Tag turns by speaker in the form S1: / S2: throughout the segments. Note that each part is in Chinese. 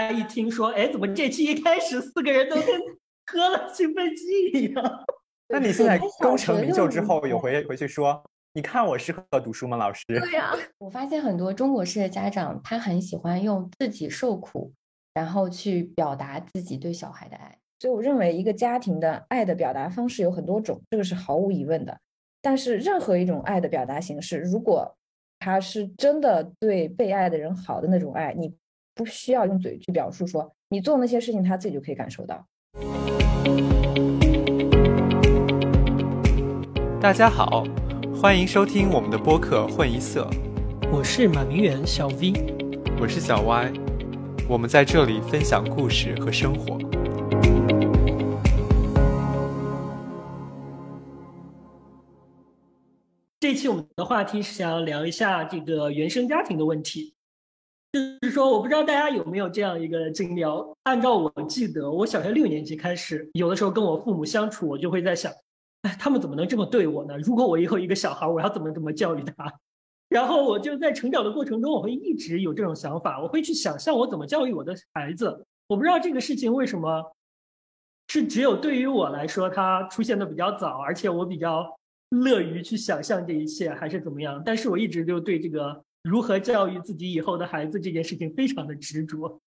S1: 家一听说，哎，怎么这期一开始四个人都跟 喝了兴奋剂一样？
S2: 那你现在功成名就之后，有回回去说，你看我适合读书吗？老师？
S3: 对呀，我发现很多中国式的家长，他很喜欢用自己受苦，然后去表达自己对小孩的爱。
S4: 所以我认为，一个家庭的爱的表达方式有很多种，这个是毫无疑问的。但是，任何一种爱的表达形式，如果他是真的对被爱的人好的那种爱，你不需要用嘴去表述，说你做那些事情，他自己就可以感受到。
S2: 大家好，欢迎收听我们的播客《混一色》，
S1: 我是马明远小 V，
S2: 我是小 Y，我们在这里分享故事和生活。
S1: 这期我们的话题是想要聊一下这个原生家庭的问题，就是说，我不知道大家有没有这样一个经历哦。按照我记得，我小学六年级开始，有的时候跟我父母相处，我就会在想，哎，他们怎么能这么对我呢？如果我以后一个小孩，我要怎么怎么教育他？然后我就在成长的过程中，我会一直有这种想法，我会去想象我怎么教育我的孩子。我不知道这个事情为什么是只有对于我来说，它出现的比较早，而且我比较。乐于去想象这一切，还是怎么样？但是我一直就对这个如何教育自己以后的孩子这件事情非常的执着。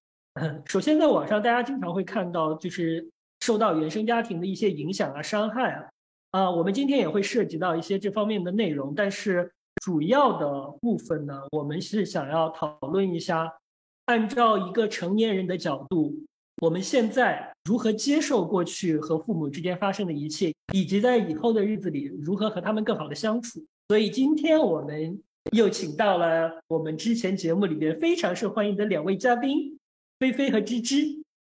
S1: 首先，在网上大家经常会看到，就是受到原生家庭的一些影响啊、伤害啊。啊，我们今天也会涉及到一些这方面的内容，但是主要的部分呢，我们是想要讨论一下，按照一个成年人的角度。我们现在如何接受过去和父母之间发生的一切，以及在以后的日子里如何和他们更好的相处？所以今天我们又请到了我们之前节目里边非常受欢迎的两位嘉宾，菲菲和芝芝。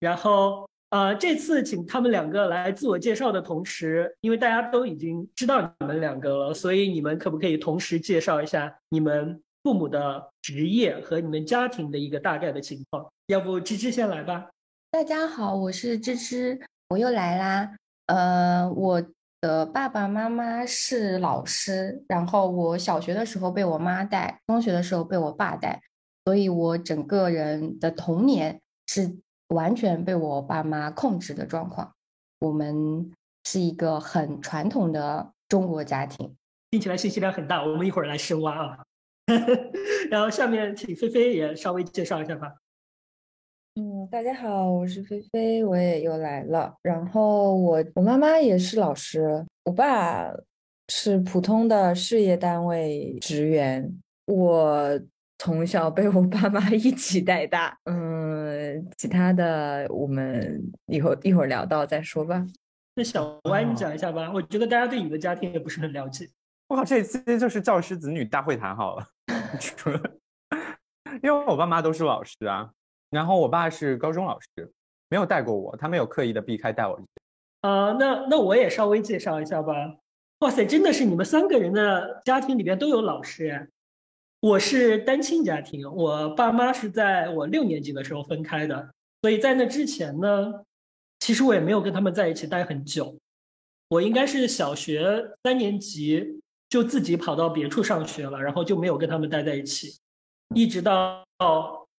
S1: 然后，呃，这次请他们两个来自我介绍的同时，因为大家都已经知道你们两个了，所以你们可不可以同时介绍一下你们父母的职业和你们家庭的一个大概的情况？要不芝芝先来吧。
S3: 大家好，我是芝芝，我又来啦。呃，我的爸爸妈妈是老师，然后我小学的时候被我妈带，中学的时候被我爸带，所以我整个人的童年是完全被我爸妈控制的状况。我们是一个很传统的中国家庭，
S1: 听起来信息量很大，我们一会儿来深挖啊。然后下面请菲菲也稍微介绍一下吧。
S4: 嗯，大家好，我是菲菲，我也又来了。然后我我妈妈也是老师，我爸是普通的事业单位职员。我从小被我爸妈 一起带大。嗯，其他的我们一会儿一会儿聊到再说吧。
S1: 那小歪，你讲一下吧。我觉得大家对你的家庭也不是很了解。
S2: 我靠，这期就是教师子女大会谈好了。因为我爸妈都是老师啊。然后我爸是高中老师，没有带过我，他没有刻意的避开带我。
S1: 啊，那那我也稍微介绍一下吧。哇塞，真的是你们三个人的家庭里边都有老师。我是单亲家庭，我爸妈是在我六年级的时候分开的，所以在那之前呢，其实我也没有跟他们在一起待很久。我应该是小学三年级就自己跑到别处上学了，然后就没有跟他们待在一起，一直到。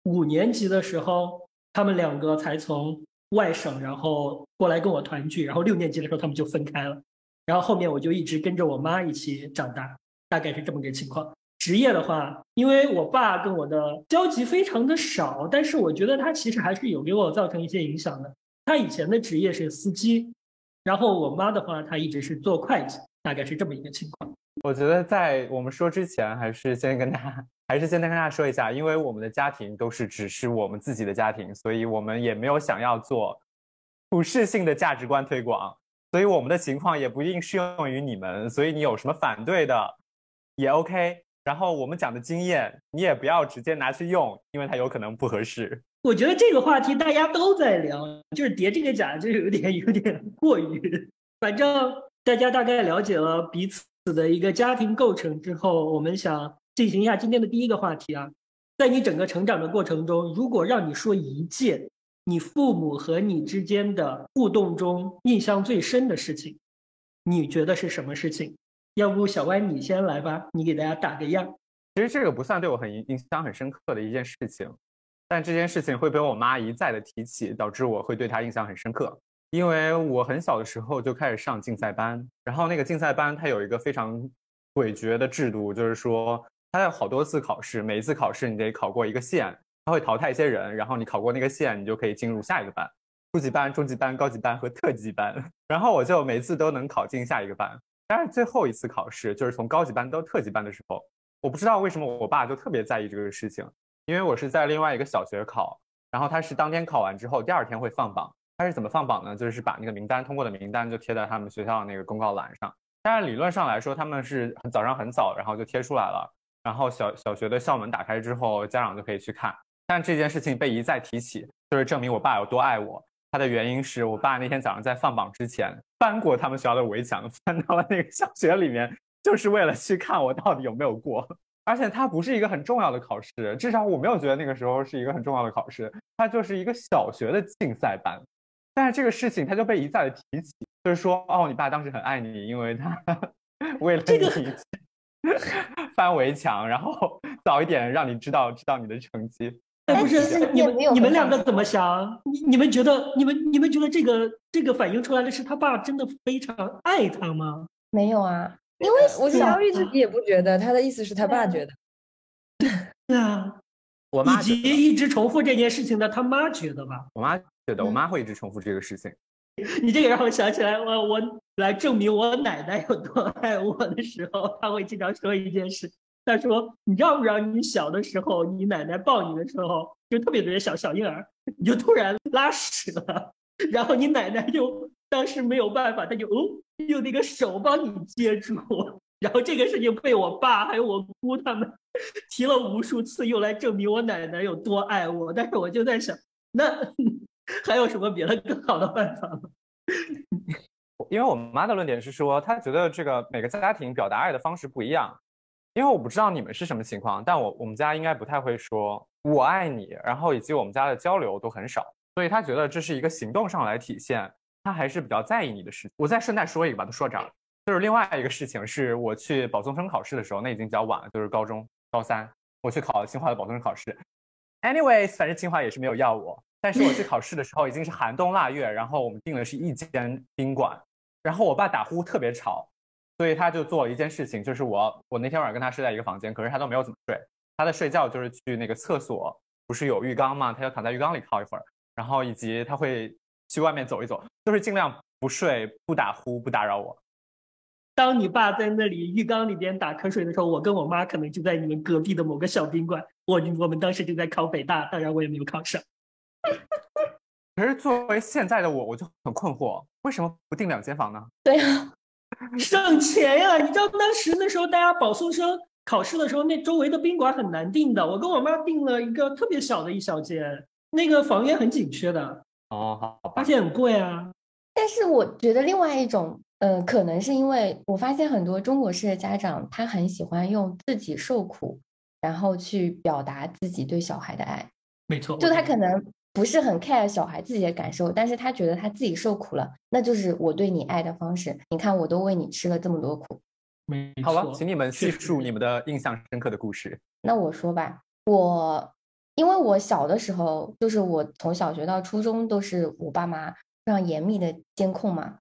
S1: 五年级的时候，他们两个才从外省，然后过来跟我团聚。然后六年级的时候，他们就分开了。然后后面我就一直跟着我妈一起长大，大概是这么个情况。职业的话，因为我爸跟我的交集非常的少，但是我觉得他其实还是有给我造成一些影响的。他以前的职业是司机，然后我妈的话，她一直是做会计，大概是这么一个情况。
S2: 我觉得在我们说之前，还是先跟大家。还是先跟大家说一下，因为我们的家庭都是只是我们自己的家庭，所以我们也没有想要做普世性的价值观推广，所以我们的情况也不一定适用于你们。所以你有什么反对的也 OK。然后我们讲的经验，你也不要直接拿去用，因为它有可能不合适。
S1: 我觉得这个话题大家都在聊，就是叠这个假，就有点有点过于。反正大家大概了解了彼此子的一个家庭构成之后，我们想。进行一下今天的第一个话题啊，在你整个成长的过程中，如果让你说一件你父母和你之间的互动中印象最深的事情，你觉得是什么事情？要不小歪你先来吧，你给大家打个样。
S2: 其实这个不算对我很印象很深刻的一件事情，但这件事情会被我妈一再的提起，导致我会对她印象很深刻。因为我很小的时候就开始上竞赛班，然后那个竞赛班它有一个非常诡谲的制度，就是说它有好多次考试，每一次考试你得考过一个线，它会淘汰一些人，然后你考过那个线，你就可以进入下一个班，初级班、中级班、高级班和特级班。然后我就每次都能考进下一个班，但是最后一次考试就是从高级班到特级班的时候，我不知道为什么我爸就特别在意这个事情，因为我是在另外一个小学考，然后他是当天考完之后，第二天会放榜。他是怎么放榜呢？就是把那个名单通过的名单就贴在他们学校那个公告栏上。但是理论上来说，他们是早上很早，然后就贴出来了。然后小小学的校门打开之后，家长就可以去看。但这件事情被一再提起，就是证明我爸有多爱我。他的原因是我爸那天早上在放榜之前翻过他们学校的围墙，翻到了那个小学里面，就是为了去看我到底有没有过。而且它不是一个很重要的考试，至少我没有觉得那个时候是一个很重要的考试。它就是一个小学的竞赛班。但是这个事情他就被一再的提起，就是说，哦，你爸当时很爱你，因为他 为了你 翻围墙，然后早一点让你知道知道你的成绩。
S1: 哎，不是你们你们两个怎么想？你你们觉得你们你们觉得这个这个反映出来的是他爸真的非常爱他吗？
S3: 没有啊，因为
S4: 我小玉自己也不觉得，他的意思是他爸觉得。
S1: 对啊，
S2: 我妈
S1: 以及一直重复这件事情的他妈觉得吧？
S2: 我妈。对的，我妈会一直重复这个事情。
S1: 你这个让我想起来，我我来证明我奶奶有多爱我的时候，她会经常说一件事。她说：“你知道不知道，你小的时候，你奶奶抱你的时候，就特别特别小小婴儿，你就突然拉屎了，然后你奶奶就当时没有办法，她就哦用那个手帮你接住。然后这个事情被我爸还有我姑他们提了无数次，用来证明我奶奶有多爱我。但是我就在想，那。还有什么别的更好的办法吗？
S2: 因为我妈的论点是说，她觉得这个每个家庭表达爱的方式不一样。因为我不知道你们是什么情况，但我我们家应该不太会说“我爱你”，然后以及我们家的交流都很少，所以她觉得这是一个行动上来体现，她还是比较在意你的事情。我再顺带说一个吧，都说这儿了，就是另外一个事情是我去保送生考试的时候，那已经比较晚了，就是高中高三，我去考清华的保送生考试。Anyways，反正清华也是没有要我。但是我去考试的时候已经是寒冬腊月，然后我们订的是一间宾馆，然后我爸打呼特别吵，所以他就做了一件事情，就是我我那天晚上跟他睡在一个房间，可是他都没有怎么睡，他的睡觉就是去那个厕所，不是有浴缸吗？他要躺在浴缸里靠一会儿，然后以及他会去外面走一走，就是尽量不睡、不打呼、不打扰我。
S1: 当你爸在那里浴缸里边打瞌睡的时候，我跟我妈可能就在你们隔壁的某个小宾馆，我我们当时就在考北大，当然我也没有考上。
S2: 可是作为现在的我，我就很困惑，为什么不订两间房呢？
S3: 对呀，
S1: 省钱呀！你知道当时那时候大家保送生考试的时候，那周围的宾馆很难订的。我跟我妈订了一个特别小的一小间，那个房源很紧缺的。
S2: 哦，好，
S1: 而且很贵啊。
S3: 但是我觉得另外一种，呃，可能是因为我发现很多中国式的家长，他很喜欢用自己受苦，然后去表达自己对小孩的爱。
S1: 没错，
S3: 就他可能不是很 care 小孩自己的感受，但是他觉得他自己受苦了，那就是我对你爱的方式。你看，我都为你吃了这么多苦。
S1: 没
S2: 好吧，请你们叙述你们的印象深刻的故事。
S3: 那我说吧，我因为我小的时候，就是我从小学到初中都是我爸妈非常严密的监控嘛，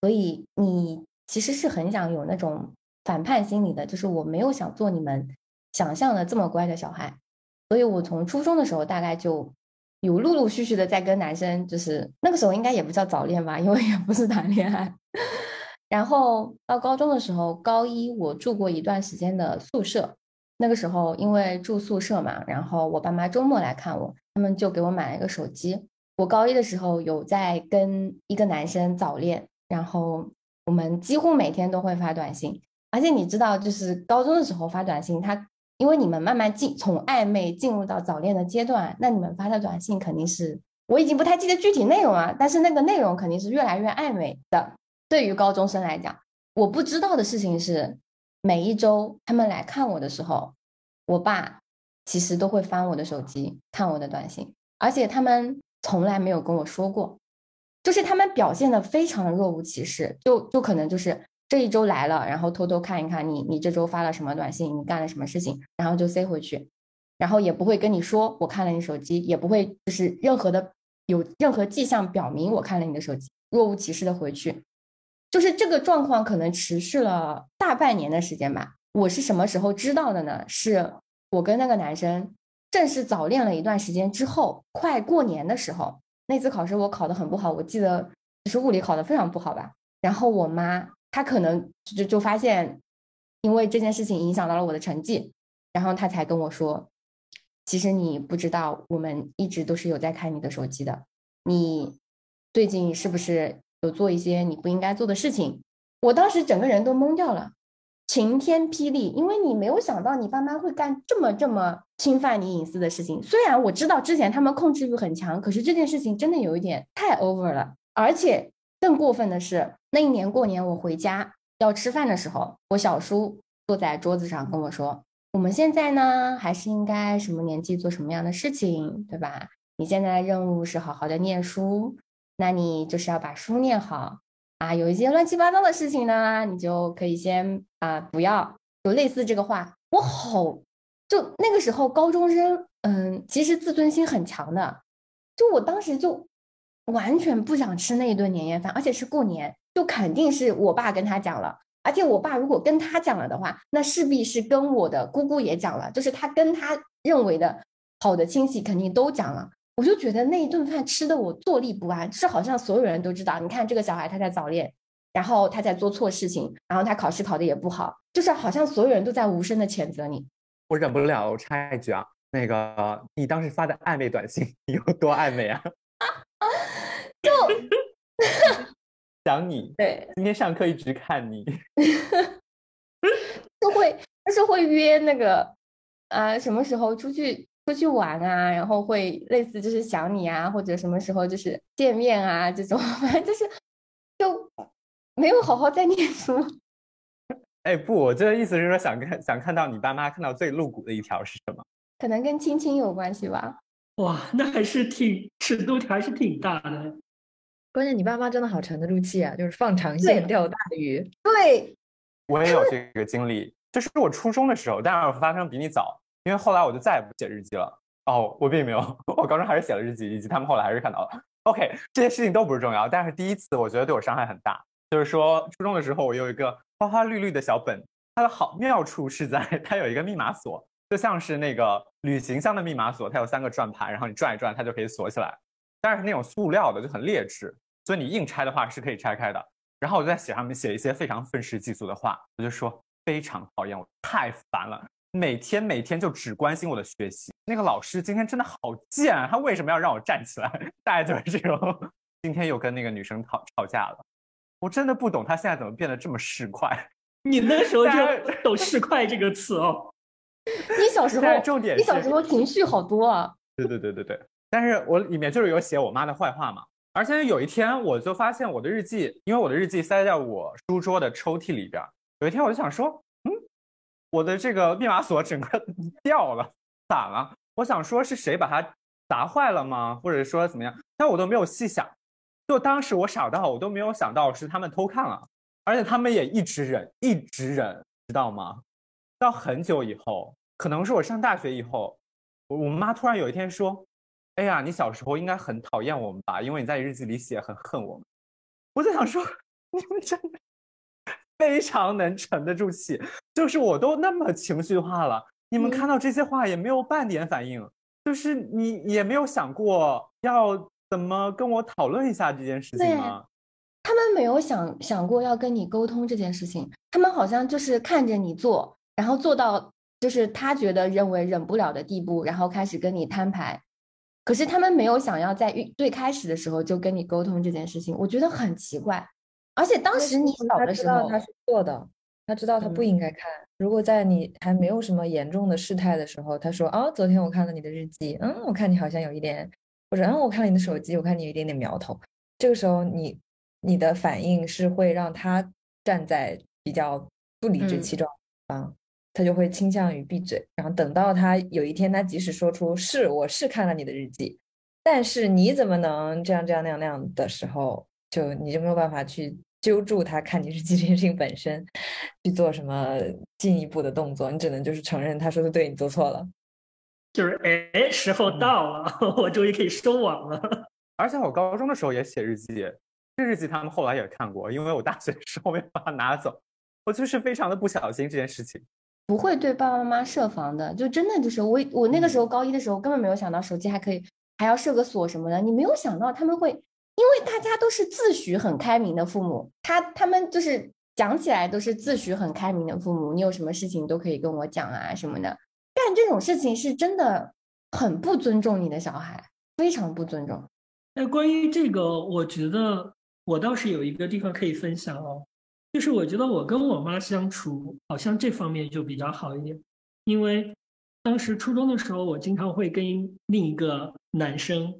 S3: 所以你其实是很想有那种反叛心理的，就是我没有想做你们想象的这么乖的小孩。所以我从初中的时候，大概就有陆陆续续的在跟男生，就是那个时候应该也不叫早恋吧，因为也不是谈恋爱。然后到高中的时候，高一我住过一段时间的宿舍，那个时候因为住宿舍嘛，然后我爸妈周末来看我，他们就给我买了一个手机。我高一的时候有在跟一个男生早恋，然后我们几乎每天都会发短信，而且你知道，就是高中的时候发短信，他。因为你们慢慢进从暧昧进入到早恋的阶段，那你们发的短信肯定是我已经不太记得具体内容啊，但是那个内容肯定是越来越暧昧的。对于高中生来讲，我不知道的事情是，每一周他们来看我的时候，我爸其实都会翻我的手机看我的短信，而且他们从来没有跟我说过，就是他们表现的非常的若无其事，就就可能就是。这一周来了，然后偷偷看一看你，你这周发了什么短信，你干了什么事情，然后就塞回去。然后也不会跟你说我看了你手机，也不会就是任何的有任何迹象表明我看了你的手机，若无其事的回去。就是这个状况可能持续了大半年的时间吧。我是什么时候知道的呢？是我跟那个男生正式早恋了一段时间之后，快过年的时候，那次考试我考得很不好，我记得是物理考得非常不好吧。然后我妈他可能就就发现，因为这件事情影响到了我的成绩，然后他才跟我说，其实你不知道，我们一直都是有在看你的手机的。你最近是不是？有做一些你不应该做的事情，我当时整个人都懵掉了，晴天霹雳，因为你没有想到你爸妈会干这么这么侵犯你隐私的事情。虽然我知道之前他们控制欲很强，可是这件事情真的有一点太 over 了。而且更过分的是，那一年过年我回家要吃饭的时候，我小叔坐在桌子上跟我说：“我们现在呢，还是应该什么年纪做什么样的事情，对吧？你现在的任务是好好的念书。”那你就是要把书念好啊，有一些乱七八糟的事情呢，你就可以先啊不要，就类似这个话。我好，就那个时候高中生，嗯，其实自尊心很强的，就我当时就完全不想吃那一顿年夜饭，而且是过年，就肯定是我爸跟他讲了，而且我爸如果跟他讲了的话，那势必是跟我的姑姑也讲了，就是他跟他认为的好的亲戚肯定都讲了。我就觉得那一顿饭吃的我坐立不安，是好像所有人都知道，你看这个小孩他在早恋，然后他在做错事情，然后他考试考的也不好，就是好像所有人都在无声的谴责你。
S2: 我忍不了，我插一句啊，那个你当时发的暧昧短信 有多暧昧啊？
S3: 就
S2: 想你，
S3: 对，
S2: 今天上课一直看你，
S3: 就会就是会约那个啊，什么时候出去？出去玩啊，然后会类似就是想你啊，或者什么时候就是见面啊这种，反正就是就没有好好在念书。
S2: 哎，不，我这个意思是说想看想看到你爸妈看到最露骨的一条是什么？
S3: 可能跟亲亲有关系吧。
S1: 哇，那还是挺尺度还是挺大的。
S4: 关键你爸妈真的好沉得住气啊，就是放长线钓大鱼。
S3: 对，
S2: 我也有这个经历，就是我初中的时候，但是发生比你早。因为后来我就再也不写日记了。哦，我并没有，我高中还是写了日记，以及他们后来还是看到了。OK，这些事情都不是重要，但是第一次我觉得对我伤害很大。就是说，初中的时候我有一个花花绿绿的小本，它的好妙处是在 它有一个密码锁，就像是那个旅行箱的密码锁，它有三个转盘，然后你转一转它就可以锁起来。但是那种塑料的就很劣质，所以你硬拆的话是可以拆开的。然后我就在写上面写一些非常愤世嫉俗的话，我就说非常讨厌我，太烦了。每天每天就只关心我的学习，那个老师今天真的好贱，他为什么要让我站起来？大概就是这种。今天又跟那个女生吵吵架了，我真的不懂他现在怎么变得这么市侩。
S1: 你那时候就懂“市侩”这个词哦。
S3: 你小时候，
S2: 重点，
S3: 你小时候情绪好多啊。
S2: 对对对对对。但是我里面就是有写我妈的坏话嘛。而且有一天我就发现我的日记，因为我的日记塞在我书桌的抽屉里边。有一天我就想说。嗯我的这个密码锁整个 掉了，散了。我想说是谁把它砸坏了吗？或者说怎么样？但我都没有细想。就当时我傻到我都没有想到是他们偷看了，而且他们也一直忍，一直忍，知道吗？到很久以后，可能是我上大学以后，我妈突然有一天说：“哎呀，你小时候应该很讨厌我们吧？因为你在日记里写很恨我们。”我就想说，你们真的。非常能沉得住气，就是我都那么情绪化了，你们看到这些话也没有半点反应，就是你也没有想过要怎么跟我讨论一下这件事情吗？
S3: 他们没有想想过要跟你沟通这件事情，他们好像就是看着你做，然后做到就是他觉得认为忍不了的地步，然后开始跟你摊牌，可是他们没有想要在最开始的时候就跟你沟通这件事情，我觉得很奇怪。而且当时你小的时候，
S4: 他是错的，他知道他不应该看。如果在你还没有什么严重的事态的时候，他说：“啊，昨天我看了你的日记，嗯，我看你好像有一点，或者嗯，我看了你的手机，我看你有一点点苗头。”这个时候，你你的反应是会让他站在比较不理直气壮方，他就会倾向于闭嘴。然后等到他有一天，他即使说出“是，我是看了你的日记”，但是你怎么能这样这样那样那样的时候，就你就没有办法去。揪住他看你日记这件事情本身去做什么进一步的动作，你只能就是承认他说的对，你做错了。
S1: 就是哎，时候到了，我终于可以收网了。
S2: 而且我高中的时候也写日记，这日记他们后来也看过，因为我大学的时候没把它拿走，我就是非常的不小心这件事情。
S3: 不会对爸爸妈妈设防的，就真的就是我我那个时候高一的时候根本没有想到手机还可以还要设个锁什么的，你没有想到他们会，因为大家都是自诩很开明的父母，他他们就是讲起来都是自诩很开明的父母，你有什么事情都可以跟我讲啊什么的，干这种事情是真的很不尊重你的小孩，非常不尊重。
S1: 那关于这个，我觉得我倒是有一个地方可以分享哦，就是我觉得我跟我妈相处好像这方面就比较好一点，因为当时初中的时候，我经常会跟另一个男生，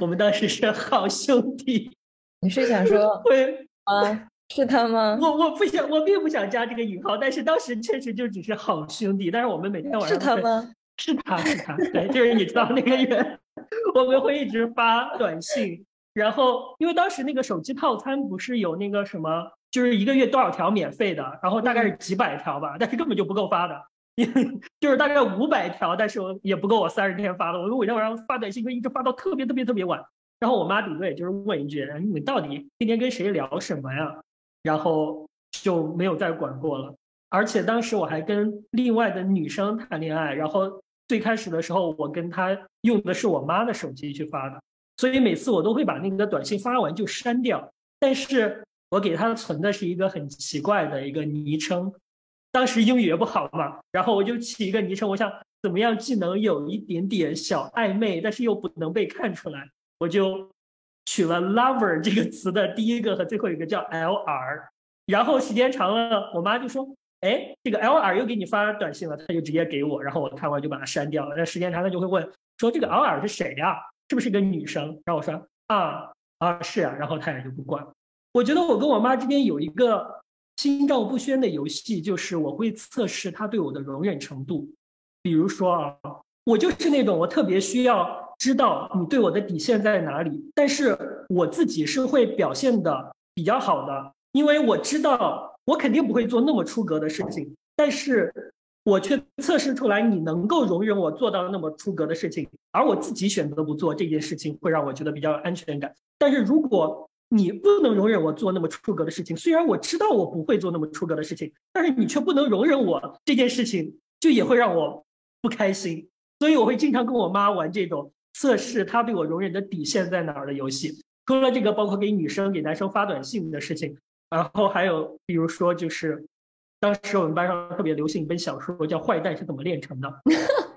S1: 我们当时是好兄弟。
S4: 你是想说
S1: 会
S4: 啊？是他吗？
S1: 我我不想，我并不想加这个引号，但是当时确实就只是好兄弟。但是我们每天晚上
S4: 是他吗？
S1: 是他是他，对，就是你知道那个人。我们会一直发短信，然后因为当时那个手机套餐不是有那个什么，就是一个月多少条免费的，然后大概是几百条吧，但是根本就不够发的，就是大概五百条，但是我也不够我三十天发的。我每天晚上发短信会一直发到特别特别特别晚，然后我妈顶多也就是问一句：“你到底今天跟谁聊什么呀？”然后就没有再管过了。而且当时我还跟另外的女生谈恋爱，然后。最开始的时候，我跟她用的是我妈的手机去发的，所以每次我都会把那个短信发完就删掉。但是我给他存的是一个很奇怪的一个昵称，当时英语也不好嘛，然后我就起一个昵称，我想怎么样既能有一点点小暧昧，但是又不能被看出来，我就取了 lover 这个词的第一个和最后一个叫 lr，然后时间长了，我妈就说。哎，这个 L R 又给你发短信了，他就直接给我，然后我看完就把它删掉了。那时间长，了就会问说：“这个 L R 是谁呀？是不是个女生？”然后我说：“啊啊，是啊。”然后他也就不管了。我觉得我跟我妈之间有一个心照不宣的游戏，就是我会测试她对我的容忍程度。比如说啊，我就是那种我特别需要知道你对我的底线在哪里，但是我自己是会表现的比较好的，因为我知道。我肯定不会做那么出格的事情，但是我却测试出来你能够容忍我做到那么出格的事情，而我自己选择不做这件事情，会让我觉得比较有安全感。但是如果你不能容忍我做那么出格的事情，虽然我知道我不会做那么出格的事情，但是你却不能容忍我这件事情，就也会让我不开心。所以我会经常跟我妈玩这种测试她对我容忍的底线在哪儿的游戏。除了这个，包括给女生、给男生发短信的事情。然后还有，比如说，就是当时我们班上特别流行一本小说，叫《坏蛋是怎么炼成的 》。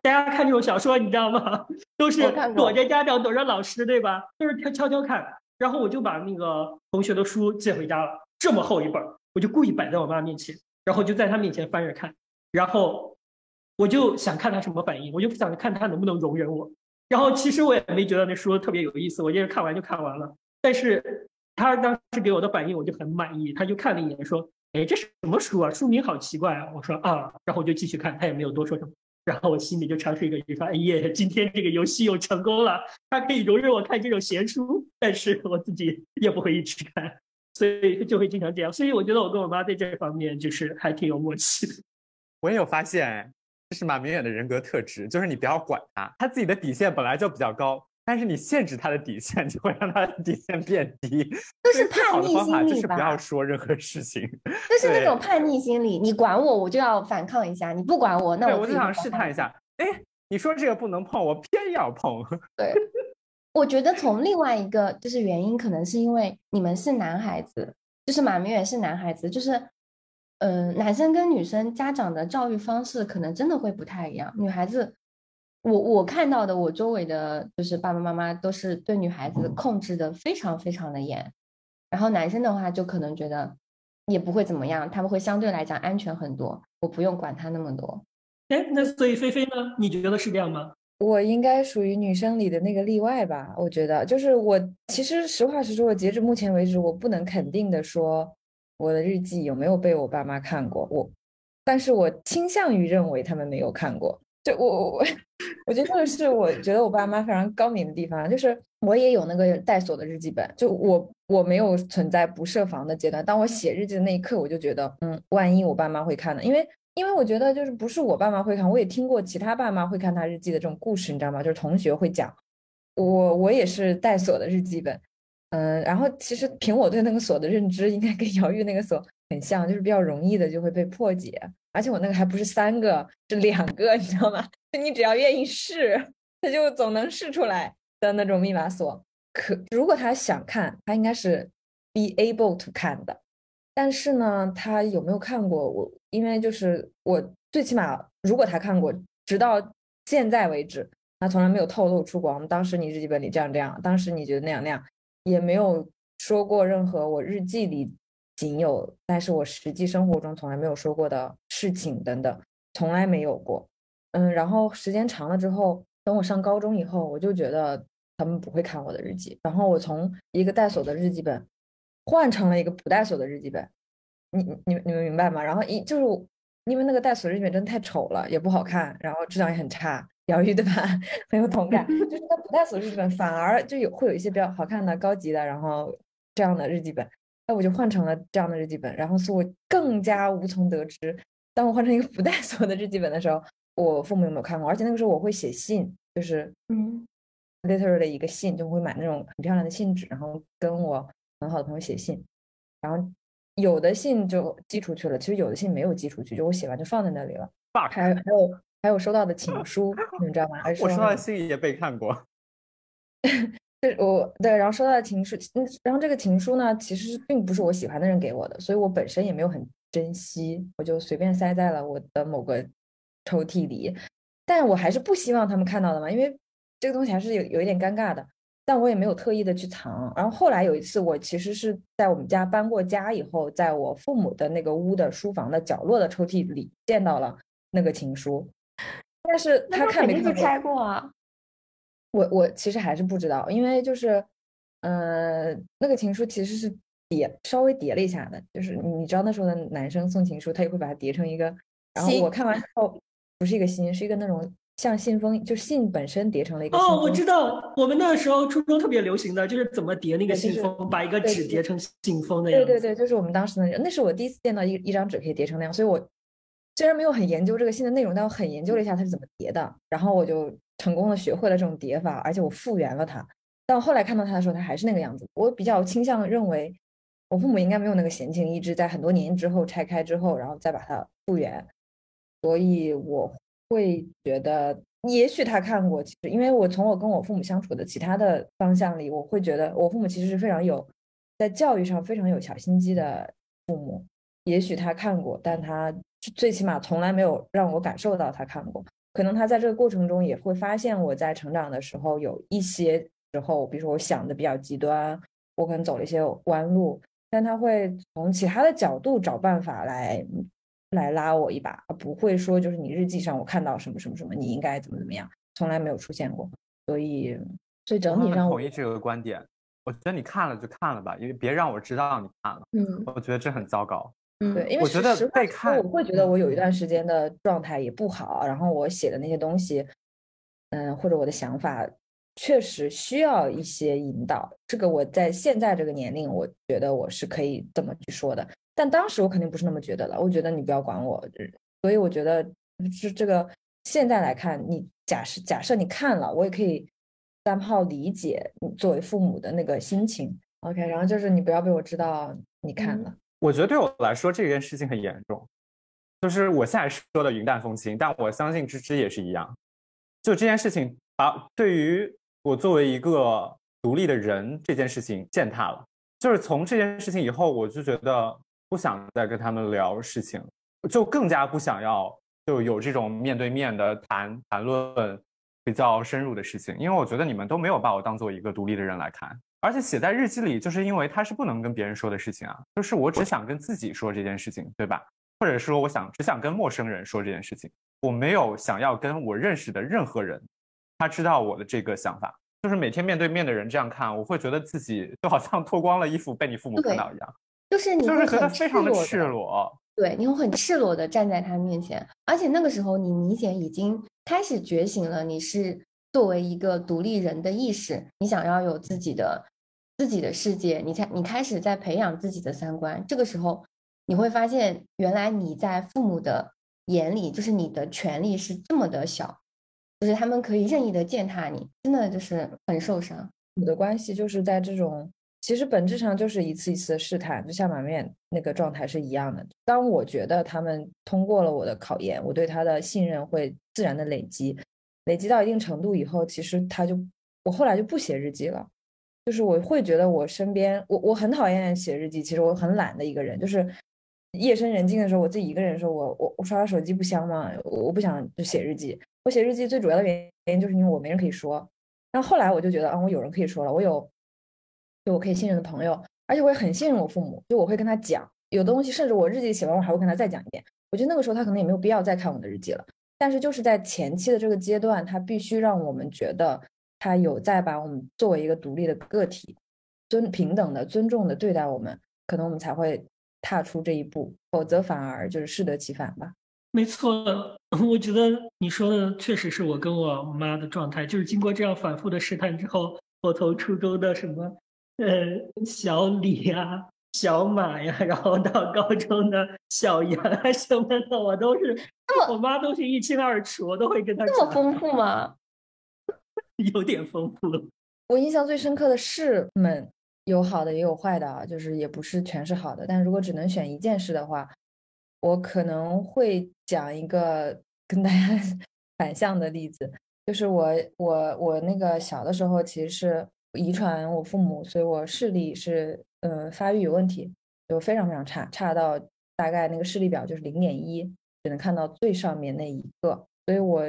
S1: 大家看这种小说，你知道吗？都是躲着家长，躲着老师，对吧？都是悄悄悄看。然后我就把那个同学的书借回家了，这么厚一本，我就故意摆在我妈面前，然后就在她面前翻着看。然后我就想看她什么反应，我就不想看她能不能容忍我。然后其实我也没觉得那书特别有意思，我就是看完就看完了。但是。他当时给我的反应，我就很满意。他就看了一眼，说：“哎，这是什么书啊？书名好奇怪啊！”我说：“啊。”然后我就继续看，他也没有多说什么。然后我心里就尝试一个语法：“哎呀，今天这个游戏又成功了。他可以容忍我看这种闲书，但是我自己也不会一直看，所以就会经常这样。所以我觉得我跟我妈在这方面就是还挺有默契的。
S2: 我也有发现，这是马明远的人格特质，就是你不要管他，他自己的底线本来就比较高。但是你限制他的底线，就会让他的底线变低。
S3: 就是叛逆心理
S2: 就是不要说任何事情。
S3: 就是那种叛逆心理，你管我，我就要反抗一下；你不管我，那我
S2: 就想试探一下。哎，你说这个不能碰，我偏要碰。
S3: 对，我觉得从另外一个就是原因，可能是因为你们是男孩子，就是马明远是男孩子，就是嗯，男生跟女生家长的教育方式可能真的会不太一样，女孩子。我我看到的，我周围的就是爸爸妈妈都是对女孩子控制的非常非常的严，然后男生的话就可能觉得也不会怎么样，他们会相对来讲安全很多，我不用管他那么多。
S1: 哎，那所以菲菲呢？你觉得是这样吗？
S4: 我应该属于女生里的那个例外吧？我觉得，就是我其实实话实说，截至目前为止，我不能肯定的说我的日记有没有被我爸妈看过，我，但是我倾向于认为他们没有看过。就我我我，我觉得这个是我觉得我爸妈非常高明的地方，就是我也有那个带锁的日记本，就我我没有存在不设防的阶段。当我写日记的那一刻，我就觉得，嗯，万一我爸妈会看呢？因为因为我觉得就是不是我爸妈会看，我也听过其他爸妈会看他日记的这种故事，你知道吗？就是同学会讲，我我也是带锁的日记本，嗯，然后其实凭我对那个锁的认知，应该跟姚玉那个锁很像，就是比较容易的就会被破解，而且我那个还不是三个，是两个，你知道吗？就你只要愿意试，他就总能试出来的那种密码锁。可如果他想看，他应该是 be able to 看的。但是呢，他有没有看过我？因为就是我最起码，如果他看过，直到现在为止，他从来没有透露出过我们。当时你日记本里这样这样，当时你觉得那样那样，也没有说过任何我日记里仅有，但是我实际生活中从来没有说过的事情等等，从来没有过。嗯，然后时间长了之后，等我上高中以后，我就觉得他们不会看我的日记。然后我从一个带锁的日记本。换成了一个不带锁的日记本，你你你们明白吗？然后一就是因为那个带锁日记本真的太丑了，也不好看，然后质量也很差。疗愈对吧？很有同感。就是那不带锁日记本反而就有会有一些比较好看的、高级的，然后这样的日记本。那我就换成了这样的日记本，然后所以我更加无从得知。当我换成一个 不带锁的日记本的时候，我父母有没有看过？而且那个时候我会写信，就是嗯，literally 的一个信，就会买那种很漂亮的信纸，然后跟我。很好的朋友写信，然后有的信就寄出去了，其实有的信没有寄出去，就我写完就放在那里了。还还有还有收到的情书，你们知道吗？
S2: 我收到的信也被看过。
S4: 对，我对，然后收到的情书，嗯，然后这个情书呢，其实并不是我喜欢的人给我的，所以我本身也没有很珍惜，我就随便塞在了我的某个抽屉里。但我还是不希望他们看到的嘛，因为这个东西还是有有一点尴尬的。但我也没有特意的去藏。然后后来有一次，我其实是在我们家搬过家以后，在我父母的那个屋的书房的角落的抽屉里见到了那个情书。但是他看没看
S3: 开过啊？
S4: 我我其实还是不知道，因为就是，呃，那个情书其实是叠稍微叠了一下的，就是你知道那时候的男生送情书，他也会把它叠成一个。然后我看完之后，不是一个心，是一个那种。像信封，就信本身叠成了一个。
S1: 哦，我知道，我们那时候初中特别流行的就是怎么叠那个信封，把一个纸叠成信封的样
S4: 子。对对对，就是我们当时的，那是我第一次见到一一张纸可以叠成那样，所以我虽然没有很研究这个信的内容，但我很研究了一下它是怎么叠的，然后我就成功的学会了这种叠法，而且我复原了它。但我后来看到它的时候，它还是那个样子。我比较倾向认为，我父母应该没有那个闲情逸致，在很多年之后拆开之后，然后再把它复原，所以我会觉得。也许他看过，其实因为我从我跟我父母相处的其他的方向里，我会觉得我父母其实是非常有在教育上非常有小心机的父母。也许他看过，但他最起码从来没有让我感受到他看过。可能他在这个过程中也会发现我在成长的时候有一些时候，比如说我想的比较极端，我可能走了一些弯路，但他会从其他的角度找办法来。来拉我一把，不会说就是你日记上我看到什么什么什么，你应该怎么怎么样，从来没有出现过。所以，所以整体上
S2: 我同意这个观点。我觉得你看了就看了吧，因为别让我知道你看了。嗯，我觉得这很糟糕。
S4: 嗯，对，因为
S2: 我觉得被看，
S4: 我会觉得我有一段时间的状态也不好，然后我写的那些东西，嗯，或者我的想法，确实需要一些引导。这个我在现在这个年龄，我觉得我是可以这么去说的。但当时我肯定不是那么觉得了，我觉得你不要管我，所以我觉得是这个。现在来看，你假设假设你看了，我也可以三炮理解你作为父母的那个心情。OK，然后就是你不要被我知道你看了。
S2: 我觉得对我来说这件事情很严重，就是我现在说的云淡风轻，但我相信芝芝也是一样。就这件事情把对于我作为一个独立的人这件事情践踏了。就是从这件事情以后，我就觉得。不想再跟他们聊事情，就更加不想要就有这种面对面的谈谈论比较深入的事情，因为我觉得你们都没有把我当做一个独立的人来看，而且写在日记里，就是因为它是不能跟别人说的事情啊，就是我只想跟自己说这件事情，对吧？或者说我想只想跟陌生人说这件事情，我没有想要跟我认识的任何人，他知道我的这个想法，就是每天面对面的人这样看，我会觉得自己就好像脱光了衣服被你父母看到一样。
S3: 就是你就是觉得
S2: 非常的赤裸，
S3: 对，你会很赤裸的站在他面前，而且那个时候你明显已经开始觉醒了，你是作为一个独立人的意识，你想要有自己的自己的世界，你才你开始在培养自己的三观。这个时候你会发现，原来你在父母的眼里，就是你的权利是这么的小，就是他们可以任意的践踏你，真的就是很受伤。
S4: 我的关系就是在这种，其实本质上就是一次一次的试探，就像马面那个状态是一样的。当我觉得他们通过了我的考验，我对他的信任会自然的累积，累积到一定程度以后，其实他就我后来就不写日记了。就是我会觉得我身边，我我很讨厌写日记，其实我很懒的一个人。就是夜深人静的时候，我自己一个人的时候，我我我刷刷手机不香吗？我不想就写日记。我写日记最主要的原因就是因为我没人可以说。然后后来我就觉得，啊，我有人可以说了，我有就我可以信任的朋友，而且我也很信任我父母，就我会跟他讲有东西，甚至我日记写完，我还会跟他再讲一遍。我觉得那个时候他可能也没有必要再看我的日记了。但是就是在前期的这个阶段，他必须让我们觉得。他有在把我们作为一个独立的个体，尊平等的、尊重的对待我们，可能我们才会踏出这一步，否则反而就是适得其反吧。
S1: 没错，我觉得你说的确实是我跟我妈的状态，就是经过这样反复的试探之后，我从初中的什么呃小李呀、小马呀，然后到高中的小杨啊什么的，我都是，我妈都是一清二楚，我都会跟她
S3: 这么丰富吗？
S1: 有点丰富了。
S4: 我印象最深刻的事们有好的也有坏的啊，就是也不是全是好的。但如果只能选一件事的话，我可能会讲一个跟大家 反向的例子，就是我我我那个小的时候其实是遗传我父母，所以我视力是呃发育有问题，就非常非常差，差到大概那个视力表就是零点一，只能看到最上面那一个，所以我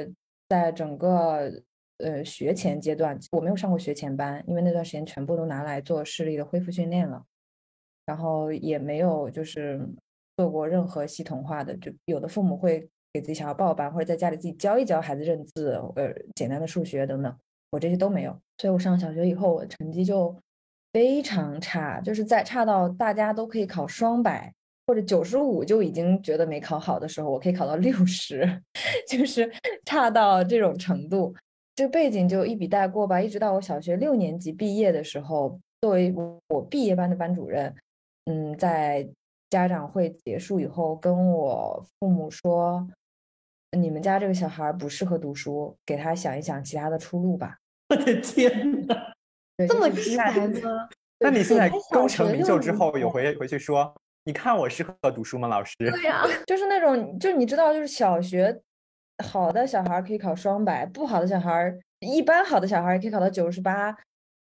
S4: 在整个。呃，学前阶段我没有上过学前班，因为那段时间全部都拿来做视力的恢复训练了，然后也没有就是做过任何系统化的，就有的父母会给自己想要报班，或者在家里自己教一教孩子认字，呃，简单的数学等等，我这些都没有，所以我上小学以后，我成绩就非常差，就是在差到大家都可以考双百或者九十五就已经觉得没考好的时候，我可以考到六十，就是差到这种程度。这背景就一笔带过吧，一直到我小学六年级毕业的时候，作为我毕业班的班主任，嗯，在家长会结束以后，跟我父母说，你们家这个小孩不适合读书，给他想一想其他的出路吧。
S1: 我的天哪，
S3: 这么直白吗？
S2: 那你现在功成名就之后，有回回去说，你看我适合读书吗，老师？
S3: 对呀，
S4: 就是那种，就你知道，就是小学。好的小孩可以考双百，不好的小孩一般好的小孩也可以考到九十八，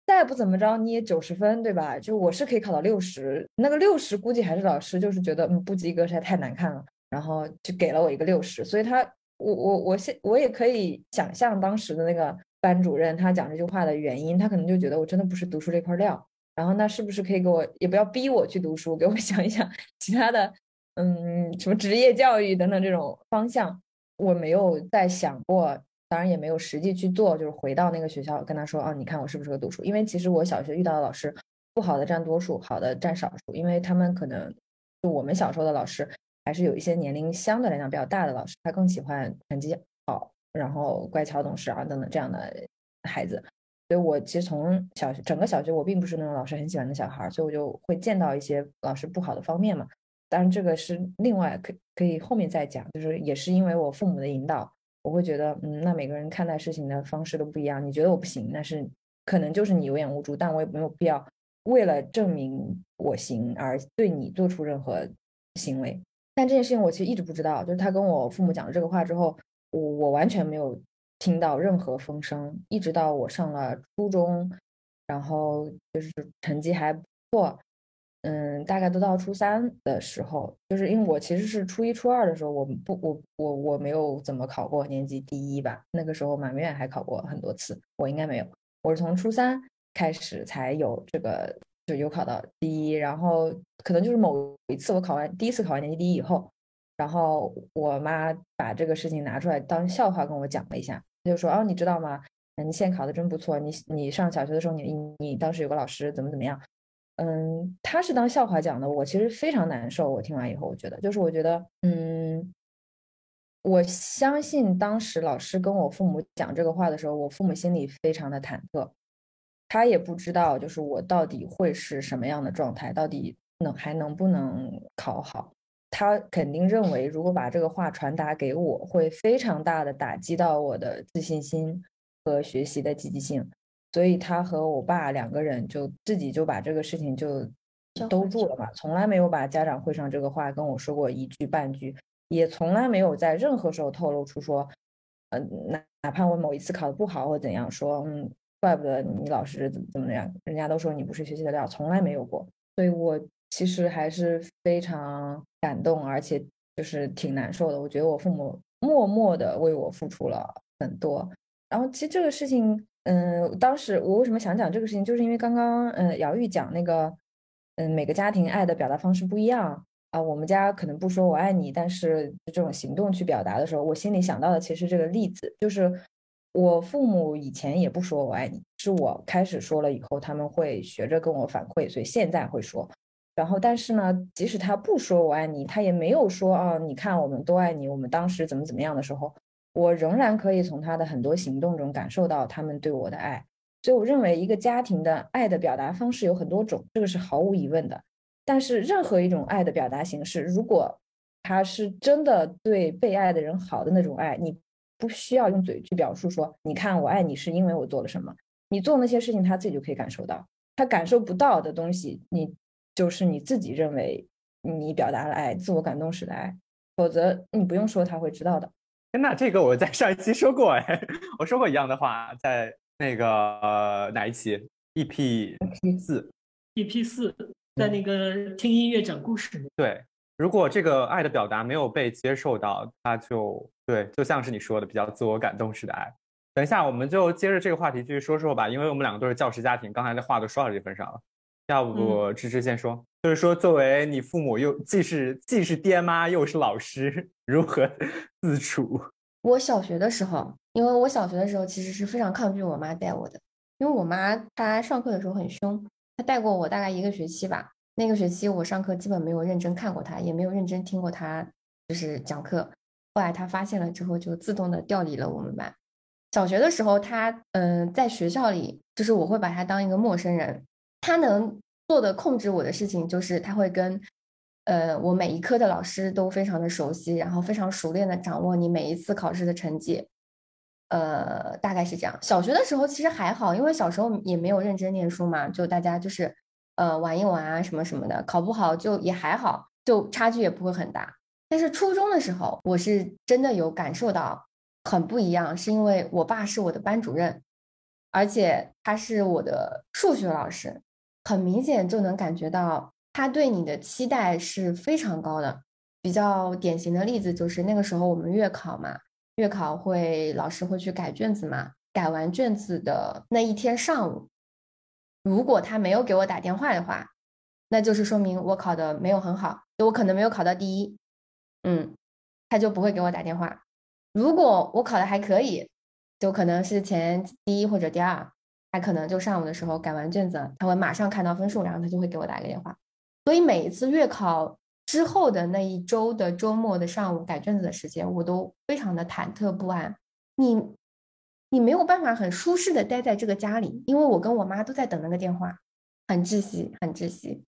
S4: 再不怎么着你也九十分，对吧？就我是可以考到六十，那个六十估计还是老师就是觉得嗯不及格实在太难看了，然后就给了我一个六十。所以他我我我现我也可以想象当时的那个班主任他讲这句话的原因，他可能就觉得我真的不是读书这块料，然后那是不是可以给我也不要逼我去读书，给我 想一想其他的嗯什么职业教育等等这种方向。我没有再想过，当然也没有实际去做，就是回到那个学校跟他说：“啊，你看我适不适合读书？”因为其实我小学遇到的老师，不好的占多数，好的占少数。因为他们可能就我们小时候的老师，还是有一些年龄相对来讲比较大的老师，他更喜欢成绩好，然后乖巧懂事啊等等这样的孩子。所以我其实从小学整个小学，我并不是那种老师很喜欢的小孩，所以我就会见到一些老师不好的方面嘛。当然，这个是另外可可以后面再讲，就是也是因为我父母的引导，我会觉得，嗯，那每个人看待事情的方式都不一样。你觉得我不行，那是可能就是你有眼无珠，但我也没有必要为了证明我行而对你做出任何行为。但这件事情我其实一直不知道，就是他跟我父母讲了这个话之后，我我完全没有听到任何风声，一直到我上了初中，然后就是成绩还不错。嗯，大概都到初三的时候，就是因为我其实是初一、初二的时候，我不，我我我没有怎么考过年级第一吧。那个时候满院还考过很多次，我应该没有。我是从初三开始才有这个，就有考到第一。然后可能就是某一次我考完第一次考完年级第一以后，然后我妈把这个事情拿出来当笑话跟我讲了一下，就说：“哦，你知道吗？你现在考的真不错。你你上小学的时候，你你当时有个老师怎么怎么样。”嗯，他是当笑话讲的，我其实非常难受。我听完以后，我觉得就是我觉得，嗯，我相信当时老师跟我父母讲这个话的时候，我父母心里非常的忐忑，他也不知道就是我到底会是什么样的状态，到底能还能不能考好。他肯定认为，如果把这个话传达给我，会非常大的打击到我的自信心和学习的积极性。所以他和我爸两个人就自己就把这个事情就兜住了嘛，从来没有把家长会上这个话跟我说过一句半句，也从来没有在任何时候透露出说，嗯，哪哪怕我某一次考的不好或怎样，说嗯，怪不得你老师怎么怎么样，人家都说你不是学习的料，从来没有过。所以我其实还是非常感动，而且就是挺难受的。我觉得我父母默默的为我付出了很多。然后其实这个事情，嗯，当时我为什么想讲这个事情，就是因为刚刚嗯姚玉讲那个。嗯，每个家庭爱的表达方式不一样啊。我们家可能不说我爱你，但是这种行动去表达的时候，我心里想到的其实这个例子，就是我父母以前也不说我爱你，是我开始说了以后，他们会学着跟我反馈，所以现在会说。然后，但是呢，即使他不说我爱你，他也没有说啊，你看我们都爱你，我们当时怎么怎么样的时候，我仍然可以从他的很多行动中感受到他们对我的爱。所以我认为，一个家庭的爱的表达方式有很多种，这个是毫无疑问的。但是，任何一种爱的表达形式，如果他是真的对被爱的人好的那种爱，你不需要用嘴去表述说“你看我爱你是因为我做了什么”，你做那些事情，他自己就可以感受到。他感受不到的东西，你就是你自己认为你表达了爱，自我感动式的爱，否则你不用说他会知道的。
S2: 那这个我在上一期说过，哎，我说过一样的话，在。那个呃哪一期？EP 四
S1: ，EP 四，在那个听音乐讲故事。
S2: 对，如果这个爱的表达没有被接受到，他就对，就像是你说的，比较自我感动式的爱。等一下，我们就接着这个话题继续说说吧，因为我们两个都是教师家庭，刚才的话都说到这份上了。要不芝芝先说，就是说作为你父母又既是既是爹妈又是老师，如何 自处？
S3: 我小学的时候。因为我小学的时候其实是非常抗拒我妈带我的，因为我妈她上课的时候很凶，她带过我大概一个学期吧。那个学期我上课基本没有认真看过她，也没有认真听过她就是讲课。后来她发现了之后，就自动的调离了我们班。小学的时候，她嗯，在学校里就是我会把她当一个陌生人，他能做的控制我的事情就是他会跟呃我每一科的老师都非常的熟悉，然后非常熟练的掌握你每一次考试的成绩。呃，大概是这样。小学的时候其实还好，因为小时候也没有认真念书嘛，就大家就是呃玩一玩啊什么什么的，考不好就也还好，就差距也不会很大。但是初中的时候，我是真的有感受到很不一样，是因为我爸是我的班主任，而且他是我的数学老师，很明显就能感觉到他对你的期待是非常高的。比较典型的例子就是那个时候我们月考嘛。月考会，老师会去改卷子嘛？改完卷子的那一天上午，如果他没有给我打电话的话，那就是说明我考的没有很好，就我可能没有考到第一，嗯，他就不会给我打电话。如果我考的还可以，就可能是前第一或者第二，他可能就上午的时候改完卷子，他会马上看到分数，然后他就会给我打个电话。所以每一次月考。之后的那一周的周末的上午改卷子的时间，我都非常的忐忑不安。你，你没有办法很舒适的待在这个家里，因为我跟我妈都在等那个电话，很窒息，很窒息。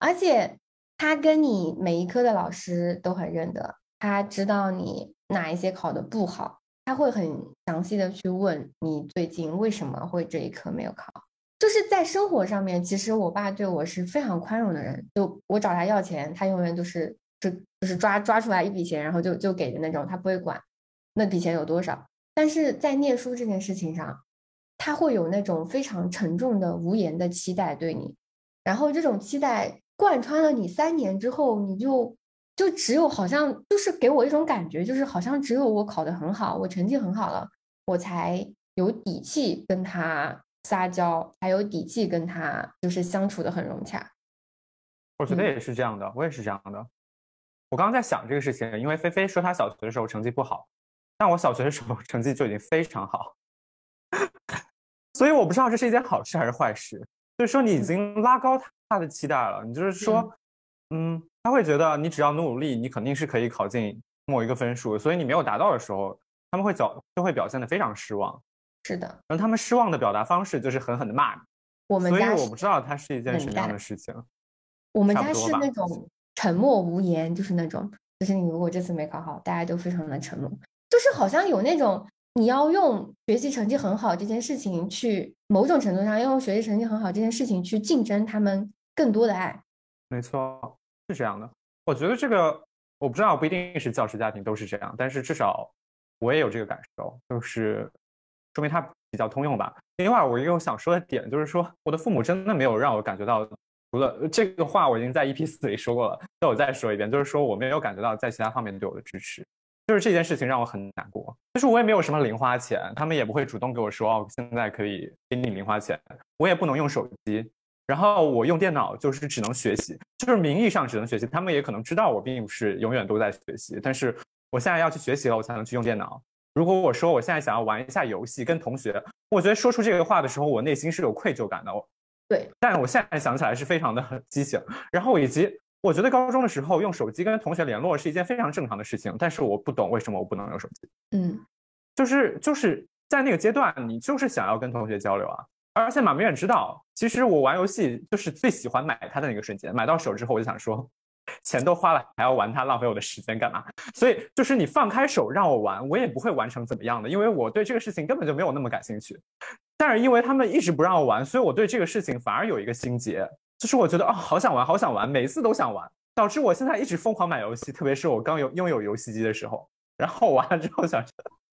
S3: 而且他跟你每一科的老师都很认得，他知道你哪一些考的不好，他会很详细的去问你最近为什么会这一科没有考。就是在生活上面，其实我爸对我是非常宽容的人。就我找他要钱，他永远就是就就是抓抓出来一笔钱，然后就就给的那种，他不会管那笔钱有多少。但是在念书这件事情上，他会有那种非常沉重的无言的期待对你，然后这种期待贯穿了你三年之后，你就就只有好像就是给我一种感觉，就是好像只有我考得很好，我成绩很好了，我才有底气跟他。撒娇才有底气跟他就是相处的很融洽，
S2: 我觉得也是这样的，我也是这样的。我刚刚在想这个事情，因为菲菲说她小学的时候成绩不好，但我小学的时候成绩就已经非常好，所以我不知道这是一件好事还是坏事。就是说你已经拉高他的期待了，你就是说，嗯，他会觉得你只要努努力，你肯定是可以考进某一个分数，所以你没有达到的时候，他们会表就会表现的非常失望。
S3: 是的，
S2: 然后他们失望的表达方式就是狠狠的骂你。
S3: 我们
S2: 家，所以我不知道它是一件什么样的事情。
S3: 我们家是那种沉默无言，就是那种，就是你如果这次没考好，大家都非常的沉默，就是好像有那种你要用学习成绩很好这件事情去，某种程度上要用学习成绩很好这件事情去竞争他们更多的爱。
S2: 没错，是这样的。我觉得这个我不知道，不一定是教师家庭都是这样，但是至少我也有这个感受，就是说明它比较通用吧。另外，我又想说的点就是说，我的父母真的没有让我感觉到，除了这个话我已经在 EP 四里说过了，那我再说一遍，就是说我没有感觉到在其他方面对我的支持，就是这件事情让我很难过。就是我也没有什么零花钱，他们也不会主动给我说哦，现在可以给你零花钱，我也不能用手机。然后我用电脑就是只能学习，就是名义上只能学习。他们也可能知道我并不是永远都在学习，但是我现在要去学习了，我才能去用电脑。如果我说我现在想要玩一下游戏，跟同学，我觉得说出这个话的时候，我内心是有愧疚感的。
S3: 对，
S2: 但我现在想起来是非常的畸形。然后以及我觉得高中的时候用手机跟同学联络是一件非常正常的事情，但是我不懂为什么我不能用手机。
S3: 嗯，
S2: 就是就是在那个阶段，你就是想要跟同学交流啊。而且马明远知道，其实我玩游戏就是最喜欢买它的那个瞬间。买到手之后，我就想说，钱都花了，还要玩它，浪费我的时间干嘛？所以就是你放开手让我玩，我也不会玩成怎么样的，因为我对这个事情根本就没有那么感兴趣。但是因为他们一直不让我玩，所以我对这个事情反而有一个心结，就是我觉得哦，好想玩，好想玩，每次都想玩，导致我现在一直疯狂买游戏，特别是我刚有拥有游戏机的时候，然后玩了之后想，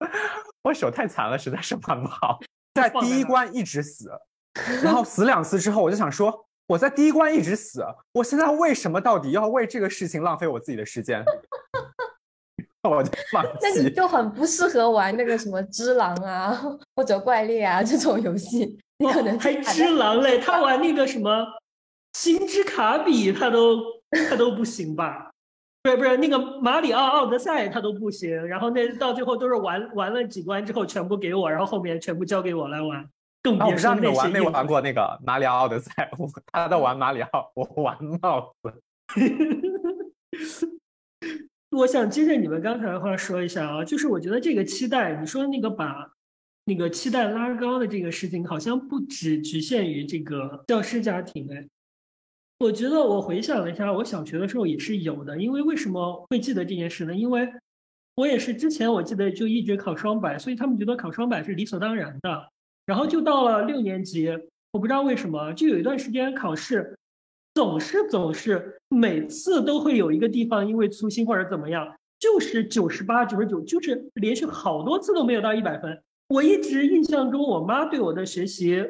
S2: 我手太残了，实在是玩不好。在第一关一直死，然后死两次之后，我就想说，我在第一关一直死，我现在为什么到底要为这个事情浪费我自己的时间？我就放弃。
S3: 那你就很不适合玩那个什么《只狼》啊，或者《怪猎》啊这种游戏。你可能
S1: 还《只狼》嘞，他玩那个什么《星之卡比》，他都他都不行吧？不是不是，那个《马里奥奥德赛》他都不行。然后那到最后都是玩玩了几关之后全部给我，然后后面全部交给我来玩。更别说那
S2: 些没玩过那个《马里奥奥德赛》，他在玩马里奥，我玩帽子。
S1: 我想接着你们刚才的话说一下啊，就是我觉得这个期待，你说那个把那个期待拉高的这个事情，好像不只局限于这个教师家庭哎。我觉得我回想了一下，我小学的时候也是有的。因为为什么会记得这件事呢？因为我也是之前我记得就一直考双百，所以他们觉得考双百是理所当然的。然后就到了六年级，我不知道为什么，就有一段时间考试总是总是每次都会有一个地方因为粗心或者怎么样，就是九十八、九十九，就是连续好多次都没有到一百分。我一直印象中，我妈对我的学习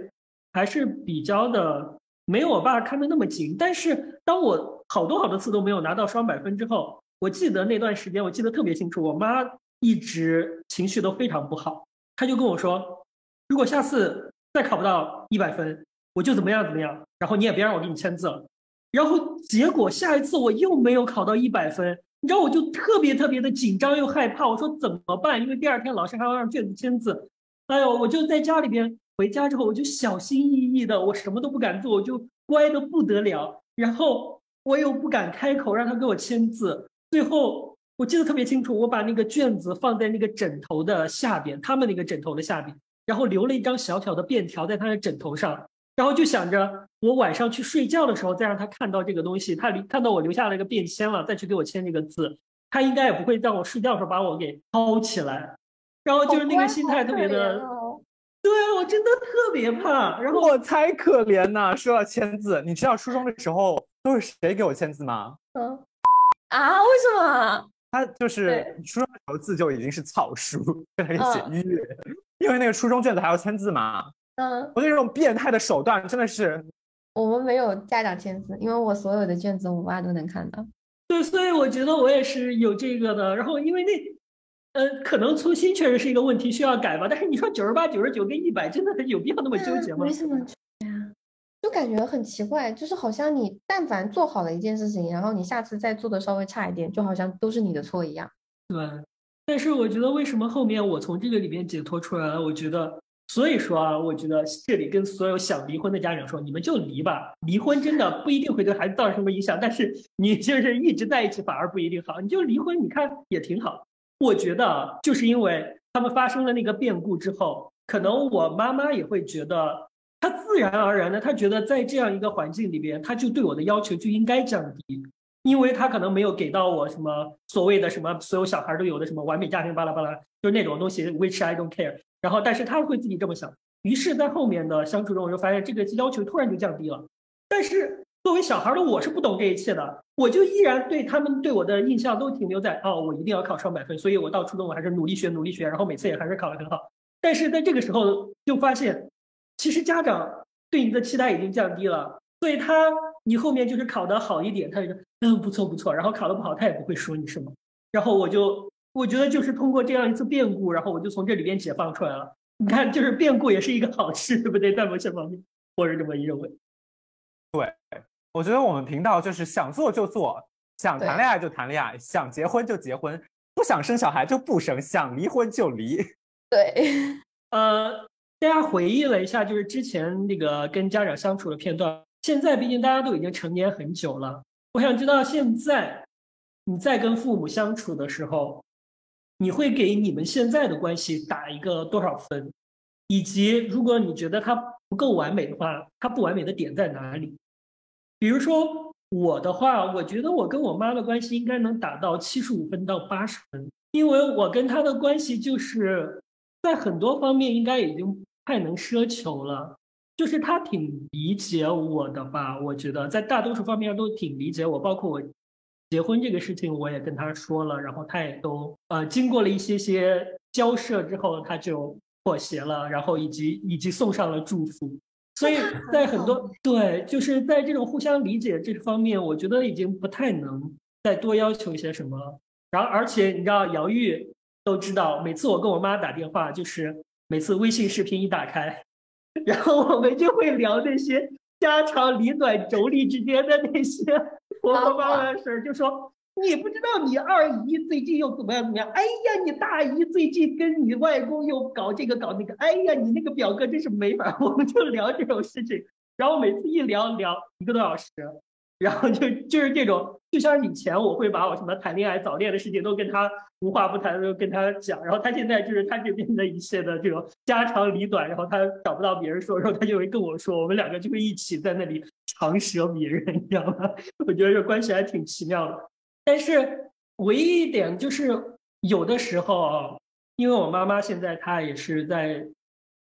S1: 还是比较的。没有我爸看的那么紧，但是当我好多好多次都没有拿到双百分之后，我记得那段时间，我记得特别清楚，我妈一直情绪都非常不好，她就跟我说，如果下次再考不到一百分，我就怎么样怎么样，然后你也别让我给你签字了。然后结果下一次我又没有考到一百分，你知道我就特别特别的紧张又害怕，我说怎么办？因为第二天老师还要让卷子签字，哎呦，我就在家里边。回家之后，我就小心翼翼的，我什么都不敢做，我就乖的不得了。然后我又不敢开口让他给我签字。最后我记得特别清楚，我把那个卷子放在那个枕头的下边，他们那个枕头的下边，然后留了一张小小的便条在他的枕头上。然后就想着，我晚上去睡觉的时候再让他看到这个东西，他留看到我留下了一个便签了，再去给我签这个字，他应该也不会让我睡觉的时候把我给薅起来。然后就是那个心态特别的。对啊，我真的特别怕。然后
S2: 我才可怜呢，说要签字。你知道初中的时候都是谁给我签字吗？
S3: 嗯啊，为什么？
S2: 他就是初中的字就已经是草书，在那里写月，因为那个初中卷子还要签字嘛。
S3: 嗯，
S2: 我觉得这种变态的手段真的是。
S3: 我们没有家长签字，因为我所有的卷子我妈都能看到。
S1: 对，所以我觉得我也是有这个的。然后因为那。呃，可能粗心确实是一个问题，需要改吧。但是你说九十八、九十九跟一百，真的有必要那么纠结吗？
S3: 没什么区别啊，就感觉很奇怪，就是好像你但凡做好了一件事情，然后你下次再做的稍微差一点，就好像都是你的错一样。
S1: 对，但是我觉得为什么后面我从这个里面解脱出来了？我觉得，所以说啊，我觉得这里跟所有想离婚的家长说，你们就离吧，离婚真的 不一定会对孩子造成什么影响，但是你就是一直在一起反而不一定好，你就离婚，你看也挺好。我觉得就是因为他们发生了那个变故之后，可能我妈妈也会觉得，她自然而然的，她觉得在这样一个环境里边，她就对我的要求就应该降低，因为他可能没有给到我什么所谓的什么所有小孩都有的什么完美家庭巴拉巴拉，就是那种东西，which I don't care。然后，但是他会自己这么想。于是，在后面的相处中，我就发现这个要求突然就降低了。但是作为小孩的我是不懂这一切的，我就依然对他们对我的印象都停留在哦，我一定要考上百分，所以我到初中我还是努力学努力学，然后每次也还是考得很好。但是在这个时候就发现，其实家长对你的期待已经降低了，所以他你后面就是考得好一点，他就说嗯不错不错，然后考得不好他也不会说你什么。然后我就我觉得就是通过这样一次变故，然后我就从这里边解放出来了。你看，就是变故也是一个好事，对不对？在某些方面，我是这么认为。
S2: 对，我觉得我们频道就是想做就做，想谈恋爱就谈恋爱，想结婚就结婚，不想生小孩就不生，想离婚就离。
S3: 对，
S1: 呃，大家回忆了一下，就是之前那个跟家长相处的片段。现在毕竟大家都已经成年很久了，我想知道现在你在跟父母相处的时候。你会给你们现在的关系打一个多少分？以及如果你觉得他不够完美的话，他不完美的点在哪里？比如说我的话，我觉得我跟我妈的关系应该能达到七十五分到八十分，因为我跟她的关系就是在很多方面应该已经太能奢求了，就是她挺理解我的吧？我觉得在大多数方面都挺理解我，包括我。结婚这个事情我也跟他说了，然后他也都呃经过了一些些交涉之后，他就妥协了，然后以及以及送上了祝福。所以在很多对，就是在这种互相理解这方面，我觉得已经不太能再多要求一些什么了。然后而且你知道，姚玉都知道，每次我跟我妈打电话，就是每次微信视频一打开，然后我们就会聊那些家长里短、妯娌之间的那些。婆婆妈妈的事儿就说，你不知道你二姨最近又怎么样怎么样？哎呀，你大姨最近跟你外公又搞这个搞那个。哎呀，你那个表哥真是没法。我们就聊这种事情，然后每次一聊聊一个多小时，然后就就是这种，就像以前我会把我什么谈恋爱、早恋的事情都跟他无话不谈的跟他讲，然后他现在就是他这边的一切的这种家长里短，然后他找不到别人说然后，他就会跟我说，我们两个就会一起在那里。长舌鄙人，你知道吗？我觉得这关系还挺奇妙的。但是唯一一点就是，有的时候啊，因为我妈妈现在她也是在，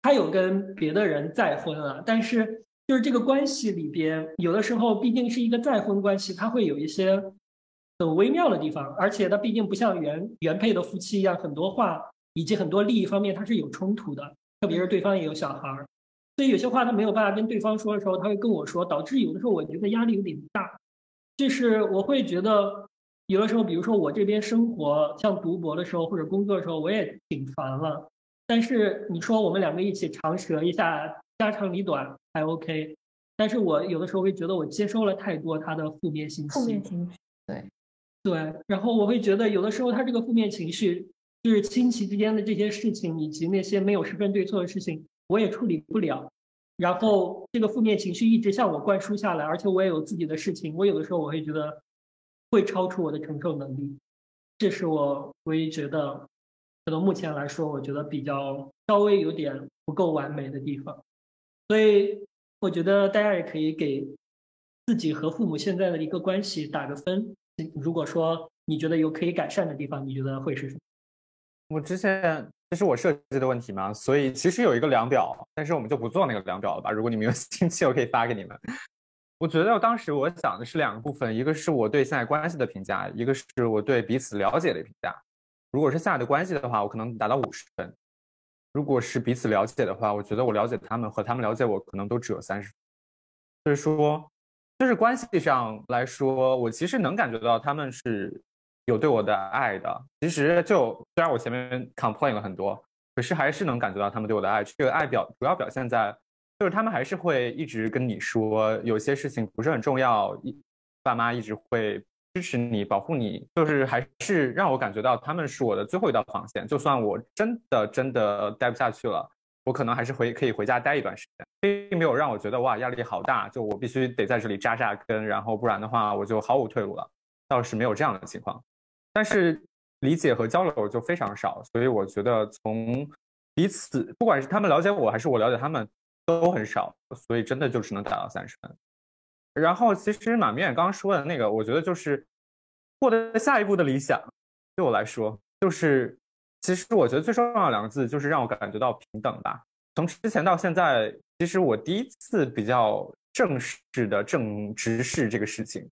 S1: 她有跟别的人再婚了。但是就是这个关系里边，有的时候毕竟是一个再婚关系，它会有一些很微妙的地方。而且它毕竟不像原原配的夫妻一样，很多话以及很多利益方面它是有冲突的。特别是对方也有小孩儿。所以有些话他没有办法跟对方说的时候，他会跟我说，导致有的时候我觉得压力有点大。就是我会觉得有的时候，比如说我这边生活像读博的时候或者工作的时候，我也挺烦了。但是你说我们两个一起长舌一下家长里短还 OK，但是我有的时候会觉得我接收了太多他的负面信息。
S3: 负面情绪，对
S1: 对。然后我会觉得有的时候他这个负面情绪，就是亲戚之间的这些事情以及那些没有十分对错的事情。我也处理不了，然后这个负面情绪一直向我灌输下来，而且我也有自己的事情，我有的时候我会觉得会超出我的承受能力，这是我唯一觉得可能目前来说，我觉得比较稍微有点不够完美的地方，所以我觉得大家也可以给自己和父母现在的一个关系打个分，如果说你觉得有可以改善的地方，你觉得会是什么？
S2: 我之前。这是我设计的问题嘛？所以其实有一个量表，但是我们就不做那个量表了吧。如果你们有 兴趣，我可以发给你们。我觉得当时我想的是两个部分，一个是我对现在关系的评价，一个是我对彼此了解的评价。如果是现在的关系的话，我可能达到五十分；如果是彼此了解的话，我觉得我了解他们和他们了解我可能都只有三十。就是说，就是关系上来说，我其实能感觉到他们是。有对我的爱的，其实就虽然我前面 complain 了很多，可是还是能感觉到他们对我的爱。这个爱表主要表现在，就是他们还是会一直跟你说，有些事情不是很重要，爸妈一直会支持你、保护你，就是还是让我感觉到他们是我的最后一道防线。就算我真的真的待不下去了，我可能还是回可以回家待一段时间，并没有让我觉得哇压力好大，就我必须得在这里扎扎根，然后不然的话我就毫无退路了。倒是没有这样的情况。但是理解和交流就非常少，所以我觉得从彼此，不管是他们了解我还是我了解他们，都很少，所以真的就只能打到三十分。然后其实马明远刚刚说的那个，我觉得就是获得下一步的理想，对我来说就是，其实我觉得最重要的两个字就是让我感觉到平等吧。从之前到现在，其实我第一次比较正式的正直视这个事情。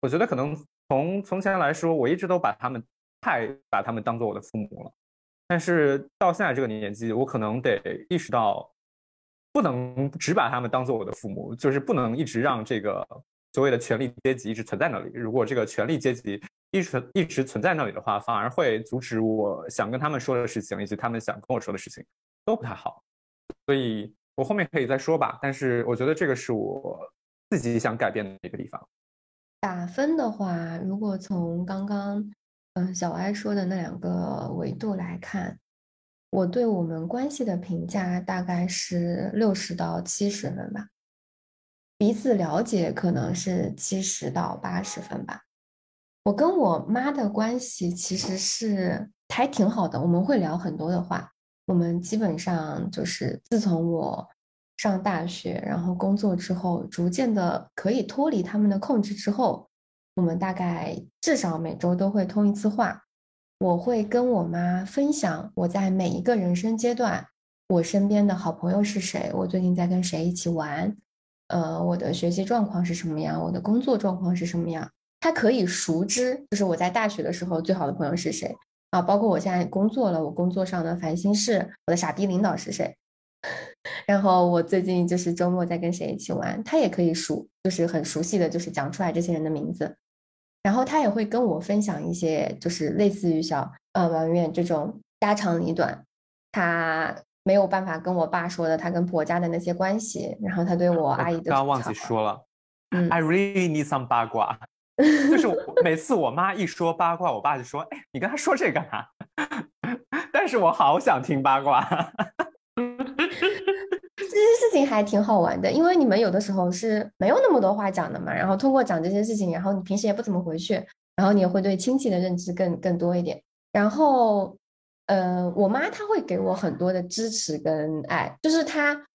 S2: 我觉得可能从从前来说，我一直都把他们太把他们当做我的父母了。但是到现在这个年纪，我可能得意识到，不能只把他们当做我的父母，就是不能一直让这个所谓的权力阶级一直存在那里。如果这个权力阶级一直一直存在那里的话，反而会阻止我想跟他们说的事情，以及他们想跟我说的事情，都不太好。所以我后面可以再说吧，但是我觉得这个是我自己想改变的一个地方。
S3: 打分的话，如果从刚刚嗯小艾说的那两个维度来看，我对我们关系的评价大概是六十到七十分吧，彼此了解可能是七十到八十分吧。我跟我妈的关系其实是还挺好的，我们会聊很多的话。我们基本上就是自从我上大学，然后工作之后，逐渐的可以脱离他们的控制之后，我们大概至少每周都会通一次话。我会跟我妈分享我在每一个人生阶段，我身边的好朋友是谁，我最近在跟谁一起玩，呃，我的学习状况是什么样，我的工作状况是什么样。他可以熟知，就是我在大学的时候最好的朋友是谁。啊，包括我现在工作了，我工作上的烦心事，我的傻逼领导是谁？然后我最近就是周末在跟谁一起玩，他也可以熟，就是很熟悉的就是讲出来这些人的名字。然后他也会跟我分享一些，就是类似于小呃王院这种家长里短，他没有办法跟我爸说的，他跟婆家的那些关系。然后他对我阿姨的，
S2: 刚忘记说了，嗯，I really need some 八卦。就是每次我妈一说八卦，我爸就说：“哎，你跟他说这干嘛？” 但是我好想听八卦。
S3: 这些事情还挺好玩的，因为你们有的时候是没有那么多话讲的嘛。然后通过讲这些事情，然后你平时也不怎么回去，然后你也会对亲戚的认知更更多一点。然后，呃，我妈她会给我很多的支持跟爱，就是她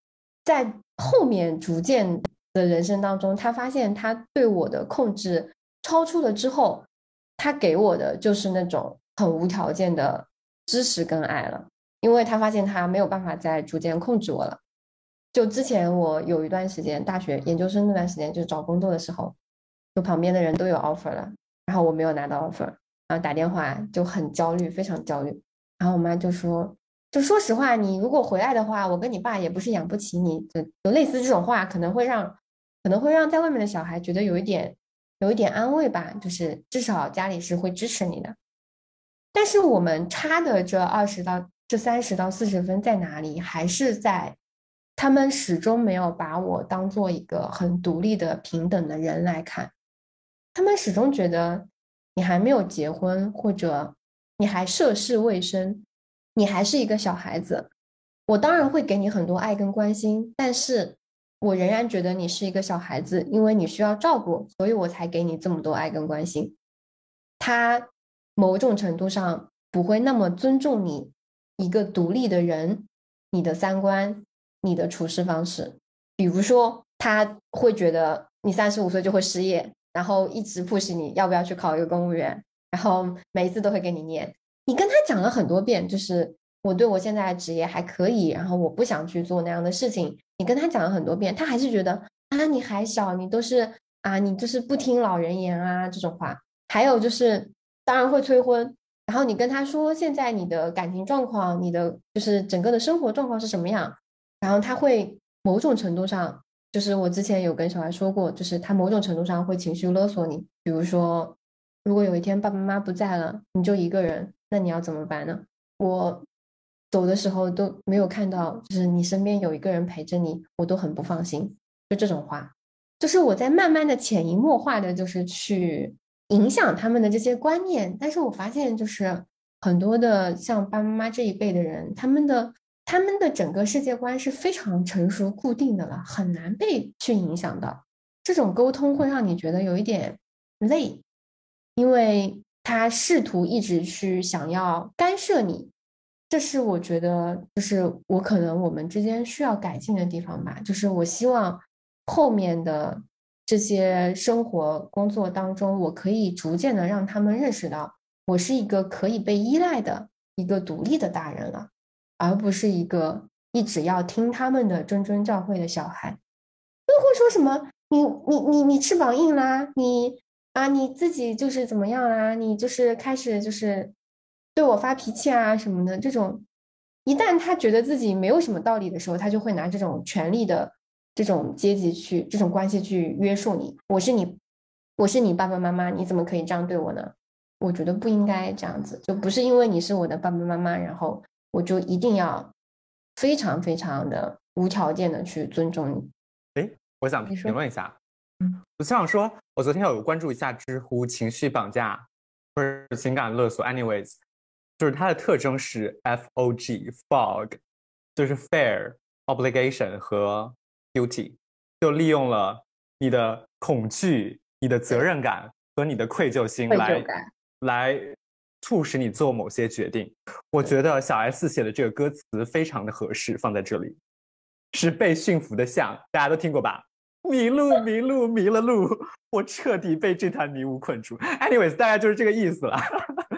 S3: 在后面逐渐的人生当中，她发现她对我的控制。超出了之后，他给我的就是那种很无条件的支持跟爱了，因为他发现他没有办法再逐渐控制我了。就之前我有一段时间，大学研究生那段时间，就找工作的时候，就旁边的人都有 offer 了，然后我没有拿到 offer，然后打电话就很焦虑，非常焦虑。然后我妈就说：“就说实话，你如果回来的话，我跟你爸也不是养不起你。”就就类似这种话，可能会让可能会让在外面的小孩觉得有一点。有一点安慰吧，就是至少家里是会支持你的。但是我们差的这二十到这三十到四十分在哪里？还是在他们始终没有把我当做一个很独立的平等的人来看。他们始终觉得你还没有结婚，或者你还涉世未深，你还是一个小孩子。我当然会给你很多爱跟关心，但是。我仍然觉得你是一个小孩子，因为你需要照顾，所以我才给你这么多爱跟关心。他某种程度上不会那么尊重你一个独立的人，你的三观，你的处事方式。比如说，他会觉得你三十五岁就会失业，然后一直 push 你要不要去考一个公务员，然后每一次都会给你念。你跟他讲了很多遍，就是我对我现在的职业还可以，然后我不想去做那样的事情。你跟他讲了很多遍，他还是觉得啊，你还小，你都是啊，你就是不听老人言啊这种话。还有就是，当然会催婚。然后你跟他说现在你的感情状况，你的就是整个的生活状况是什么样，然后他会某种程度上，就是我之前有跟小孩说过，就是他某种程度上会情绪勒索你。比如说，如果有一天爸爸妈妈不在了，你就一个人，那你要怎么办呢？我。走的时候都没有看到，就是你身边有一个人陪着你，我都很不放心。就这种话，就是我在慢慢的潜移默化的，就是去影响他们的这些观念。但是我发现，就是很多的像爸爸妈妈这一辈的人，他们的他们的整个世界观是非常成熟固定的了，很难被去影响的。这种沟通会让你觉得有一点累，因为他试图一直去想要干涉你。这是我觉得，就是我可能我们之间需要改进的地方吧。就是我希望后面的这些生活工作当中，我可以逐渐的让他们认识到，我是一个可以被依赖的一个独立的大人了，而不是一个一直要听他们的谆谆教诲的小孩。又会说什么你你你你翅膀硬啦，你啊你自己就是怎么样啦，你就是开始就是对我发脾气啊什么的这种。一旦他觉得自己没有什么道理的时候，他就会拿这种权力的这种阶级去这种关系去约束你。我是你，我是你爸爸妈妈，你怎么可以这样对我呢？我觉得不应该这样子，就不是因为你是我的爸爸妈妈，然后我就一定要非常非常的无条件的去尊重你。
S2: 哎，我想评论一下，嗯，我想说，我昨天有关注一下知乎情绪绑架或者情感勒索，anyways。就是它的特征是 F O G fog，就是 fair obligation 和 duty，就利用了你的恐惧、你的责任感和你的愧疚心来来促使你做某些决定。我觉得小 S 写的这个歌词非常的合适，放在这里是被驯服的象，大家都听过吧？迷路，迷路，迷了路，我彻底被这团迷雾困住。Anyways，大概就是这个意思了。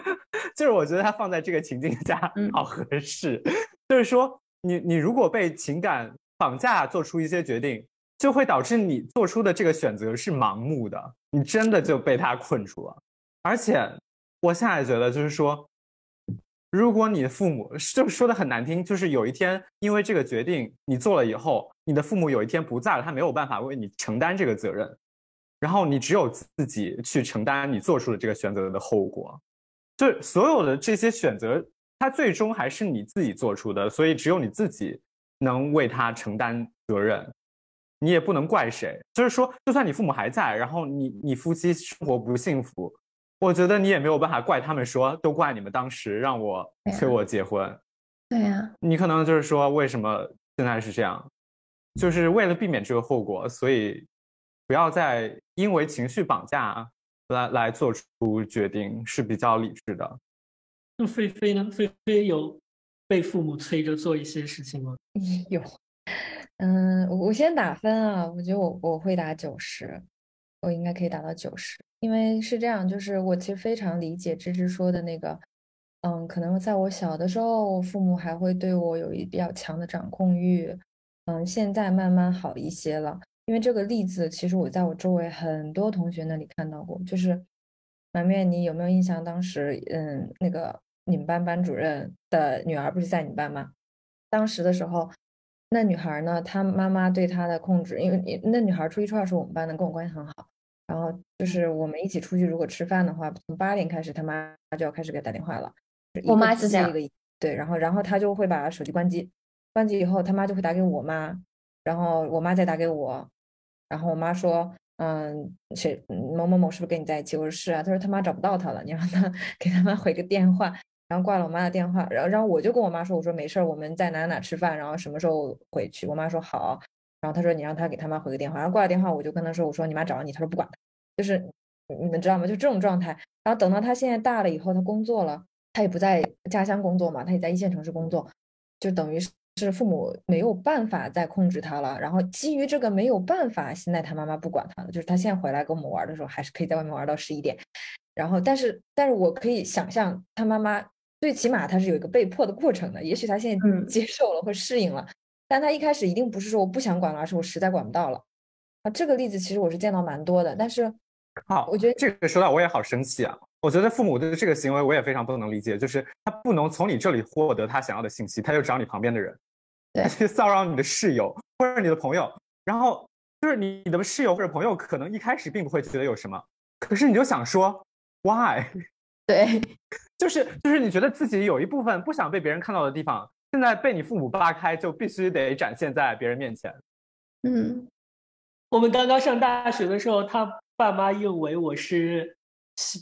S2: 就是我觉得它放在这个情境下好合适，就是说你你如果被情感绑架做出一些决定，就会导致你做出的这个选择是盲目的，你真的就被他困住了。而且我现在觉得就是说，如果你的父母就说的很难听，就是有一天因为这个决定你做了以后，你的父母有一天不在了，他没有办法为你承担这个责任，然后你只有自己去承担你做出的这个选择的后果。就所有的这些选择，它最终还是你自己做出的，所以只有你自己能为他承担责任，你也不能怪谁。就是说，就算你父母还在，然后你你夫妻生活不幸福，我觉得你也没有办法怪他们，说都怪你们当时让我催我结婚。
S3: 对呀，
S2: 你可能就是说，为什么现在是这样？就是为了避免这个后果，所以不要再因为情绪绑架。来来做出决定是比较理智的。
S1: 那菲菲呢？菲菲有被父母催着做一些事情吗？
S4: 有。嗯，我我先打分啊，我觉得我我会打九十，我应该可以达到九十。因为是这样，就是我其实非常理解芝芝说的那个，嗯，可能在我小的时候，父母还会对我有一比较强的掌控欲，嗯，现在慢慢好一些了。因为这个例子，其实我在我周围很多同学那里看到过。就是满面，你有没有印象？当时，嗯，那个你们班班主任的女儿不是在你班吗？当时的时候，那女孩呢，她妈妈对她的控制，因为那女孩初一、初二是我们班的，跟我关系很好。然后就是我们一起出去，如果吃饭的话，从八点开始，他妈就要开始给他打电话了。
S3: 我妈是这样。
S4: 对，然后然后他就会把手机关机，关机以后，他妈就会打给我妈，然后我妈再打给我。然后我妈说：“嗯，谁某某某是不是跟你在一起？”我说：“是啊。”他说：“他妈找不到他了，你让他给他妈回个电话。”然后挂了我妈的电话，然后然后我就跟我妈说：“我说没事儿，我们在哪哪吃饭，然后什么时候回去？”我妈说：“好。”然后他说：“你让他给他妈回个电话。”然后挂了电话，我就跟他说：“我说你妈找你。”他说：“不管。”就是你们知道吗？就这种状态。然后等到他现在大了以后，他工作了，他也不在家乡工作嘛，他也在一线城市工作，就等于是。是父母没有办法再控制他了，然后基于这个没有办法，现在他妈妈不管他了。就是他现在回来跟我们玩的时候，还是可以在外面玩到十一点。然后，但是，但是我可以想象他妈妈最起码他是有一个被迫的过程的。也许他现在接受了或适应了，但他一开始一定不是说我不想管了，而是我实在管不到了。啊，这个例子其实我是见到蛮多的。但是，
S2: 好，
S4: 我觉得
S2: 这个说到我也好生气啊。我觉得父母的这个行为我也非常不能理解，就是他不能从你这里获得他想要的信息，他就找你旁边的人。去骚扰你的室友或者你的朋友，然后就是你的室友或者朋友可能一开始并不会觉得有什么，可是你就想说，why？
S3: 对，
S2: 就是就是你觉得自己有一部分不想被别人看到的地方，现在被你父母扒开，就必须得展现在别人面前。
S3: 嗯，
S1: 我们刚刚上大学的时候，他爸妈认为我是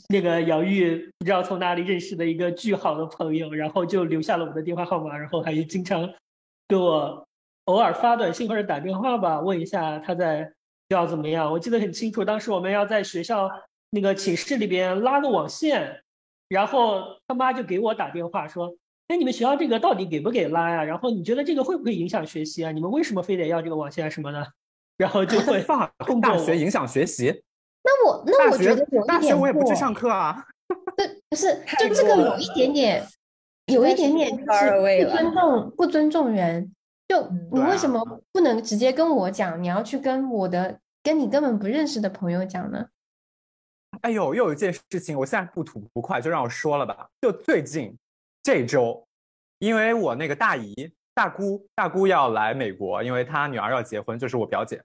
S1: 那个姚玉不知道从哪里认识的一个巨好的朋友，然后就留下了我的电话号码，然后还经常。给我偶尔发短信或者打电话吧，问一下他在学校怎么样。我记得很清楚，当时我们要在学校那个寝室里边拉个网线，然后他妈就给我打电话说：“哎，你们学校这个到底给不给拉呀？然后你觉得这个会不会影响学习啊？你们为什么非得要这个网线啊什么的？”然后就会
S2: 放大学影响学习。
S3: 那我那我觉得有一
S2: 大学
S3: 点
S2: 我也不去上课啊。
S3: 对，不是，就这个有一点点，有一点点就是不尊重不尊重人。就
S4: 嗯
S3: 你为什么不能直接跟我讲？你要去跟我的跟你根本不认识的朋友讲呢？
S2: 哎呦，又有一件事情，我现在不吐不快，就让我说了吧。就最近这周，因为我那个大姨、大姑、大姑要来美国，因为她女儿要结婚，就是我表姐。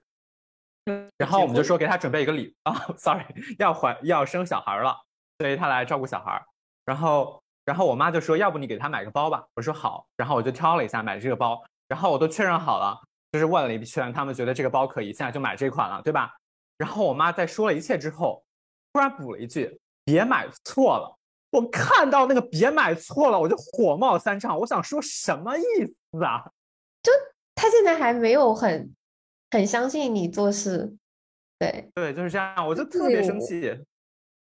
S2: 然后我们就说给她准备一个礼啊、s o r r y 要怀要生小孩了，所以她来照顾小孩。然后，然后我妈就说，要不你给她买个包吧。我说好，然后我就挑了一下买这个包，然后我都确认好了，就是问了一圈，他们觉得这个包可以，现在就买这款了，对吧？然后我妈在说了一切之后，突然补了一句：“别买错了。”我看到那个“别买错了”，我就火冒三丈。我想说什么意思啊？
S3: 就他现在还没有很很相信你做事，对，
S2: 对，就是这样，我就特别生气。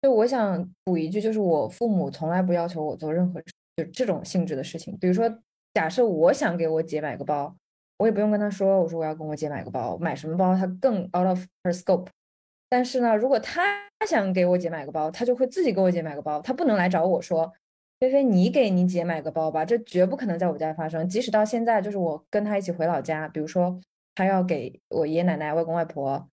S4: 就我想补一句，就是我父母从来不要求我做任何就这种性质的事情。比如说，假设我想给我姐买个包，我也不用跟她说，我说我要跟我姐买个包，买什么包她更 out of her scope。但是呢，如果她想给我姐买个包，她就会自己给我姐买个包，她不能来找我说，菲菲你给你姐买个包吧，这绝不可能在我家发生。即使到现在，就是我跟她一起回老家，比如说她要给我爷爷奶奶、外公外婆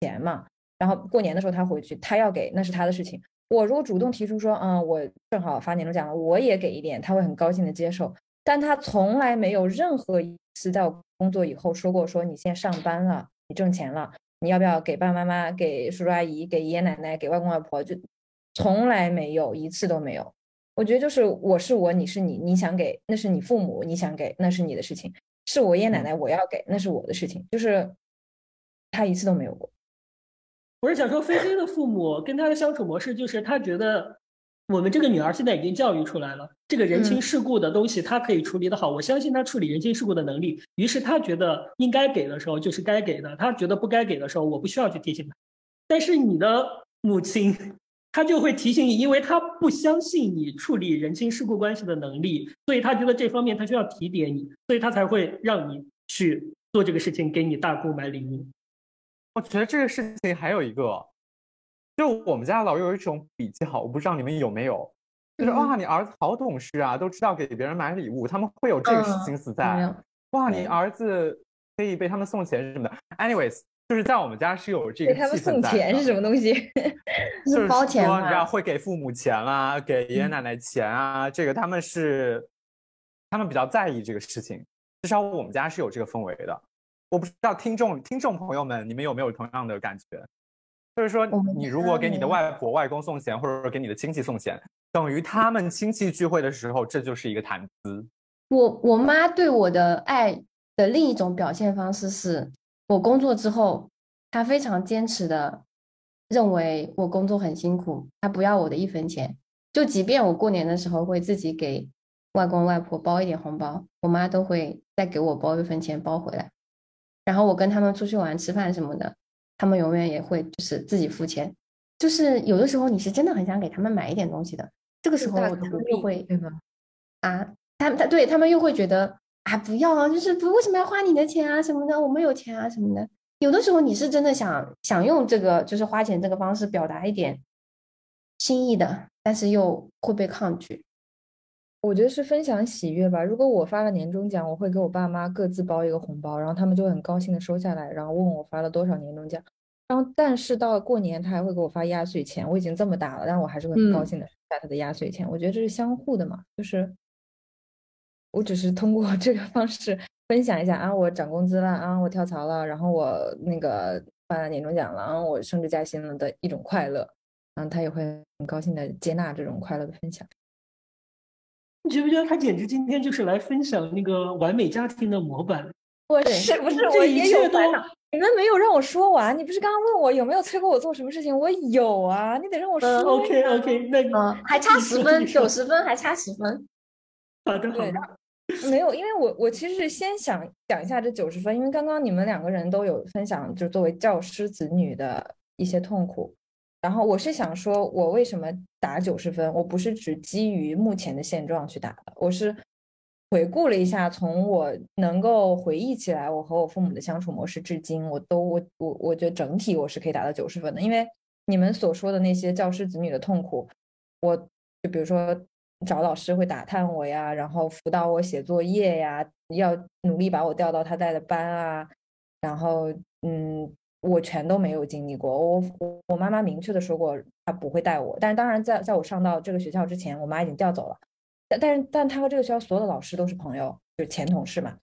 S4: 钱嘛。然后过年的时候他回去，他要给那是他的事情。我如果主动提出说，嗯，我正好发年终奖了，我也给一点，他会很高兴的接受。但他从来没有任何一次在我工作以后说过，说你现在上班了，你挣钱了，你要不要给爸爸妈妈、给叔叔阿姨、给爷爷奶奶、给外公外婆？就从来没有一次都没有。我觉得就是我是我，你是你，你想给那是你父母，你想给那是你的事情，是我爷爷奶奶我要给那是我的事情，就是他一次都没有过。
S1: 我是想说，菲菲的父母跟他的相处模式就是，他觉得我们这个女儿现在已经教育出来了，这个人情
S3: 嗯
S1: 世故的东西她可以处理得好，我相信她处理人情世故的能力。于是她觉得应该给的时候就是该给的，她觉得不该给的时候，我不需要去提醒她。但是你的母亲，她就会提醒你，因为她不相信你处理人情世故关系的能力，所以她觉得这方面她需要提点你，所以她才会让你去做这个事情，给你大姑买礼物。
S2: 我觉得这个事情还有一个，就我们家老有一种比较，我不知道你们有没有，就是
S3: 嗯
S2: 哇，你儿子好懂事啊，都知道给别人买礼物，他们会有这个
S3: 嗯
S2: 心思
S3: 没
S2: 在。
S3: 有，
S2: 哇，你儿子可以被他们送钱什么的。Anyways，就是在我们家是有这个
S4: 给他们送钱是什么东西？
S2: 就是
S3: 包钱
S2: 说，你知道，会给父母钱啦，给爷爷
S3: 嗯
S2: 奶奶钱啊，这个他们是他们比较在意这个事情，至少我们家是有这个氛围的。我不知道听众听众朋友们，你们有没有同样的感觉？就是说你如果给你的外婆、外公送钱，或者说给你的亲戚送钱，等于他们亲戚聚会的时候，这就是一个谈资。
S3: 我我妈对我的爱的另一种表现方式是，我工作之后，她非常坚持的认为我工作很辛苦，她不要我的一分钱。就即便我过年的时候会自己给外公外婆包一点红包，我妈都会再给我包一分钱包回来。然后我跟他们出去玩、吃饭什么的，他们永远也会就是自己付钱。就是有的时候你是真的很想给他们买一点东西的，这个时候他们又会
S4: 对吧？
S3: 啊，他他对他们又会觉得啊，不要啊，就是不为什么要花你的钱啊什么的，我们有钱啊什么的。有的时候你是真的想想用这个就是花钱这个方式表达一点心意的，但是又会被抗拒。
S4: 我觉得是分享喜悦吧。如果我发了年终奖，我会给我爸妈各自包一个红包，然后他们就很高兴的收下来，然后问我发了多少年终奖。然后，但是到了过年，他还会给我发压岁钱。我已经这么大了，但我还是会很高
S3: 嗯
S4: 兴的收下他的压岁钱。我觉得这是相互的嘛，就是我只是通过这个方式分享一下啊，我涨工资了啊，我跳槽了，然后我那个发了年终奖了，啊，我升职加薪了的一种快乐。然后他也会很高兴的接纳这种快乐的分享。
S1: 你觉不觉得他简直今天就是来分享那个完美家庭的模板？
S3: 对
S4: 我是不是
S1: 这
S4: 我也
S1: 一切都
S4: 有烦恼？你们没有让我说完。你不是刚刚问我有没有催过我做什么事情？我有啊，你得让我说
S3: 嗯。
S1: OK OK，那
S3: 嗯，还差
S1: 你
S3: 十分，九十分还差十分。
S1: 好的好的，
S4: 没有，因为我我其实是先想讲一下这九十分，因为刚刚你们两个人都有分享，就作为教师子女的一些痛苦。然后我是想说，我为什么打九十分？我不是只基于目前的现状去打的，我是回顾了一下，从我能够回忆起来我和我父母的相处模式至今，我都我我我觉得整体我是可以达到九十分的。因为你们所说的那些教师子女的痛苦，我就比如说找老师会打探我呀，然后辅导我写作业呀，要努力把我调到他带的班啊，然后嗯，我全都没有经历过。我我妈妈明确的说过，她不会带我。但是当然，在在我上到这个学校之前，我妈已经调走了。但但是，但他和这个学校所有的老师都是朋友，就是前同事嘛。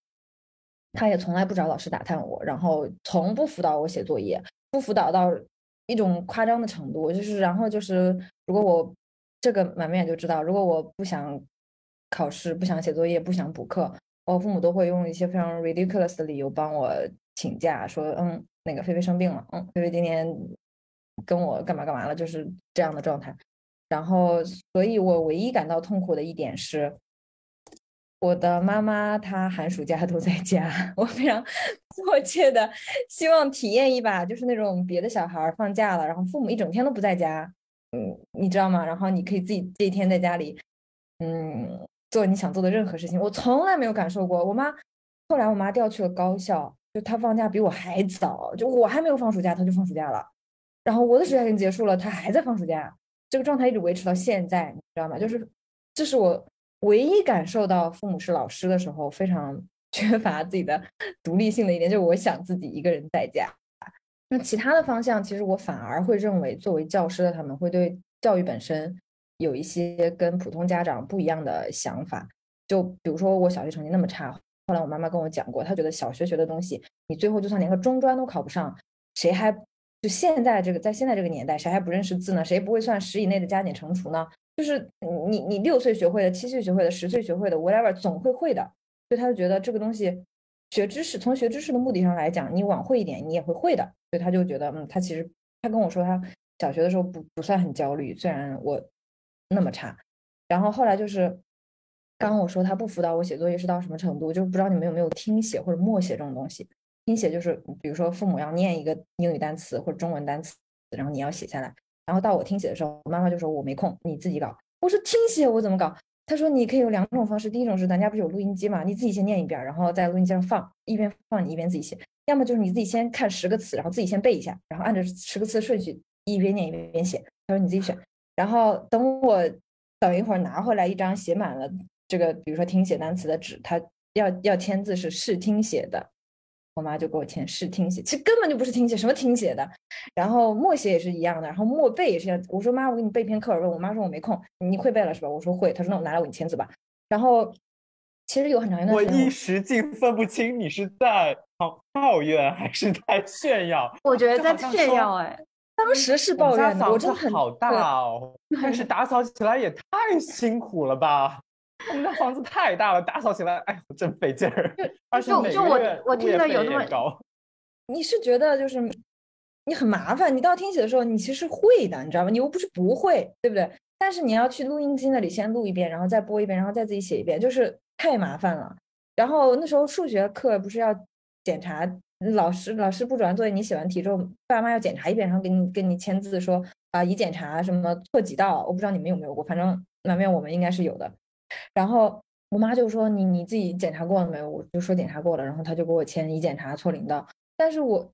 S4: 他也从来不找老师打探我，然后从不辅导我写作业，不辅导到一种夸张的程度。就是，然后就是，如果我这个满面就知道，如果我不想考试、不想写作业、不想补课，我父母都会用一些非常 ridiculous 的理由帮我请假，说，嗯，那个菲菲生病了，嗯，菲菲今天跟我干嘛干嘛了，就是这样的状态。然后，所以我唯一感到痛苦的一点是，我的妈妈她寒暑假都在家，我非常迫切的希望体验一把，就是那种别的小孩放假了，然后父母一整天都不在家，嗯，你知道吗？然后你可以自己这一天在家里，嗯，做你想做的任何事情。我从来没有感受过。我妈后来我妈调去了高校，就他放假比我还早，就我还没有放暑假，他就放暑假了，然后我的暑假已经结束了，他还在放暑假。这个状态一直维持到现在，你知道吗？就是这是我唯一感受到父母是老师的时候非常 缺乏自己的独立性的一点，就是我想自己一个人在家。那其他的方向，其实我反而会认为，作为教师的他们会对教育本身有一些跟普通家长不一样的想法。就比如说我小学成绩那么差，后来我妈妈跟我讲过，她觉得小学学的东西，你最后就算连个中专都考不上，谁还？就现在这个，在现在这个年代，谁还不认识字呢？谁不会算十以内的加减乘除呢？就是你你六岁学会的，七岁学会的，十岁学会的，whatever，总会会的。所以他就觉得这个东西，学知识，从学知识的目的上来讲，你晚会一点，你也会会的。所以他就觉得，嗯，他其实他跟我说，他小学的时候不不算很焦虑，虽然我那么差。然后后来就是，刚刚我说他不辅导我写作业是到什么程度？就是不知道你们有没有听写或者默写这种东西。听写就是，比如说父母要念一个英语单词或者中文单词，然后你要写下来。然后到我听写的时候，我妈妈就说我没空，你自己搞。我说听写我怎么搞？她说你可以有两种方式，第一种是咱家不是有录音机嘛，你自己先念一遍，然后在录音机上放，一边放你一边自己写。要么就是你自己先看十个词，然后自己先背一下，然后按照十个词的顺序一边念一边写。她说你自己选。然后等我等一会儿拿回来一张写满了这个，比如说听写单词的纸，他要要签字是试听写的。我妈就给我签试听写，其实根本就不是听写，什么听写的，然后默写也是一样的，然后默背也是一样。我说妈，我给你背篇课文，我妈说我没空，你会背了是吧？我说会，她说那我拿来我给你签字吧。然后其实有很长一段
S2: 时间，我一时竟分不清你是在抱怨还是在炫耀。
S3: 我觉得在炫耀哎，
S4: 当时是抱怨的，我真的很
S2: 好大哦，但是打扫起来也太辛苦了吧。我们家房子太大了，打扫起来，哎，真费劲儿。而且每个月物业费也高。
S4: 你是觉得就是你很麻烦？你到听写的时候，你其实会的，你知道吗？你又不是不会，对不对？但是你要去录音机那里先录一遍，然后再播一遍，然后再自己写一遍，就是太麻烦了。然后那时候数学课不是要检查，老师老师布置完作业，你写完题之后，爸妈要检查一遍，然后给你给你签字说啊，已检查什么错几道？我不知道你们有没有过，反正南面我们应该是有的。然后我妈就说：“你你自己检查过了没有？”我就说检查过了，然后她就给我签已检查错零道。但是我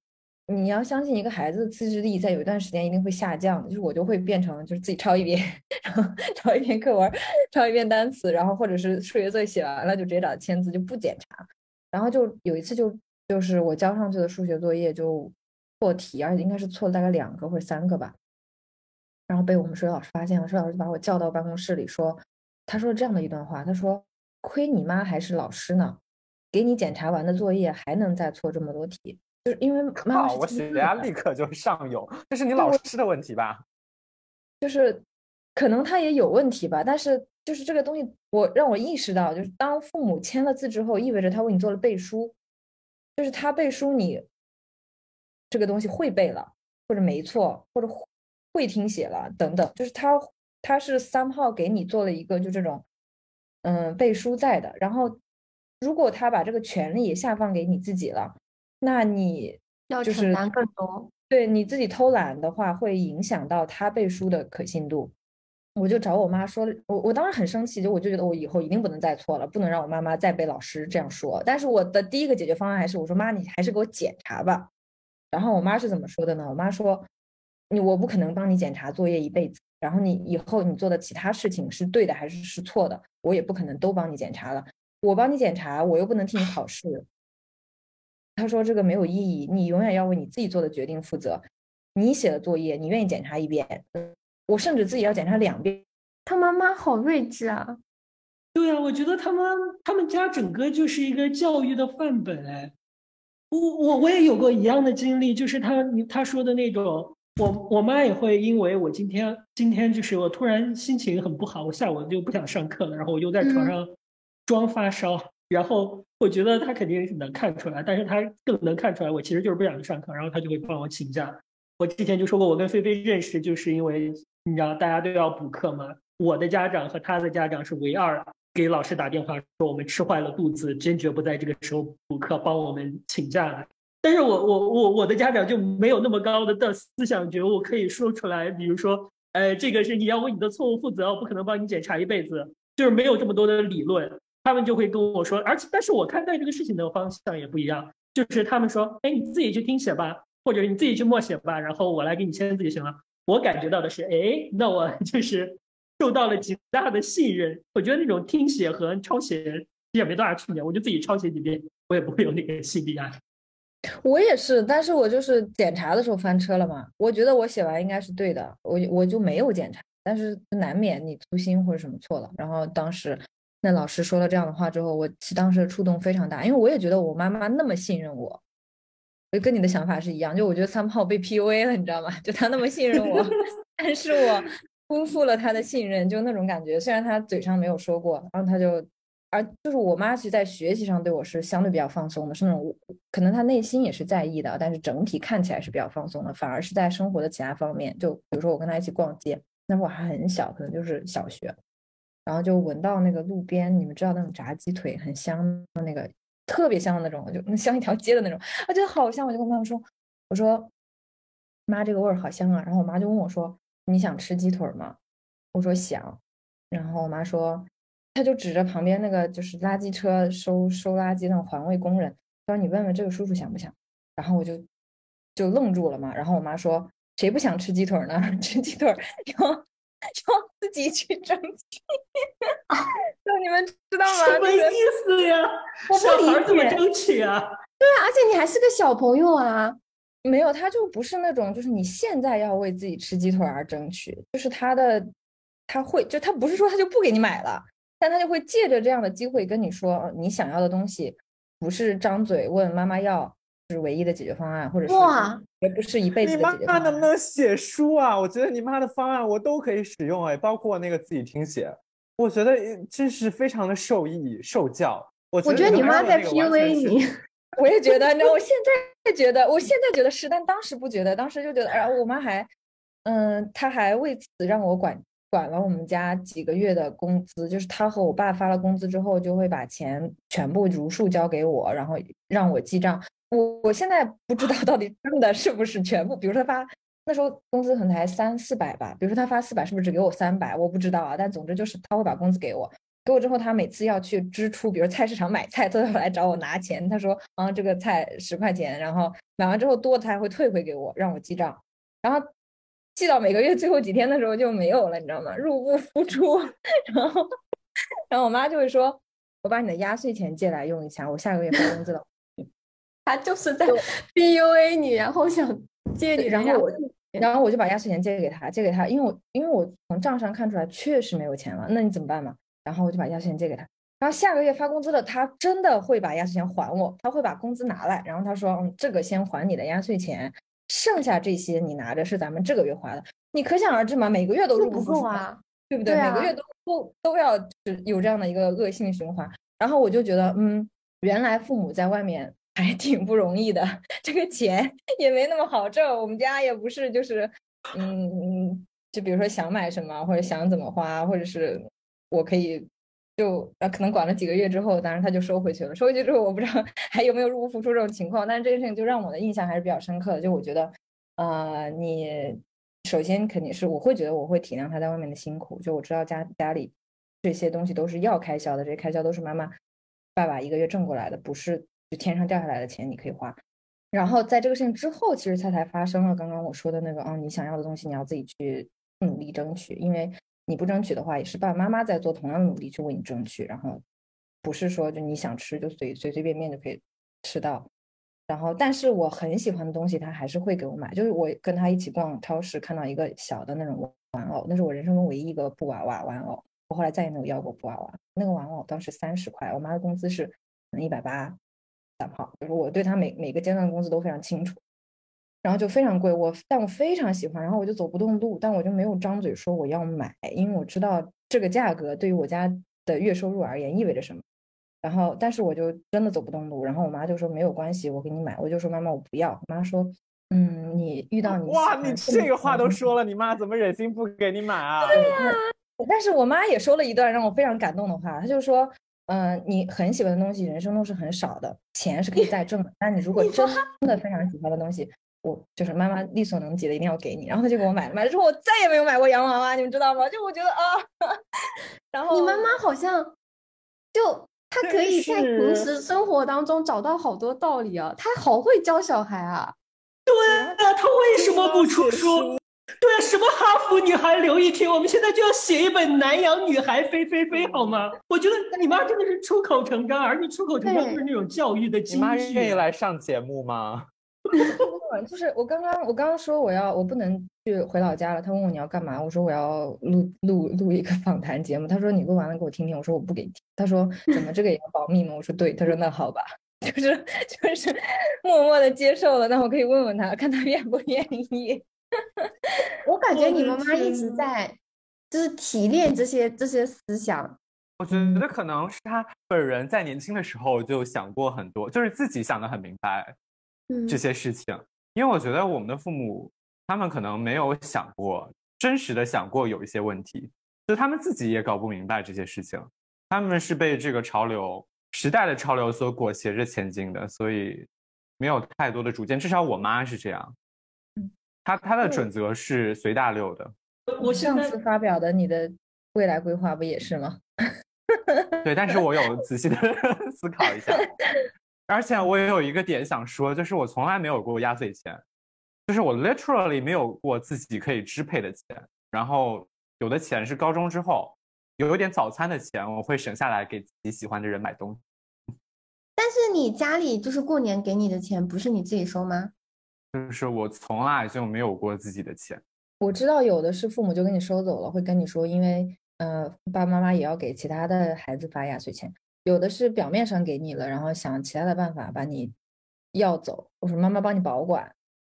S4: 你要相信一个孩子的自制力，在有一段时间一定会下降的。就是我就会变成就是自己抄一遍，然后抄一遍课文，抄一遍单词，然后或者是数学作业写完了就直接找他签字，就不检查。然后就有一次就就是我交上去的数学作业就错题，而且应该是错了大概两个或者三个吧。然后被我们数学老师发现了，数学老师就把我叫到办公室里说。他说这样的一段话，他说：“亏你妈还是老师呢，给你检查完的作业还能再错这么多题，就是因为 妈妈
S2: 我血压立刻就上涌，这是你老师的问题吧？
S4: 就是可能他也有问题吧，但是就是这个东西，我让我意识到，就是当父母签了字之后，意味着他为你做了背书，就是他背书你这个东西会背了，或者没错，或者会听写了等等，就是他。”他是三号给你做了一个就这种，嗯，背书在的。然后，如果他把这个权利也下放给你自己了，那你
S3: 要承担更多。
S4: 对你自己偷懒的话，会影响到他背书的可信度。我就找我妈说，我我当时很生气，就我就觉得我以后一定不能再错了，不能让我妈妈再被老师这样说。但是我的第一个解决方案还是我说妈，你还是给我检查吧。然后我妈是怎么说的呢？我妈说，你我不可能帮你检查作业一辈子，然后你以后你做的其他事情是对的还是是错的，我也不可能都帮你检查了。我帮你检查，我又不能替你考试。他说这个没有意义，你永远要为你自己做的决定负责。你写的作业，你愿意检查一遍？我甚至自己要检查两遍。
S3: 他妈妈好睿智啊！
S1: 对啊，我觉得他们他们家整个就是一个教育的范本哎。我我我也有过一样的经历，就是他他说的那种，我我妈也会因为我今天今天就是我突然心情很不好，我下午就不想上课了，然后我就在床上装发烧，然后我觉得她肯定是能看出来，但是她更能看出来我其实就是不想去上课，然后她就会帮我请假。我之前就说过，我跟菲菲认识就是因为你知道大家都要补课嘛。我的家长和他的家长是唯二给老师打电话说我们吃坏了肚子，坚决不在这个时候补课，帮我们请假的。但是我我我我的家长就没有那么高的的思想觉悟可以说出来，比如说，呃，这个是你要为你的错误负责，我不可能帮你检查一辈子，就是没有这么多的理论。他们就会跟我说，而且但是我看待这个事情的方向也不一样，就是他们说，哎，你自己去听写吧。或者你自己去默写吧，然后我来给你签字就行了。我感觉到的是，哎，那我 就是受到了极大的信任。我觉得那种听写和抄写也没多大区别，我就自己抄写几遍，我也不会有那个心理压力。
S4: 我也是，但是我就是检查的时候翻车了嘛。我觉得我写完应该是对的，我我就没有检查，但是难免你粗心或者什么错了。然后当时那老师说了这样的话之后，我当时触动非常大，因为我也觉得我妈妈那么信任我。就跟你的想法是一样，就我觉得三炮被 PUA 了，你知道吗？就他那么信任我，但是我辜负了他的信任，就那种感觉。虽然他嘴上没有说过，然后他就，而就是我妈其实在学习上对我是相对比较放松的，是那种可能她内心也是在意的，但是整体看起来是比较放松的。反而是在生活的其他方面，就比如说我跟她一起逛街，那会我还很小，可能就是小学，然后就闻到那个路边，你们知道那种炸鸡腿很香的那个。特别香的那种，就 像一条街的那种，我觉得好香，我就跟妈妈说：“我说妈，这个味儿好香啊。”然后我妈就问我说：“你想吃鸡腿吗？”我说想。然后我妈说，她就指着旁边那个就是垃圾车收收垃圾那种环卫工人，他说：“你问问这个叔叔想不想。”然后我就就愣住了嘛。然后我妈说：“谁不想吃鸡腿呢？吃鸡腿要。”要自己去争取，那你们知道吗？
S1: 什么意思呀？小孩怎么争取啊？
S3: 对啊，而且你还是个小朋友啊。
S4: 没有，他就不是那种，就是你现在要为自己吃鸡腿而争取，就是他的，他会就他不是说他就不给你买了，但他就会借着这样的机会跟你说，你想要的东西不是张嘴问妈妈要。是唯一的解决方案，或者是也不是一辈子的解决方案。
S2: 你妈能不能写书啊？我觉得你妈的方案我都可以使用哎，包括那个自己听写，我觉得真是非常的受益受教。我
S3: 觉得你妈在 PUA 你，
S4: 我也觉得。你知道，我现在觉得，我现在觉得是，但当时不觉得。当时就觉得，然后我妈还，嗯，她还为此让我管管了我们家几个月的工资，就是他和我爸发了工资之后，就会把钱全部如数交给我，然后让我记账。我我现在不知道 到底真的是不是全部，比如说他发那时候工资可能才三四百吧，比如说他发四百，是不是只给我三百？我不知道啊，但总之就是他会把工资给我，给我之后他每次要去支出，比如菜市场买菜，他都要来找我拿钱。他说啊，这个菜十块钱，然后买完之后多他还会退回给我，让我记账，然后记到每个月最后几天的时候就没有了，你知道吗？入不敷出，然后然后我妈就会说，我把你的压岁钱借来用一下，我下个月发工资了。
S3: 他就是在 PUA 你，然后想借你，
S4: 然后我，然后我就把压岁钱借给他，借给他，因为我因为我从账上看出来确实没有钱了，那你怎么办嘛？然后我就把压岁钱借给他，然后下个月发工资了，他真的会把压岁钱还我，他会把工资拿来，然后他说，嗯，这个先还你的压岁钱，剩下这些你拿着是咱们这个月花的，你可想而知嘛，每个月都入不
S3: 够啊，
S4: 对不对？每个月都都都要有这样的一个恶性循环，然后我就觉得，嗯，原来父母在外面。还 挺不容易的，这个钱 也没那么好挣。我们家也不是就是，嗯，就比如说想买什么或者想怎么花，或者是我可以就啊，可能管了几个月之后，当然他就收回去了。收回去之后，我不知道 还有没有入不敷出这种情况。但是这个事情就让我的印象还是比较深刻的。就我觉得，呃，你。首先肯定是我会觉得我会体谅他在外面的辛苦，就我知道家家里这些东西都是要开销的，这些开销都是妈妈爸爸一个月挣过来的，不是就天上掉下来的钱你可以花。然后在这个事情之后，其实它才发生了刚刚我说的那个，嗯，你想要的东西你要自己去努力争取，因为你不争取的话，也是爸爸妈妈在做同样的努力去为你争取，然后不是说就你想吃就随随随便便就可以吃到。然后，但是我很喜欢的东西，他还是会给我买。就是我跟他一起逛超市，看到一个小的那种玩偶，那是我人生中唯一一个布娃娃玩偶。我后来再也没有要过布娃娃。那个玩偶当时三十块，我妈的工资是一百八，三号。就是我对他每每个阶段的工资都非常清楚。然后就非常贵，我但我非常喜欢，然后我就走不动路，但我就没有张嘴说我要买，因为我知道这个价格对于我家的月收入而言意味着什么。然后，但是我就真的走不动路，然后我妈就说没有关系，我给你买。我就说妈妈我不要。我妈说，嗯，你遇到你
S2: 哇，你这个话都说了，你妈怎么忍心不给你买啊？
S4: 对呀。但是我妈也说了一段让我非常感动的话，她就说，嗯，你很喜欢的东西，人生都是很少的，钱是可以再挣的。但你如果真的非常喜欢的东西，我就是妈妈力所能及的一定要给你。然后他就给我买了，买了之后我再也没有买过洋娃娃，你们知道吗？就我觉得啊，然后
S3: 你妈妈好像就。她可以在平时生活当中找到好多道理啊，她好会教小孩啊。
S1: 对啊，她为什么不出书？对啊，什么哈佛女孩刘亦婷，我们现在就要写一本南洋女孩飞飞飞好吗？我觉得你妈真的是出口成章，而且出口成章就是那种教育的精
S2: 髓。你妈愿意来上节目吗？
S4: 就是我刚刚我刚刚说我要我不能去回老家了，他问我你要干嘛，我说我要录录录一个 访谈节目，他说你录完了给我听听，我说我不给你听，他说 怎么这个也要保密吗？我说对，他说那好吧，就是就是默默的接受了，那我可以问问他，看他愿不愿意。
S3: 我感觉你妈妈一直在就是提炼这些这些思想，
S2: 我觉得可能是他本人在年轻的时候就想过很多，就是自己想的很明白。这些事情，因为我觉得我们的父母，他们可能没有想过真实的想过有一些问题，就他们自己也搞不明白这些事情，他们是被这个潮流、时代的潮流所裹挟着前进的，所以没有太多的主见。至少我妈是这样，她她的准则是随大流的。
S4: 我上次发表的你的未来规划不也是吗？
S2: 对，但是我有仔细的 思考一下。而且我也有一个点想说，就是我从来没有过压岁钱，就是我 literally 没有过自己可以支配的钱。然后有的钱是高中之后有一点早餐的钱，我会省下来给自己喜欢的人买东西。
S3: 但是你家里就是过年给你的钱，不是你自己收吗？
S2: 就是我从来就没有过自己的钱。
S4: 我知道有的是父母就给你收走了，会跟你说，因为呃爸爸妈妈也要给其他的孩子发压岁钱。有的是表面上给你了，然后想其他的办法把你要走。我说妈妈帮你保管，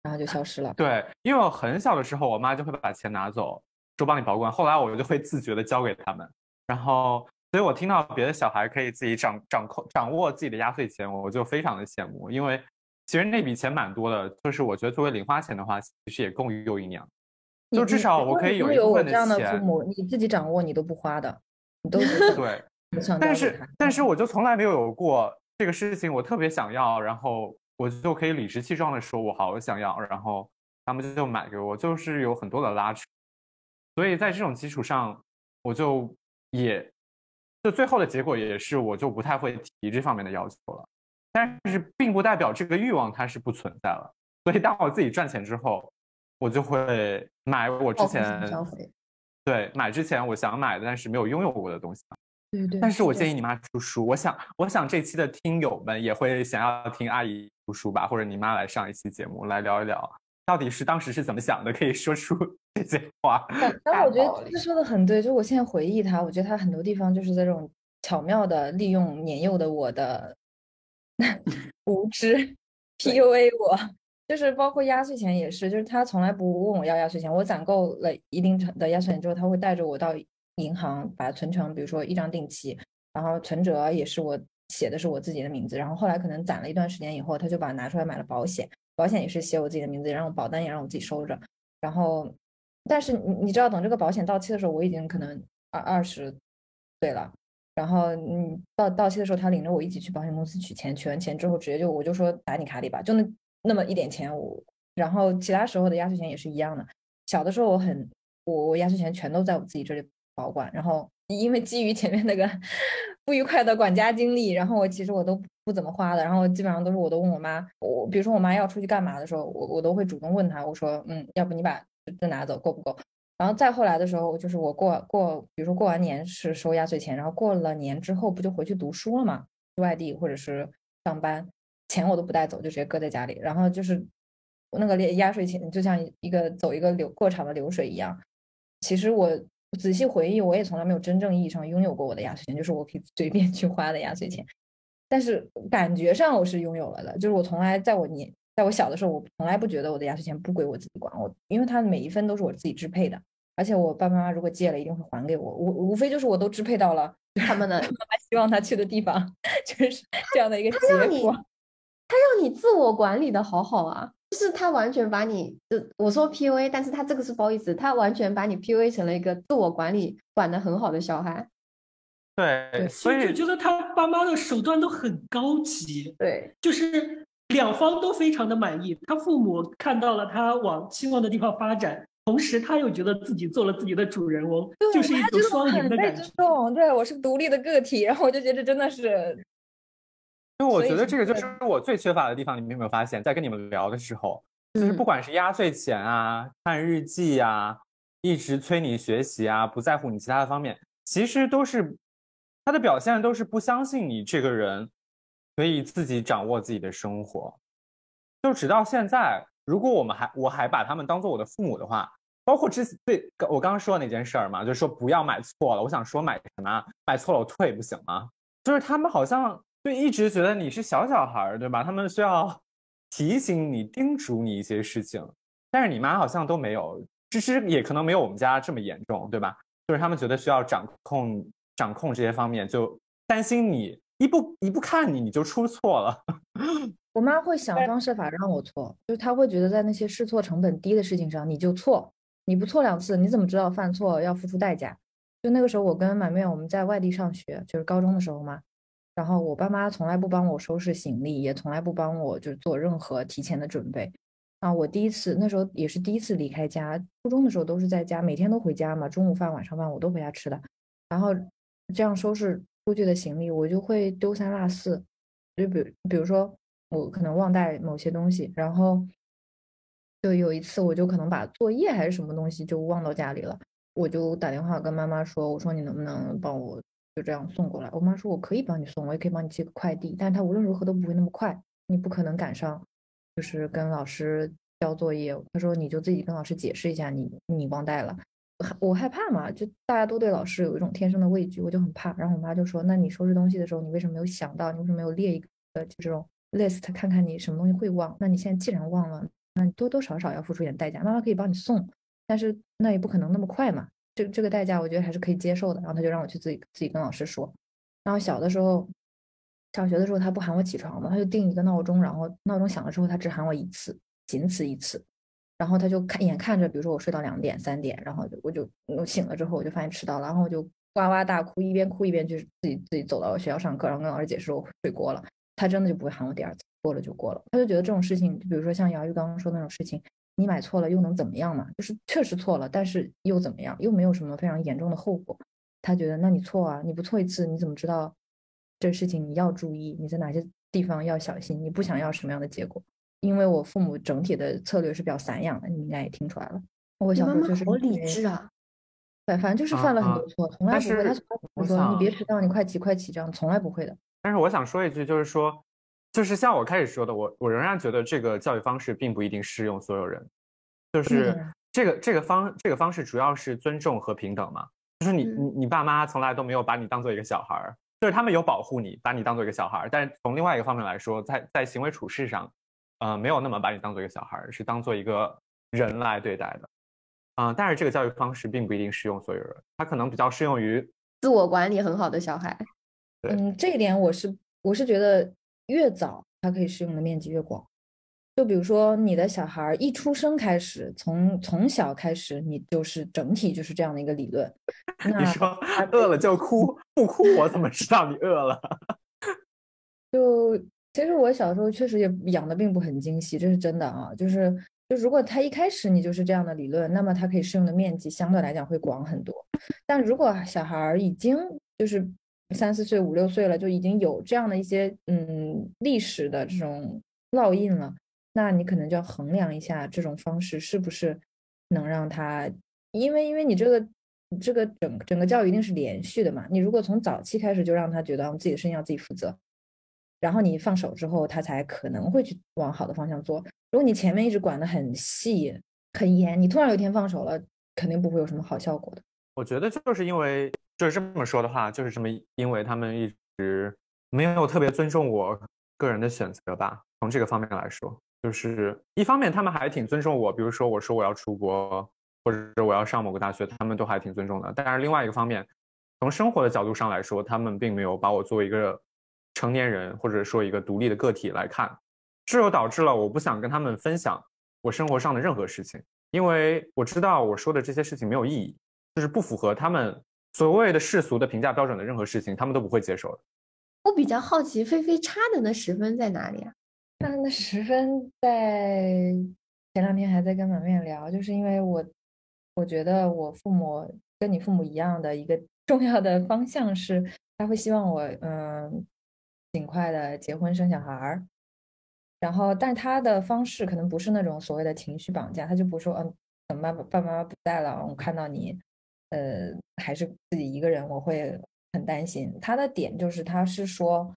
S4: 然后就消失了。
S2: 对，因为我很小的时候，我妈就会把钱拿走，说帮你保管。后来我就会自觉的交给他们。然后，所以我听到别的小孩可以自己掌掌控掌握自己的压岁钱，我就非常的羡慕。因为其实那笔钱蛮多的，就是我觉得作为零花钱的话，其实也够用一年。就至少我可以有一部分
S4: 的钱。父母，你自己掌握，你都不花的，你 都
S2: 对。但是，但是我就从来没有有过这个事情，我特别想要，然后我就可以理直气壮的说，我好想要，然后他们就买给我，就是有很多的拉扯，所以在这种基础上，我就也，就最后的结果也是，我就不太会提这方面的要求了。但是，并不代表这个欲望它是不存在了。所以，当我自己赚钱之后，我就会买我之前对买之前我想买的，但是没有拥有过的东西。
S4: 对对，
S2: 但是我建议你妈出书。我想，我想这期的听友们也会想要听阿姨出书吧，或者你妈来上一期节目来聊一聊，到底是当时是怎么想的，可以说出 这些话。
S4: 但我觉得他说的很对，就我现在回忆他，我觉得他很多地方就是在这种巧妙的利用年幼的我的 无知 PUA 我，就是包括压岁钱也是，就是他从来不问我要压岁钱，我攒够了一定程的压岁钱之后，他会带着我到。银行把它存成，比如说一张定期，然后存折也是我写的是我自己的名字，然后后来可能攒了一段时间以后，他就把它拿出来买了保险，保险也是写我自己的名字，然后保单也让我自己收着，然后，但是你你知道，等这个保险到期的时候，我已经可能二二十岁了，然后嗯到到期的时候，他领着我一起去保险公司取钱，取完钱之后直接就我就说打你卡里吧，就那那么一点钱，我然后其他时候的压岁钱也是一样的。小的时候我很我我压岁钱全都在我自己这里保管，然后因为基于前面那个 不愉快的管家经历，然后我其实我都不怎么花的，然后基本上都是我都问我妈，我比如说我妈要出去干嘛的时候，我我都会主动问她，我说嗯，要不你把这拿走够不够？然后再后来的时候，就是我过过，比如说过完年是收压岁钱，然后过了年之后不就回去读书了嘛，去外地或者是上班，钱我都不带走，就直接搁在家里。然后就是那个压岁钱就像一个走一个流过场的流水一样。其实我仔细回忆，我也从来没有真正意义上拥有过我的压岁钱，就是我可以随便去花的压岁钱。但是感觉上我是拥有了的，就是我从来在我年。在我小的时候，我从来不觉得我的压岁钱不归我自己管，我因为它每一分都是我自己支配的，而且我爸爸妈妈如果借了，一定会还给我。无无非就是我都支配到了
S3: 他们的
S4: 希望他去的地方，就是这样的一个结果。
S3: 他让你自我管理的好好啊，就是他完全把你，就我说 PUA，但是他这个是褒义词，他完全把你 PUA 成了一个自我管理管的很好的小孩。
S2: 对，所以
S1: 就觉得他爸妈的手段都很高级。
S3: 对，
S1: 就是。两方都非常的满意，他父母看到了他往期望的地方发展，同时他又觉得自己做了自己的主人翁，就是一种双赢的感觉。
S4: 对，我是独立的个体，然后我就觉得真的是。
S2: 因为我觉得这个就是我最缺乏的地方，你们有没有发现？在跟你们聊的时候，就是不管是压岁钱啊、看日记啊、一直催你学习啊、不在乎你其他的方面，其实都是他的表现，都是不相信你这个人。可以自己掌握自己的生活，就直到现在。如果我们还我还把他们当做我的父母的话，包括之对我刚刚说的那件事儿嘛，就是说不要买错了。我想说买什么？买错了我退不行吗？就是他们好像就一直觉得你是小小孩儿，对吧？他们需要 提醒你、叮嘱你一些事情，但是你妈好像都没有，其实也可能没有我们家这么严重，对吧？就是他们觉得需要掌控、掌控这些方面，就担心你。一不一不看你，你就出错了。
S4: 我妈会想方设法让我错，就是她会觉得在那些试错成本低的事情上，你就错，你不错两次，你怎么知道犯错要付出代价？就那个时候，我跟满面我们在外地上学，就是高中的时候嘛。然后我爸妈从来不帮我收拾行李，也从来不帮我就做任何提前的准备。啊，我第一次那时候也是第一次离开家，初中的时候都是在家，每天都回家嘛，中午饭、晚上饭我都回家吃的。然后这样收拾。出去的行李，我就会丢三落四，就比比如说我可能忘带某些东西，然后就有一次我就可能把作业还是什么东西就忘到家里了，我就打电话跟妈妈说，我说你能不能帮我就这样送过来？我妈说我可以帮你送，我也可以帮你寄个快递，但是他无论如何都不会那么快，你不可能赶上，就是跟老师交作业。他说你就自己跟老师解释一下，你你忘带了。我害怕嘛，就大家都对老师有一种天生的畏惧，我就很怕。然后我妈就说：“那你收拾东西的时候，你为什么没有想到？你为什么没有列一个就这种 list，看看你什么东西会忘？那你现在既然忘了，那你多多少少要付出点代价。妈妈可以帮你送，但是那也不可能那么快嘛。这这个代价，我觉得还是可以接受的。然后他就让我去自己自己跟老师说。然后小的时候，小学的时候，他不喊我起床嘛，他就定一个闹钟，然后闹钟响了之后，他只喊我一次，仅此一次。然后他就看眼看着，比如说我睡到两点、三点，然后我就我醒了之后，我就发现迟到了，然后我就哇哇大哭，一边哭一边就是自己自己走到学校上课，然后跟老师解释我睡过了。他真的就不会喊我第二次，过了就过了。他就觉得这种事情，就比如说像姚玉刚刚说那种事情，你买错了又能怎么样嘛？就是确实错了，但是又怎么样？又没有什么非常严重的后果。他觉得那你错啊，你不错一次，你怎么知道这事情你要注意？你在哪些地方要小心？你不想要什么样的结果？因为我父母整体的策略是比较散养的，你应该也听出来了。我小时候就是
S3: 好理智啊，
S4: 对，反正就是犯了很多错，从来不会。他从来不会说你别迟到，你快起快起这样，从来不会的。
S2: 但是我想说一句，就是说，就是像我开始说的，我我仍然觉得这个教育方式并不一定适用所有人。就是这个这个方这个方式主要是尊重和平等嘛。就是你你你爸妈从来都没有把你当做一个小孩儿，就是他们有保护你，把你当做一个小孩儿。但是从另外一个方面来说，在在行为处事上。呃，没有那么把你当做一个小孩儿，是当做一个人来对待的，啊，但是这个教育方式并不一定适用所有人，它可能比较适用于
S3: 自我管理很好的小孩。
S4: 嗯，这一点我是我是觉得越早它可以适用的面积越广。就比如说你的小孩一出生开始，从从小开始，你就是整体就是这样的一个理论。
S2: 你说饿了就哭，不哭我怎么知道你饿了？
S4: 就。其实我小时候确实也养的并不很精细，这是真的啊。就是就如果他一开始你就是这样的理论，那么他可以适用的面积相对来讲会广很多。但如果小孩已经就是三四岁、五六岁了，就已经有这样的一些嗯历史的这种烙印了，那你可能就要衡量一下这种方式是不是能让他，因为因为你这个这个整整个教育一定是连续的嘛，你如果从早期开始就让他觉得自己的事情要自己负责。然后你放手之后，他才可能会去往好的方向做。如果你前面一直管得很细、很严，你突然有一天放手了，肯定不会有什么好效果的。
S2: 我觉得就是因为就是这么说的话，就是这么，因为他们一直没有特别尊重我个人的选择吧。从这个方面来说，就是一方面他们还挺尊重我，比如说我说我要出国，或者是我要上某个大学，他们都还挺尊重的。但是另外一个方面，从生活的角度上来说，他们并没有把我作为一个。成年人或者说一个独立的个体来看，这就导致了我不想跟他们分享我生活上的任何事情，因为我知道我说的这些事情没有意义，就是不符合他们所谓的世俗的评价标准的任何事情，他们都不会接受的。
S3: 我比较好奇，菲菲差的那十分在哪里啊？
S4: 差的那十分在前两天还在跟满面聊，就是因为我我觉得我父母跟你父母一样的一个重要的方向是，他会希望我嗯。尽快的结婚生小孩儿，然后，但他的方式可能不是那种所谓的情绪绑架，他就不说，嗯，等爸爸爸爸妈妈不在了，我看到你，呃，还是自己一个人，我会很担心。他的点就是，他是说，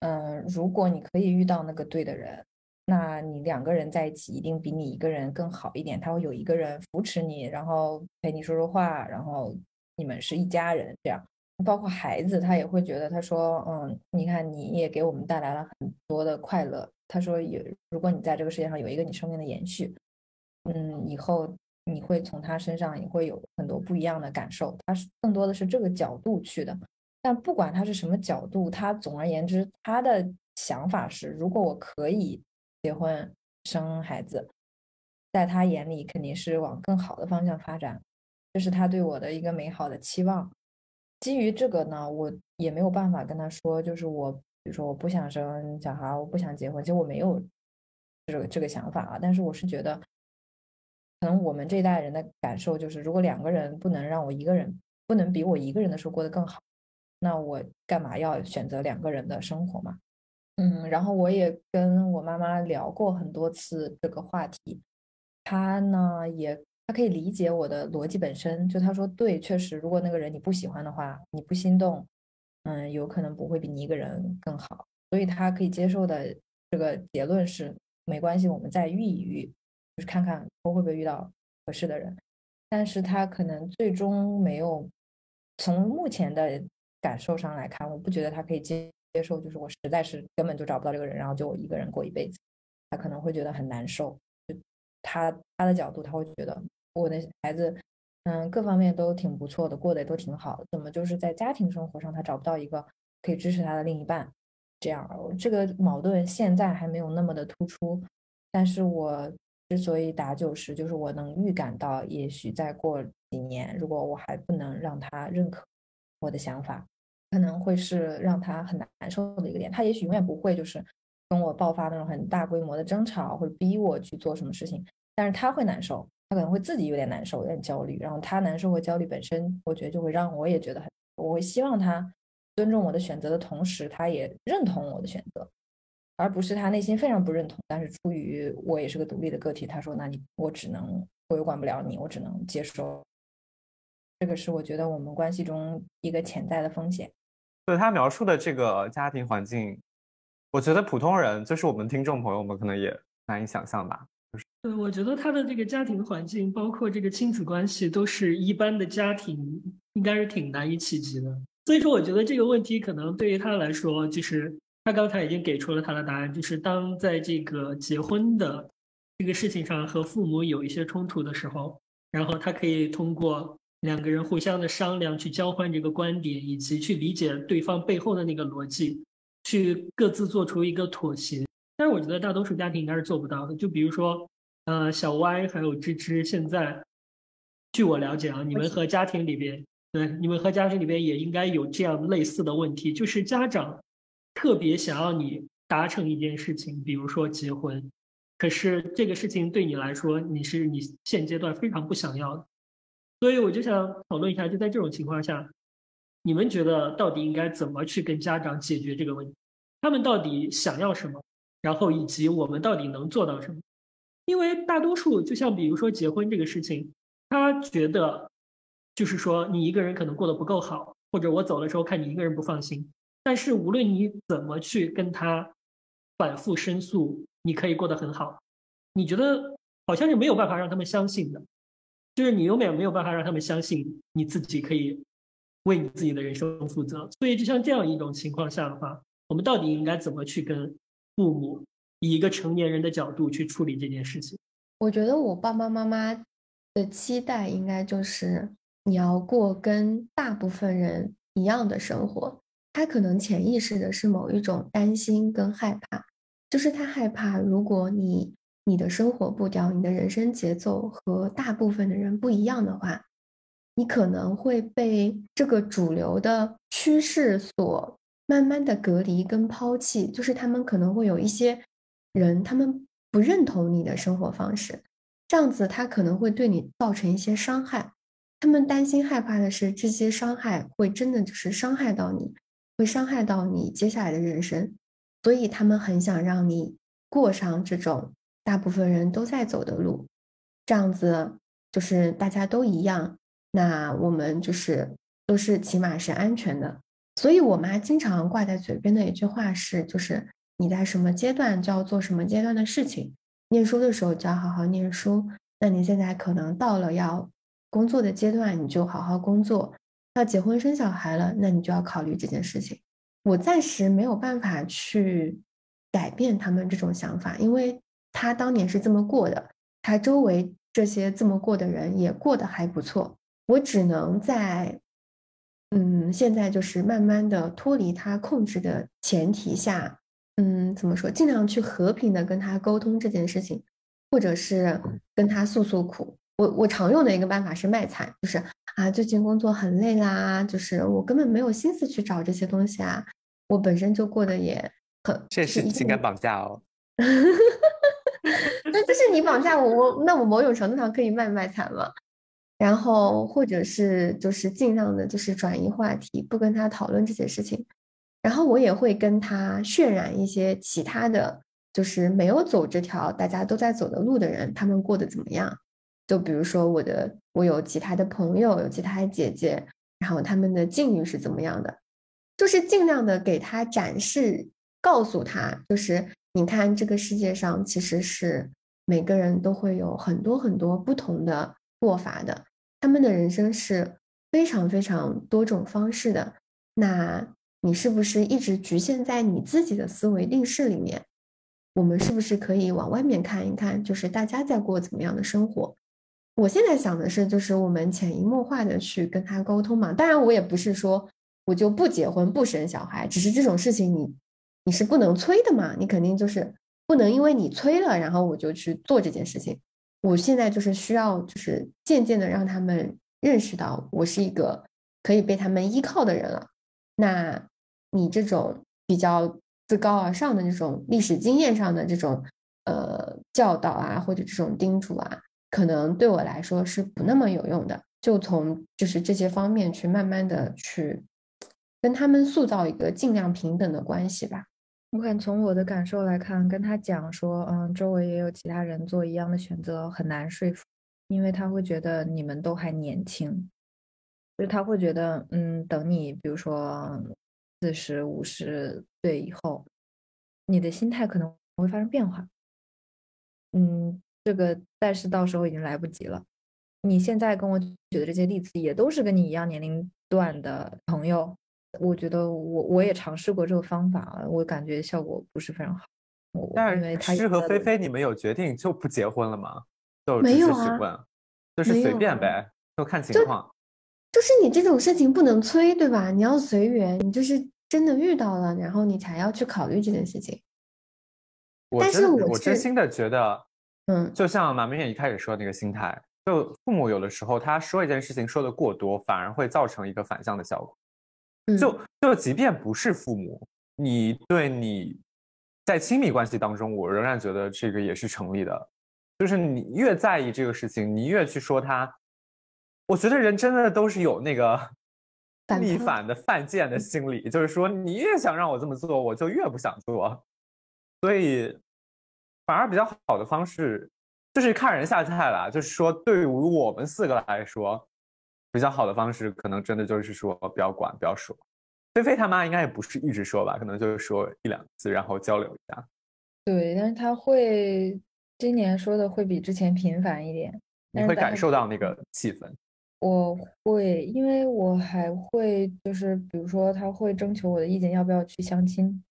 S4: 嗯，如果你可以遇到那个对的人，那你两个人在一起一定比你一个人更好一点。他会有一个人扶持你，然后陪你说说话，然后你们是一家人这样。包括孩子，他也会觉得，他说，嗯，你看，你也给我们带来了很多的快乐。他说，有如果你在这个世界上有一个你生命的延续，嗯，以后你会从他身上也会有很多不一样的感受。他是更多的是这个角度去的。但不管他是什么角度，他总而言之，他的想法是，如果我可以结婚生孩子，在他眼里肯定是往更好的方向发展，这是他对我的一个美好的期望。基于这个呢，我也没有办法跟他说，就是我，比如说我不想生小孩，我不想结婚，其实我没有这个这个想法啊。但是我是觉得，可能我们这一代人的感受就是，如果两个人不能让我一个人，不能比我一个人的时候过得更好，那我干嘛要选择两个人的生活嘛？嗯，然后我也跟我妈妈聊过很多次这个话题，她呢也。她可以理解我的逻辑本身，就她说对，确实，如果那个人你不喜欢的话，你不心动，嗯，有可能不会比你一个人更好，所以她可以接受的这个结论是没关系，我们再遇一遇，就是看看我会不会遇到合适的人，但是他可能最终没有从目前的感受上来看，我不觉得他可以接接受，就是我实在是根本就找不到这个人，然后就我一个人过一辈子，他可能会觉得很难受，就他他的角度他会觉得。我的孩子，嗯，各方面都挺不错的，过得也都挺好的。怎么就是在家庭生活上，他找不到一个可以支持他的另一半？这样，这个矛盾现在还没有那么的突出。但是我之所以打九十，就是我能预感到，也许再过几年，如果我还不能让他认可我的想法，可能会是让他很难受的一个点。他也许永远不会就是跟我爆发那种很大规模的争吵，或者逼我去做什么事情，但是他会难受。他可能会自己有点难受，有点焦虑，然后他难受和焦虑本身，我觉得就会让我也觉得很，我会希望他尊重我的选择的同时，他也认同我的选择，而不是他内心非常不认同，但是出于我也是个独立的个体，他说那你我只能我又管不了你，我只能接受，这个是我觉得我们关系中一个潜在的风险。
S2: 对他描述的这个家庭环境，我觉得普通人就是我们听众朋友们可能也难以想象吧。
S1: 就是对，我觉得他的这个家庭环境，包括这个亲子关系，都是一般的家庭应该是挺难以企及的。所以说，我觉得这个问题可能对于他来说，就是他刚才已经给出了他的答案，就是当在这个结婚的这个事情上和父母有一些冲突的时候，然后他可以通过两个人互相的商量，去交换这个观点，以及去理解对方背后的那个逻辑，去各自做出一个妥协。但是我觉得大多数家庭应该是做不到的。就比如说。呃，小歪还有芝芝，现在据我了解啊，你们和家庭里边，对，你们和家庭里边也应该有这样类似的问题，就是家长特别想要你达成一件事情，比如说结婚，可是这个事情对你来说，你是你现阶段非常不想要的。所以我就想讨论一下，就在这种情况下，你们觉得到底应该怎么去跟家长解决这个问题？他们到底想要什么？然后以及我们到底能做到什么？因为大多数，就像比如说结婚这个事情，他觉得就是说你一个人可能过得不够好，或者我走的时候看你一个人不放心。但是无论你怎么去跟他反复申诉，你可以过得很好，你觉得好像是没有办法让他们相信的。就是你永远没有办法让他们相信你自己可以为你自己的人生负责，所以就像这样一种情况下的话，我们到底应该怎么去跟父母以一个成年人的角度去处理这件事情？
S3: 我觉得我爸爸妈妈的期待应该就是你要过跟大部分人一样的生活，他可能潜意识的是某一种担心跟害怕，就是他害怕如果你。你的生活步调、你的人生节奏和大部分的人不一样的话，你可能会被这个主流的趋势所慢慢的隔离跟抛弃。就是他们可能会有一些人，他们不认同你的生活方式，这样子他可能会对你造成一些伤害。他们担心害怕的是这些伤害会真的就是伤害到你，会伤害到你接下来的人生，所以他们很想让你过上这种。大部分人都在走的路，这样子就是大家都一样，那我们就是都是起码是安全的。所以我妈经常挂在嘴边的一句话是，就是你在什么阶段就要做什么阶段的事情。念书的时候就要好好念书，那你现在可能到了要工作的阶段，你就好好工作。要结婚生小孩了，那你就要考虑这件事情。我暂时没有办法去改变他们这种想法，因为。他当年是这么过的，他周围这些这么过的人也过得还不错。我只能在，嗯，现在就是慢慢的脱离他控制的前提下，嗯，怎么说，尽量去和平的跟他沟通这件事情，或者是跟他诉诉苦。我我常用的一个办法是卖惨，就是啊，最近工作很累啦，就是我根本没有心思去找这些东西啊，我本身就过得也很，
S2: 这是情感绑架哦。
S3: 那这是你绑架我，我那我某种程度上可以卖卖惨嘛？然后或者是就是尽量的，就是转移话题，不跟他讨论这些事情。然后我也会跟他渲染一些其他的，就是没有走这条大家都在走的路的人，他们过得怎么样？就比如说我的，我有其他的朋友，有其他的姐姐，然后他们的境遇是怎么样的？就是尽量的给他展示，告诉他，就是。你看，这个世界上其实是每个人都会有很多很多不同的过法的，他们的人生是非常非常多种方式的。那你是不是一直局限在你自己的思维定式里面？我们是不是可以往外面看一看，就是大家在过怎么样的生活？我现在想的是，就是我们潜移默化的去跟他沟通嘛。当然，我也不是说我就不结婚不生小孩，只是这种事情你。你是不能催的嘛？你肯定就是不能因为你催了，然后我就去做这件事情。我现在就是需要，就是渐渐的让他们认识到我是一个可以被他们依靠的人了。那你这种比较自高而上的这种历史经验上的这种呃教导啊，或者这种叮嘱啊，可能对我来说是不那么有用的。就从就是这些方面去慢慢的去跟他们塑造一个尽量平等的关系吧。
S4: 我看从我的感受来看，跟他讲说，嗯，周围也有其他人做一样的选择，很难说服，因为他会觉得你们都还年轻，就是他会觉得，嗯，等你比如说四十五十岁以后，你的心态可能会发生变化，嗯，这个但是到时候已经来不及了。你现在跟我举的这些例子，也都是跟你一样年龄段的朋友。我觉得我我也尝试过这个方法，我感觉效果不是非常好。
S2: 但是诗和菲菲，你们有决定就不结婚了吗？就
S3: 没有
S2: 啊，就是随便呗，就看情况。
S3: 就是你这种事情不能催，对吧？你要随缘，你就是真的遇到了，然后你才要去考虑这件事情。但是
S2: 我真心的觉得，
S3: 嗯，
S2: 就像马明远一开始说的那个心态，就父母有的时候他说一件事情说的过多，反而会造成一个反向的效果。就就即便不是父母，你对你在亲密关系当中，我仍然觉得这个也是成立的。就是你越在意这个事情，你越去说他，我觉得人真的都是有那个 逆反的犯贱的心理，就是说你越想让我这么做，我就越不想做。所以反而比较好的方式就是看人下菜了。就是说，对于我们四个来说，比较好的方式可能真的就是说不要管，不要说。菲菲他妈应该也不是一直说吧，可能就是说一两次，然后交流一下。
S4: 对，但是他会。今年说的会比之前频繁一点，
S2: 你会感受到那个气氛。
S4: 我会，因为我还会就是，比如说他会征求我的意见，要不要去相亲，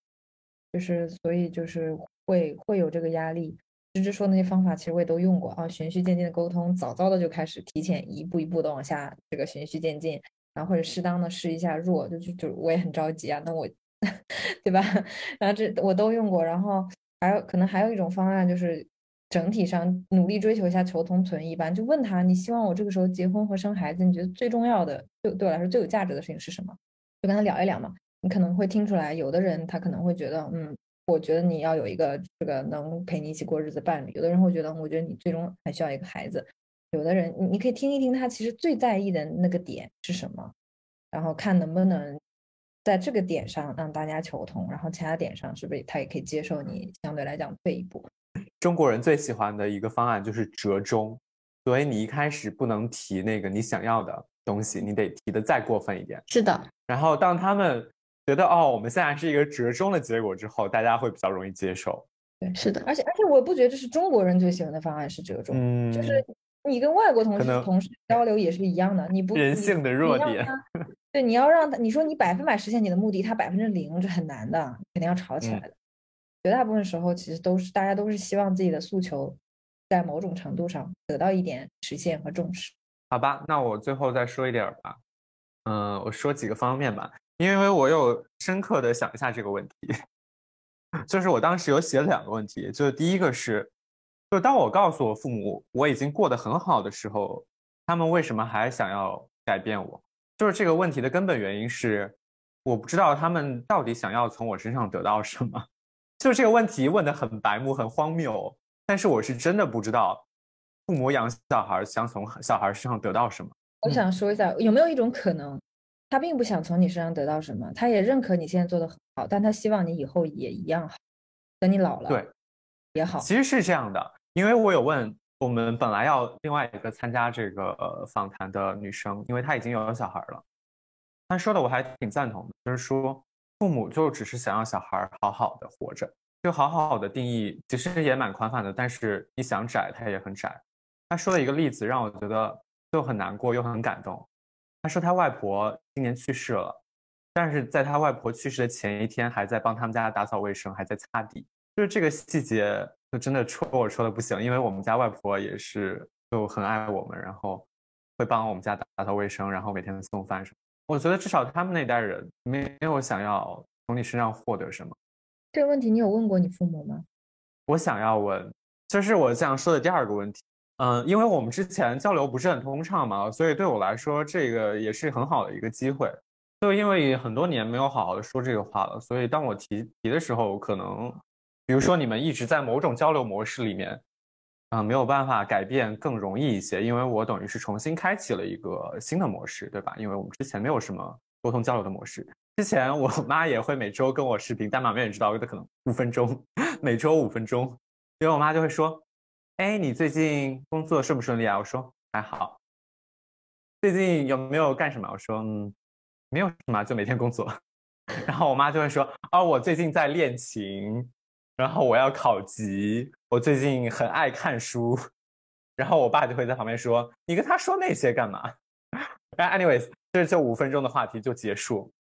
S4: 就是所以就是会会有这个压力。芝芝说那些方法其实我也都用过啊，循序渐进的沟通，早早的就开始提前一步一步的往下这个循序渐进，然后或者适当的试一下弱，就就就我也很着急啊，那我 对吧？然后这我都用过，然后还有可能还有一种方案就是。整体上努力追求一下求同存异吧，就问他，你希望我这个时候结婚和生孩子，你觉得最重要的，对对我来说最有价值的事情是什么？就跟他聊一聊嘛。你可能会听出来，有的人他可能会觉得，嗯，我觉得你要有一个这个能陪你一起过日子伴侣。有的人会觉得，我觉得你最终还需要一个孩子。有的人，你你可以听一听他其实最在意的那个点是什么，然后看能不能在这个点上让大家求同，然后其他点上是不是他也可以接受你相对来讲退一步。
S2: 中国人最喜欢的一个方案就是折中，所以你一开始不能提那个你想要的东西，你得提的再过分一点。
S3: 是的。
S2: 然后当他们觉得哦，我们现在是一个折中的结果之后，大家会比较容易接受。
S3: 对，是的。
S4: 而且而且，我不觉得这是中国人最喜欢的方案是折中，嗯，就是你跟外国同事同事交流也是一样的，你不
S2: 人性的弱点。
S4: 对，你要让他，你说你百分百实现你的目的，他百分之零是很难的，肯定要吵起来的。绝大部分时候，其实都是大家都是希望自己的诉求在某种程度上得到一点实现和重视。
S2: 好吧，那我最后再说一点吧。嗯，我说几个方面吧，因为我有深刻的想一下这个问题。就是我当时有写两个问题，就是第一个是，就当我告诉我父母我已经过得很好的时候，他们为什么还想要改变我？就是这个问题的根本原因是，我不知道他们到底想要从我身上得到什么。就这个问题问的很白目，很荒谬，但是我是真的不知道，父母养小孩想从小孩身上得到什么。
S4: 我想说一下，有没有一种可能，他并不想从你身上得到什么，他也认可你现在做的很好，但他希望你以后也一样好，等你老了
S2: 对
S4: 也好。
S2: 其实是这样的，因为我有问我们本来要另外一个参加这个访谈的女生，因为她已经有小孩了，她说的我还挺赞同的，就是说。父母就只是想要小孩好好的活着，就好好的定义其实也蛮宽泛的，但是你想窄它也很窄。他说了一个例子让我觉得就很难过又很感动。他说他外婆今年去世了，但是在他外婆去世的前一天还在帮他们家打扫卫生，还在擦地。就是这个细节就真的戳我戳的不行，因为我们家外婆也是就很爱我们，然后会帮我们家打扫卫生，然后每天送饭什么。我觉得至少他们那代人没有想要从你身上获得什么。
S4: 这个问题你有问过你父母吗？
S2: 我想要问，这是我想说的第二个问题。嗯，因为我们之前交流不是很通畅嘛，所以对我来说这个也是很好的一个机会。就因为很多年没有好好的说这个话了，所以当我提提的时候，可能比如说你们一直在某种交流模式里面。啊，没有办法改变更容易一些，因为我等于是重新开启了一个新的模式，对吧？因为我们之前没有什么沟通交流的模式。之前我妈也会每周跟我视频，但马妹也知道，有的可能五分钟，每周五分钟。因为我妈就会说：“哎，你最近工作顺不顺利啊？”我说：“还好。”最近有没有干什么？我说：“嗯，没有什么，就每天工作。”然后我妈就会说：“哦，我最近在练琴。”然后我要考级，我最近很爱看书，然后我爸就会在旁边说：“你跟他说那些干嘛？” Anyways，这就五分钟的话题就结束。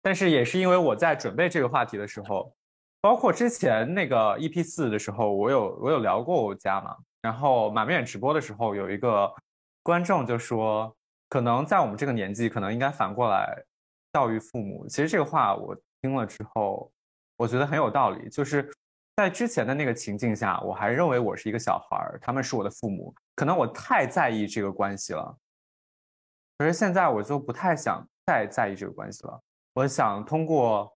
S2: 但是也是因为我在准备这个话题的时候，包括之前那个 EP 四的时候，我有我有聊过我家嘛。然后马面直播的时候，有一个观众就说：“可能在我们这个年纪，可能应该反过来教育父母。”其实这个话我听了之后。我觉得很有道理，就是在之前的那个情境下，我还认为我是一个小孩儿，他们是我的父母，可能我太在意这个关系了。可是现在我就不太想再在意这个关系了。我想通过，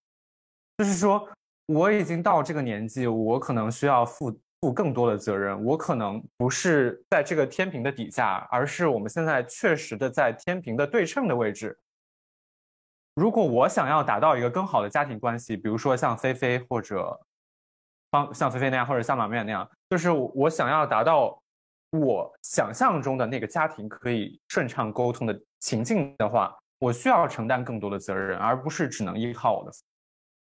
S2: 就是说，我已经到这个年纪，我可能需要负负更多的责任。我可能不是在这个天平的底下，而是我们现在确实的在天平的对称的位置。如果我想要达到一个更好的家庭关系，比如说像菲菲或者方像菲菲那样，或者像马面那样，就是我想要达到我想象中的那个家庭可以顺畅沟通的情境的话，我需要承担更多的责任，而不是只能依靠我的。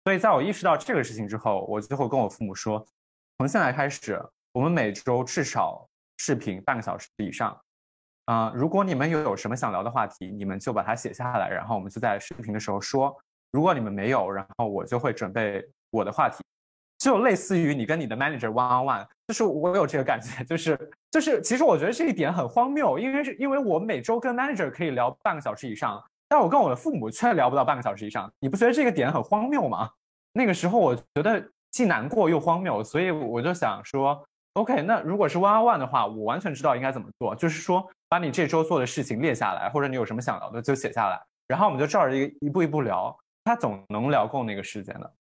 S2: 所以，在我意识到这个事情之后，我最后跟我父母说，从现在开始，我们每周至少视频半个小时以上。啊，如果你们有有什么想聊的话题，你们就把它写下来，然后我们就在视频的时候说。如果你们没有，然后我就会准备我的话题，就类似于你跟你的 manager one on one，就是我有这个感觉，就是就是，其实我觉得这一点很荒谬，因为是因为我每周跟 manager 可以聊半个小时以上，但我跟我的父母却聊不到半个小时以上，你不觉得这个点很荒谬吗？那个时候我觉得既难过又荒谬，所以我就想说，OK，那如果是 one on one 的话，我完全知道应该怎么做，就是说把你这周做的事情列下来，或者你有什么想聊的就写下来，然后我们就照着一个一步一步聊，他总能聊够那个时间的。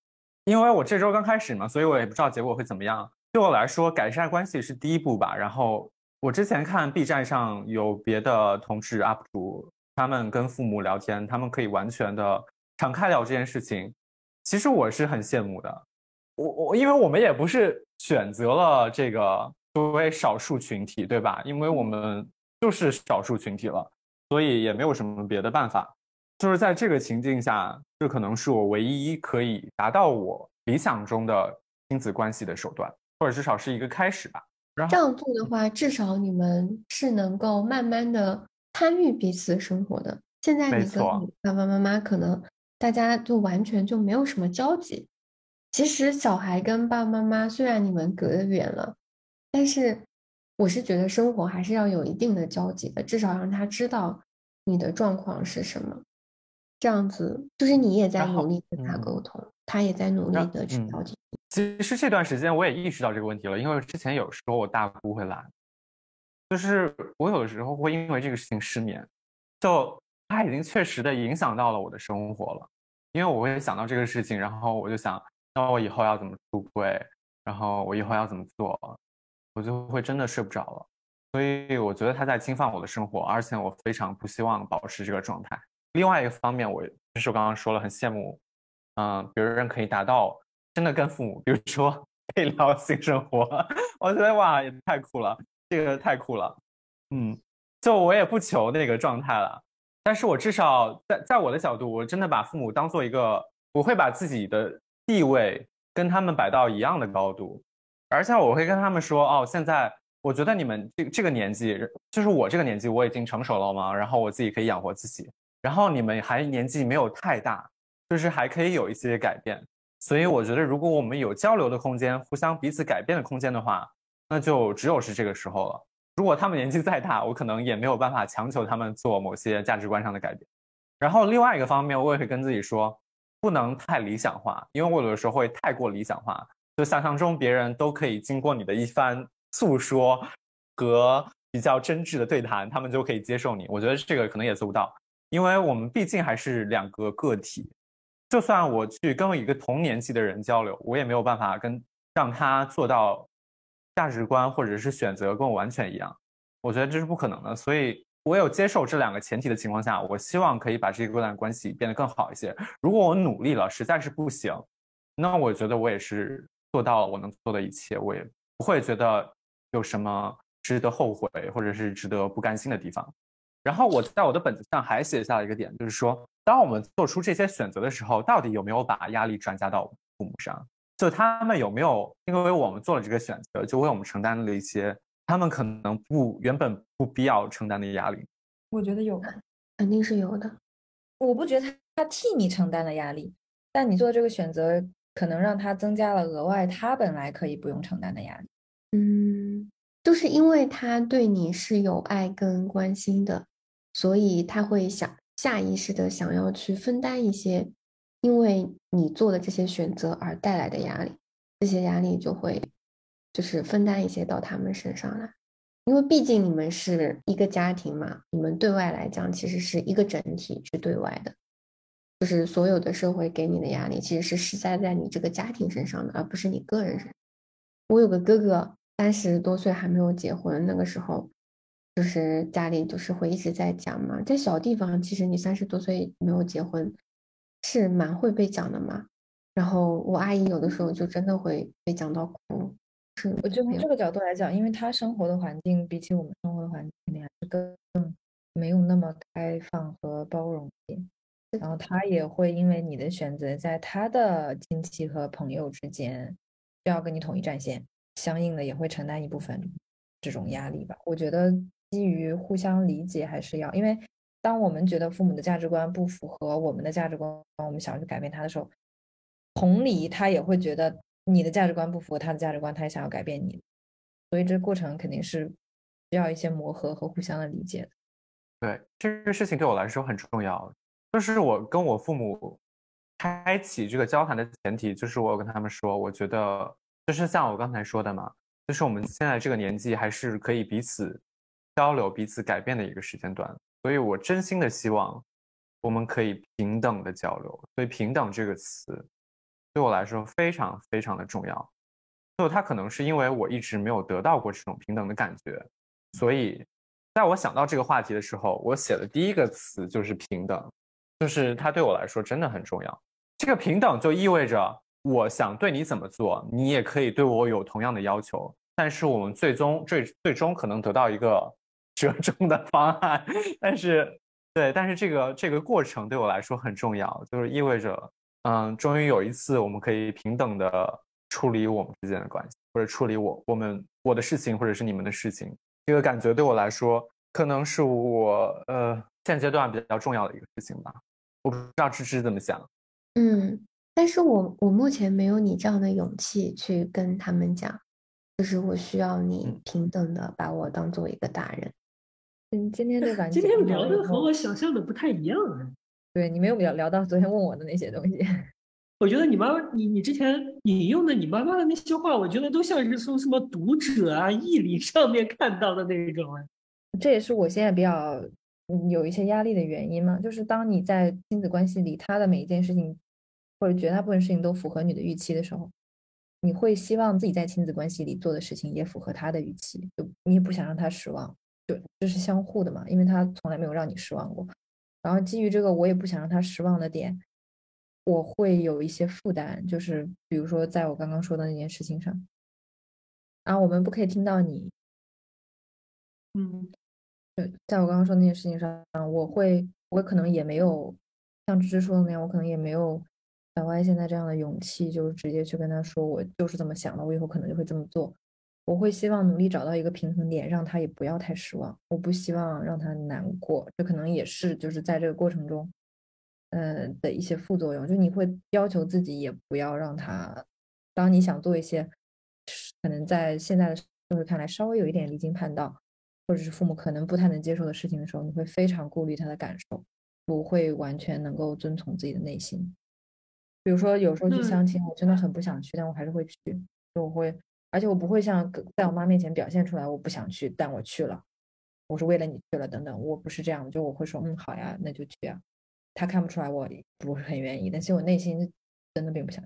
S2: 因为我这周刚开始嘛，所以我也不知道结果会怎么样。对我来说，改善关系是第一步吧。然后我之前看 B 站上有别的同志 UP 主，他们跟父母聊天，他们可以完全的敞开聊这件事情。其实我是很羡慕的，我我因为我们也不是选择了这个作为少数群体，对吧？因为我们就是少数群体了，所以也没有什么别的办法。就是在这个情境下，这可能是我唯一可以达到我理想中的亲子关系的手段，或者至少是一个开始吧。
S3: 这样做的话，至少你们是能够慢慢的参与彼此生活的。现在你跟爸爸妈妈可能。大家就完全就没有什么交集。其实小孩跟爸爸妈妈虽然你们隔得远了，但是我是觉得生活还是要有一定的交集的，至少让他知道你的状况是什么。这样子就是你也在努力跟他沟通，他也在努力的去了解。
S2: 其实这段时间我也意识到这个问题了，因为之前有时候我大姑会来，就是我有的时候会因为这个事情失眠，就。它已经确实的影响到了我的生活了，因为我会想到这个事情，然后我就想，那我以后要怎么出柜，然后我以后要怎么做，我就会真的睡不着了。所以我觉得他在侵犯我的生活，而且我非常不希望保持这个状态。另外一个方面，我就是我刚刚说了，很羡慕，嗯，别人可以达到真的跟父母，比如说可以聊性生活，我觉得哇，也太酷了，这个太酷了，嗯，就我也不求那个状态了。但是我至少在在我的角度，我真的把父母当做一个，我会把自己的地位跟他们摆到一样的高度，而且我会跟他们说，哦，现在我觉得你们这这个年纪，就是我这个年纪，我已经成熟了嘛，然后我自己可以养活自己，然后你们还年纪没有太大，就是还可以有一些改变，所以我觉得如果我们有交流的空间，互相彼此改变的空间的话，那就只有是这个时候了。如果他们年纪再大，我可能也没有办法强求他们做某些价值观上的改变。然后另外一个方面，我也会跟自己说，不能太理想化，因为我有的时候会太过理想化，就想象中别人都可以经过你的一番诉说和比较真挚的对谈，他们就可以接受你。我觉得这个可能也做不到，因为我们毕竟还是两个个体。就算我去跟一个同年纪的人交流，我也没有办法跟让他做到。价值观或者是选择跟我完全一样，我觉得这是不可能的。所以，我有接受这两个前提的情况下，我希望可以把这个段关系变得更好一些。如果我努力了，实在是不行，那我觉得我也是做到了我能做的一切，我也不会觉得有什么值得后悔或者是值得不甘心的地方。然后，我在我的本子上还写下了一个点，就是说，当我们做出这些选择的时候，到底有没有把压力转嫁到父母上？就他们有没有因为我们做了这个选择，就为我们承担了一些他们可能不原本不必要承担的压力？
S4: 我觉得有，
S3: 肯定是有的。
S4: 我不觉得他他替你承担了压力，但你做这个选择可能让他增加了额外他本来可以不用承担的压力。
S3: 嗯，就是因为他对你是有爱跟关心的，所以他会想下意识的想要去分担一些。因为你做的这些选择而带来的压力，这些压力就会就是分担一些到他们身上来。因为毕竟你们是一个家庭嘛，你们对外来讲其实是一个整体去对外的。就是所有的社会给你的压力，其实是施加在你这个家庭身上的，而不是你个人身上。我有个哥哥，三十多岁还没有结婚，那个时候就是家里就是会一直在讲嘛，在小地方，其实你三十多岁没有结婚是蛮会被讲的嘛。然后我阿姨有的时候就真的会被讲到哭。是，
S4: 我就从这个角度来讲，因为她生活的环境比起我们生活的环境，肯定还是更没有那么开放和包容点。然后他也会因为你的选择，在他的亲戚和朋友之间，需要跟你统一战线，相应的也会承担一部分这种压力吧。我觉得基于互相理解还是要，因为当我们觉得父母的价值观不符合我们的价值观，我们想要去改变他的时候，同理他也会觉得你的价值观不符合他的价值观，他也想要改变你，所以这过程肯定是需要一些磨合和互相的理解的。
S2: 对这个事情对我来说很重要。就是我跟我父母开启这个交谈的前提，就是我跟他们说，我觉得就是像我刚才说的嘛，就是我们现在这个年纪还是可以彼此交流、彼此改变的一个时间段，所以我真心的希望我们可以平等的交流。所以“平等”这个词对我来说非常非常的重要。就它可能是因为我一直没有得到过这种平等的感觉，所以在我想到这个话题的时候，我写的第一个词就是“平等”。就是它对我来说真的很重要。这个平等就意味着，我想对你怎么做，你也可以对我有同样的要求。但是我们最终最最终可能得到一个折 中的方案。但是，对，但是这个这个过程对我来说很重要，就是意味着，嗯，终于有一次我们可以平等的处理我们之间的关系，或者处理我我们我的事情，或者是你们的事情。这个感觉对我来说，可能是我呃现阶段比较重要的一个事情吧。我不知道芝芝怎么想，
S3: 嗯，但是我我目前没有你这样的勇气去跟他们讲，就是我需要你平等的把我当做一个大人。
S4: 嗯，今天这感
S1: 觉今天聊的和我想象的不太一样啊。
S4: 对你没有聊聊到昨天问我的那些东西，
S1: 我觉得你妈妈你你之前引用的你妈妈的那些话，我觉得都像是从什么读者啊、义理上面看到的那种啊。
S4: 这也是我现在比较。有一些压力的原因嘛，就是当你在亲子关系里，他的每一件事情或者绝大部分事情都符合你的预期的时候，你会希望自己在亲子关系里做的事情也符合他的预期，就你也不想让他失望，就这是相互的嘛，因为他从来没有让你失望过。然后基于这个，我也不想让他失望的点，我会有一些负担，就是比如说在我刚刚说的那件事情上，啊，我们不可以听到你，
S1: 嗯。
S4: 在我刚刚说那件事情上，我会，我可能也没有像芝芝说的那样，我可能也没有小歪现在这样的勇气，就是直接去跟他说，我就是这么想的，我以后可能就会这么做。我会希望努力找到一个平衡点，让他也不要太失望。我不希望让他难过，这可能也是就是在这个过程中，呃的一些副作用。就你会要求自己，也不要让他，当你想做一些可能在现在的社会看来稍微有一点离经叛道。或者是父母可能不太能接受的事情的时候，你会非常顾虑他的感受，不会完全能够遵从自己的内心。比如说，有时候去相亲，我真的很不想去，但我还是会去。就我会，而且我不会像在我妈面前表现出来我不想去，但我去了，我是为了你去了等等。我不是这样，就我会说，嗯，好呀，那就去啊。他看不出来我不是很愿意，但其实我内心真的并不想。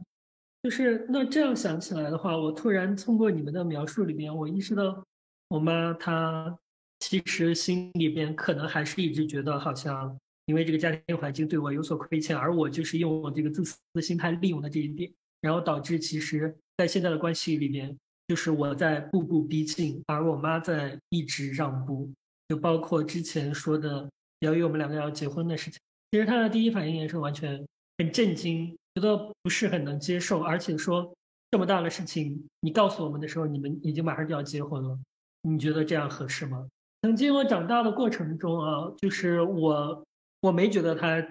S1: 就是那这样想起来的话，我突然通过你们的描述里面，我意识到我妈她。其实心里边可能还是一直觉得，好像因为这个家庭环境对我有所亏欠，而我就是用我这个自私的心态利用了这一点，然后导致其实，在现在的关系里边，就是我在步步逼近，而我妈在一直让步。就包括之前说的由于我们两个要结婚的事情，其实他的第一反应也是完全很震惊，觉得不是很能接受，而且说这么大的事情你告诉我们的时候，你们已经马上就要结婚了，你觉得这样合适吗？曾经我长大的过程中啊，就是我我没觉得他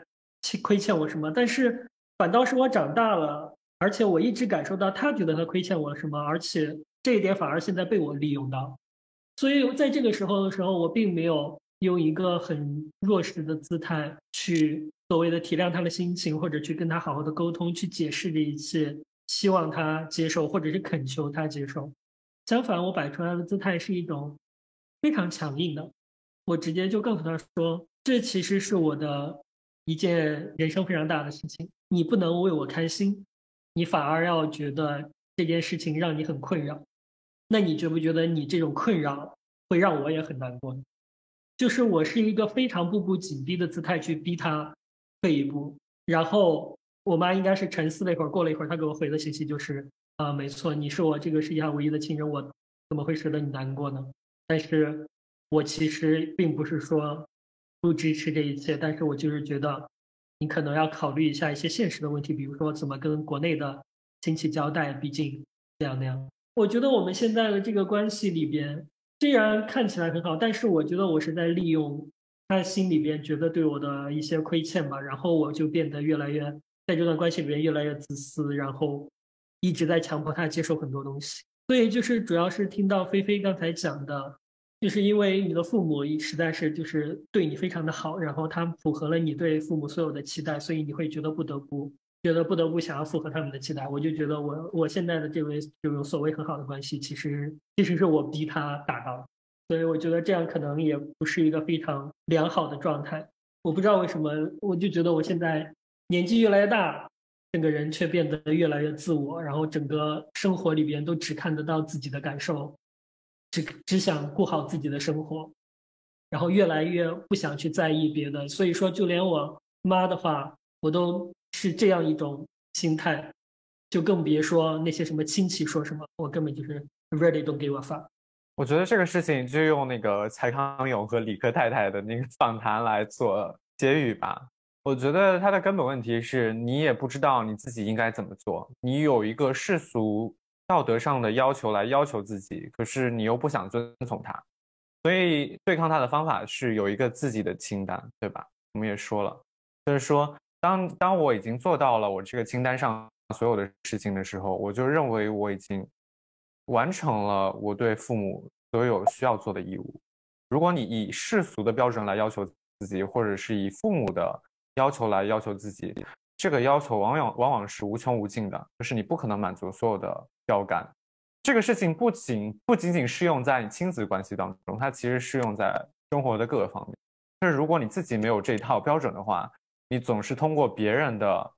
S1: 欠亏欠我什么，但是反倒是我长大了，而且我一直感受到他觉得他亏欠我什么，而且这一点反而现在被我利用到，所以在这个时候的时候，我并没有用一个很弱势的姿态去所谓的体谅他的心情，或者去跟他好好的沟通，去解释这一切，希望他接受，或者是恳求他接受。相反，我摆出来的姿态是一种。非常强硬的，我直接就告诉他说：“这其实是我的一件人生非常大的事情，你不能为我开心，你反而要觉得这件事情让你很困扰，那你觉不觉得你这种困扰会让我也很难过？就是我是一个非常步步紧逼的姿态去逼他退一步，然后我妈应该是沉思了一会儿，过了一会儿，她给我回的信息就是啊，没错，你是我这个世界上唯一的亲人，我怎么会舍得你难过呢？但是我其实并不是说不支持这一切，但是我就是觉得你可能要考虑一下一些现实的问题，比如说怎么跟国内的亲戚交代，毕竟这样那样。我觉得我们现在的这个关系里边。虽然看起来很好，但是我觉得我是在利用他心里边觉得对我的一些亏欠吧，然后我就变得越来越在这段关系里面越来越自私，然后一直在强迫他接受很多东西。所以就是主要是听到菲菲刚才讲的，就是因为你的父母实在是就是对你非常的好，然后他符合了你对父母所有的期待，所以你会觉得不得不。觉得不得不想要符合他们的期待，我就觉得我我现在的这位这种所谓很好的关系，其实其实是我逼他达到，所以我觉得这样可能也不是一个非常良好的状态。我不知道为什么，我就觉得我现在年纪越来越大，整个人却变得越来越自我，然后整个生活里边都只看得到自己的感受，只只想过好自己的生活，然后越来越不想去在意别的。所以说，就连我妈的话，我都。是这样一种心态，就更别说那些什么亲戚说什么，我根本就是 ready to give a fuck。
S2: 我觉得这个事情就用那个蔡康永和李克太太的那个 访谈来做结语吧。我觉得他的根本问题是你也不知道你自己应该怎么做，你有一个世俗道德上的要求来要求自己，可是你又不想遵从他，所以对抗他的方法是有一个自己的清单，对吧？我们也说了，就是说。当当我已经做到了我这个清单上所有的事情的时候，我就认为我已经完成了我对父母所有需要做的义务。如果你以世俗的标准来要求自己，或者是以父母的要求来要求自己，这个要求往往往往是无穷无尽的，就是你不可能满足所有的标杆。这个事情不仅不仅仅适用在你亲子关系当中，它其实适用在生活的各个方面。但是如果你自己没有这套标准的话，你总是通过别人的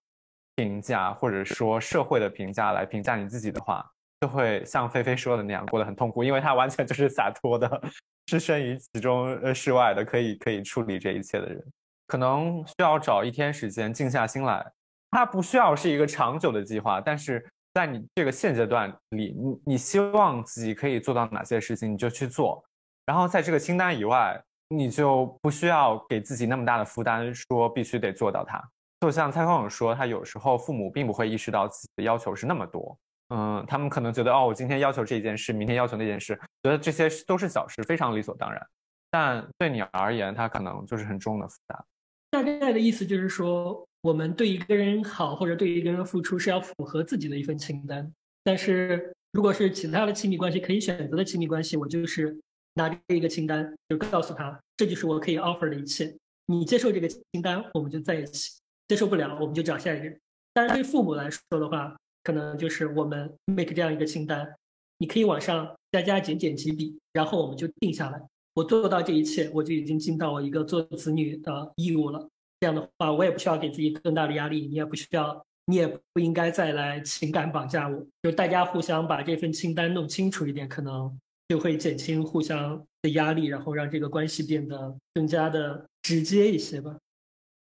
S2: 评价，或者说社会的评价来评价你自己的话，就会像菲菲说的那样过得很痛苦，因为他完全就是洒脱的，置身于其中呃世外的，可以可以处理这一切的人，可能需要找一天时间静下心来。他不需要是一个长久的计划，但是在你这个现阶段里，你你希望自己可以做到哪些事情，你就去做。然后在这个清单以外。你就不需要给自己那么大的负担，说必须得做到它。就像蔡康永说，他有时候父母并不会意识到自己的要求是那么多。嗯，他们可能觉得，哦，我今天要求这件事，明天要求那件事，觉得这些都是小事，非常理所当然。但对你而言，他可能就是很重的负担。
S1: 大概的意思就是说，我们对一个人好，或者对一个人付出，是要符合自己的一份清单。但是，如果是其他的亲密关系，可以选择的亲密关系，我就是。拿着一个清单，就告诉他，这就是我可以 offer 的一切。你接受这个清单，我们就在一起；接受不了，我们就找下一个人。但是对父母来说的话，可能就是我们 make 这样一个清单，你可以往上加加减减几笔，然后我们就定下来。我做到这一切，我就已经尽到我一个做子女的义务了。这样的话，我也不需要给自己更大的压力，你也不需要，你也不应该再来情感绑架我。就大家互相把这份清单弄清楚一点，可能。就会减轻互相的压力，然后让这个关系变得更加的直接一些吧。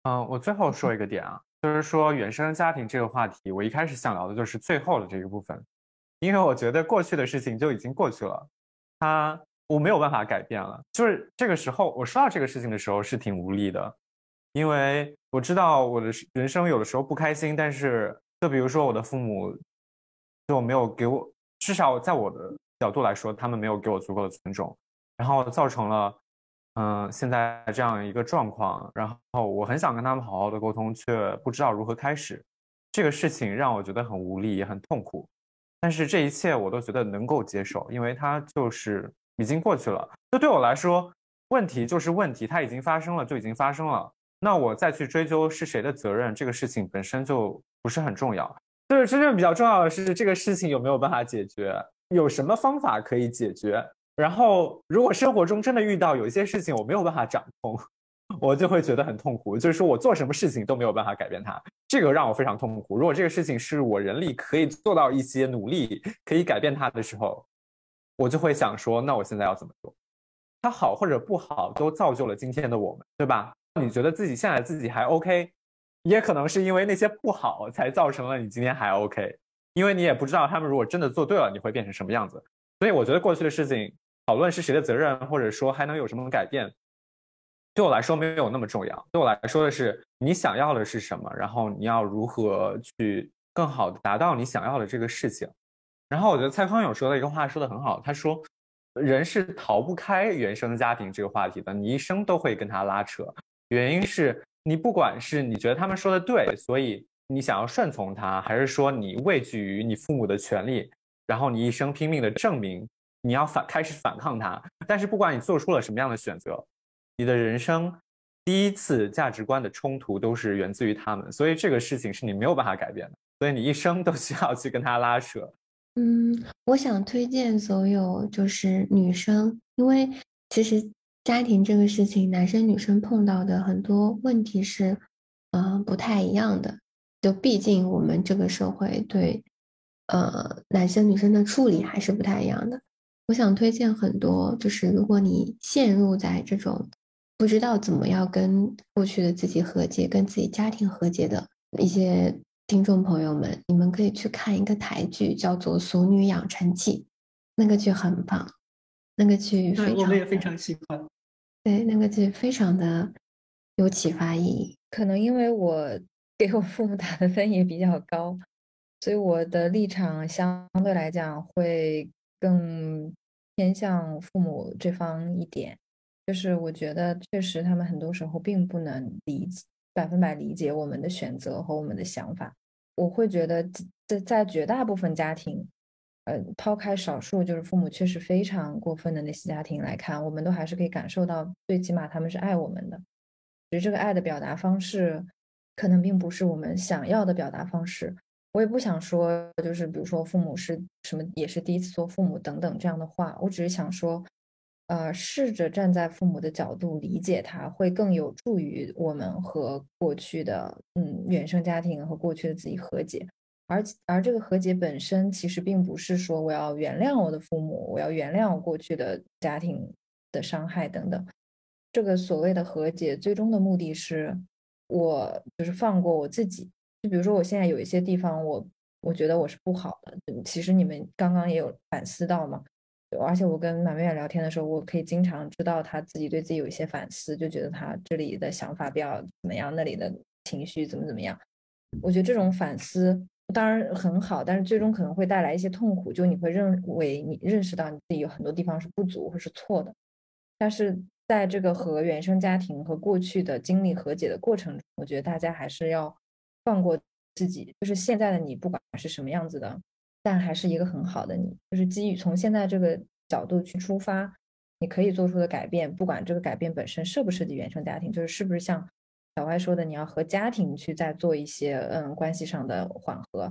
S2: 嗯，我最后说一个点啊，就是说原生家庭这个话题，我一开始想聊的就是最后的这个部分，因为我觉得过去的事情就已经过去了，它我没有办法改变了。就是这个时候我说到这个事情的时候是挺无力的，因为我知道我的人生有的时候不开心，但是就比如说我的父母就没有给我，至少在我的。角度来说，他们没有给我足够的尊重，然后造成了，嗯，现在这样一个状况。然后我很想跟他们好好的沟通，却不知道如何开始。这个事情让我觉得很无力，也很痛苦。但是这一切我都觉得能够接受，因为它就是已经过去了。就对我来说，问题就是问题，它已经发生了，就已经发生了。那我再去追究是谁的责任，这个事情本身就不是很重要。就是真正比较重要的是，这个事情有没有办法解决。有什么方法可以解决？然后，如果生活中真的遇到有一些事情我没有办法掌控，我就会觉得很痛苦，就是说我做什么事情都没有办法改变它，这个让我非常痛苦。如果这个事情是我人力可以做到一些努力，可以改变它的时候，我就会想说，那我现在要怎么做？它好或者不好，都造就了今天的我们，对吧？你觉得自己现在自己还 OK，也可能是因为那些不好才造成了你今天还 OK，因为你也不知道他们如果真的做对了，你会变成什么样子。所以我觉得过去的事情，讨论是谁的责任，或者说还能有什么改变，对我来说没有那么重要。对我来说的是，你想要的是什么，然后你要如何去更好的达到你想要的这个事情。然后我觉得蔡康永说的一个话说的很好，他说，人是逃不开原生家庭这个话题的，你一生都会跟他拉扯。原因是你不管是你觉得他们说的对，所以你想要顺从他，还是说你畏惧于你父母的权利，然后你一生拼命的证明你要反开始反抗他。但是不管你做出了什么样的选择，你的人生第一次价值观的冲突都是源自于他们，所以这个事情是你没有办法改变的，所以你一生都需要去跟他拉扯。
S3: 嗯，我想推荐所有就是女生，因为其实。家庭这个事情，男生女生碰到的很多问题是，呃，不太一样的。就毕竟我们这个社会对，呃，男生女生的处理还是不太一样的。我想推荐很多，就是如果你陷入在这种不知道怎么样跟过去的自己和解、跟自己家庭和解的一些听众朋友们，你们可以去看一个台剧，叫做《俗女养成记》，那个剧很棒。那个剧非常，
S1: 我们也非常喜欢。
S3: 对，那个剧非常的有启发意义。
S4: 可能因为我给我父母打的分也比较高，所以我的立场相对来讲会更偏向父母这方一点。就是我觉得确实他们很多时候并不能理百分百理解我们的选择和我们的想法。我会觉得在在绝大部分家庭。呃，抛开少数就是父母确实非常过分的那些家庭来看，我们都还是可以感受到，最起码他们是爱我们的。只是这个爱的表达方式，可能并不是我们想要的表达方式。我也不想说，就是比如说父母是什么，也是第一次做父母等等这样的话。我只是想说，呃，试着站在父母的角度理解他，会更有助于我们和过去的嗯原生家庭和过去的自己和解。而而这个和解本身其实并不是说我要原谅我的父母，我要原谅过去的家庭的伤害等等。这个所谓的和解，最终的目的是，我就是放过我自己。就比如说，我现在有一些地方，我我觉得我是不好的。其实你们刚刚也有反思到嘛。而且我跟马妹妹聊天的时候，我可以经常知道他自己对自己有一些反思，就觉得他这里的想法比较怎么样，那里的情绪怎么怎么样。我觉得这种反思。当然很好，但是最终可能会带来一些痛苦。就你会认为你认识到你自己有很多地方是不足或是错的，但是在这个和原生家庭和过去的经历和解的过程中，我觉得大家还是要放过自己。就是现在的你，不管是什么样子的，但还是一个很好的你。就是基于从现在这个角度去出发，你可以做出的改变，不管这个改变本身涉不涉及原生家庭，就是是不是像。小歪说的，你要和家庭去再做一些嗯关系上的缓和，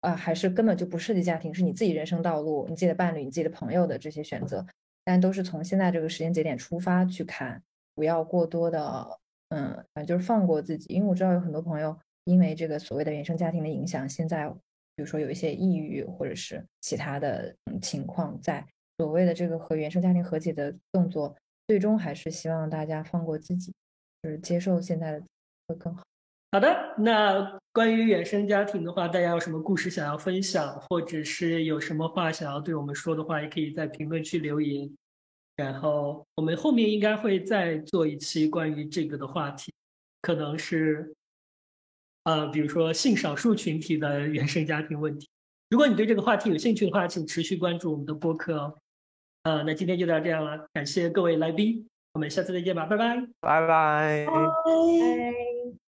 S4: 啊，还是根本就不涉及家庭，是你自己人生道路、你自己的伴侣、你自己的朋友的这些选择，但都是从现在这个时间节点出发去看，不要过多的嗯，反正就是放过自己，因为我知道有很多朋友因为这个所谓的原生家庭的影响，现在比如说有一些抑郁或者是其他的情况，在所谓的这个和原生家庭和解的动作，最终还是希望大家放过自己。就是接受现在的会更好。
S1: 好的，那关于原生家庭的话，大家有什么故事想要分享，或者是有什么话想要对我们说的话，也可以在评论区留言。然后我们后面应该会再做一期关于这个的话题，可能是呃，比如说性少数群体的原生家庭问题。如果你对这个话题有兴趣的话，请持续关注我们的播客哦。呃，那今天就到这样了，感谢各位来宾。我们下次再见吧，拜拜，
S2: 拜拜，
S4: 拜。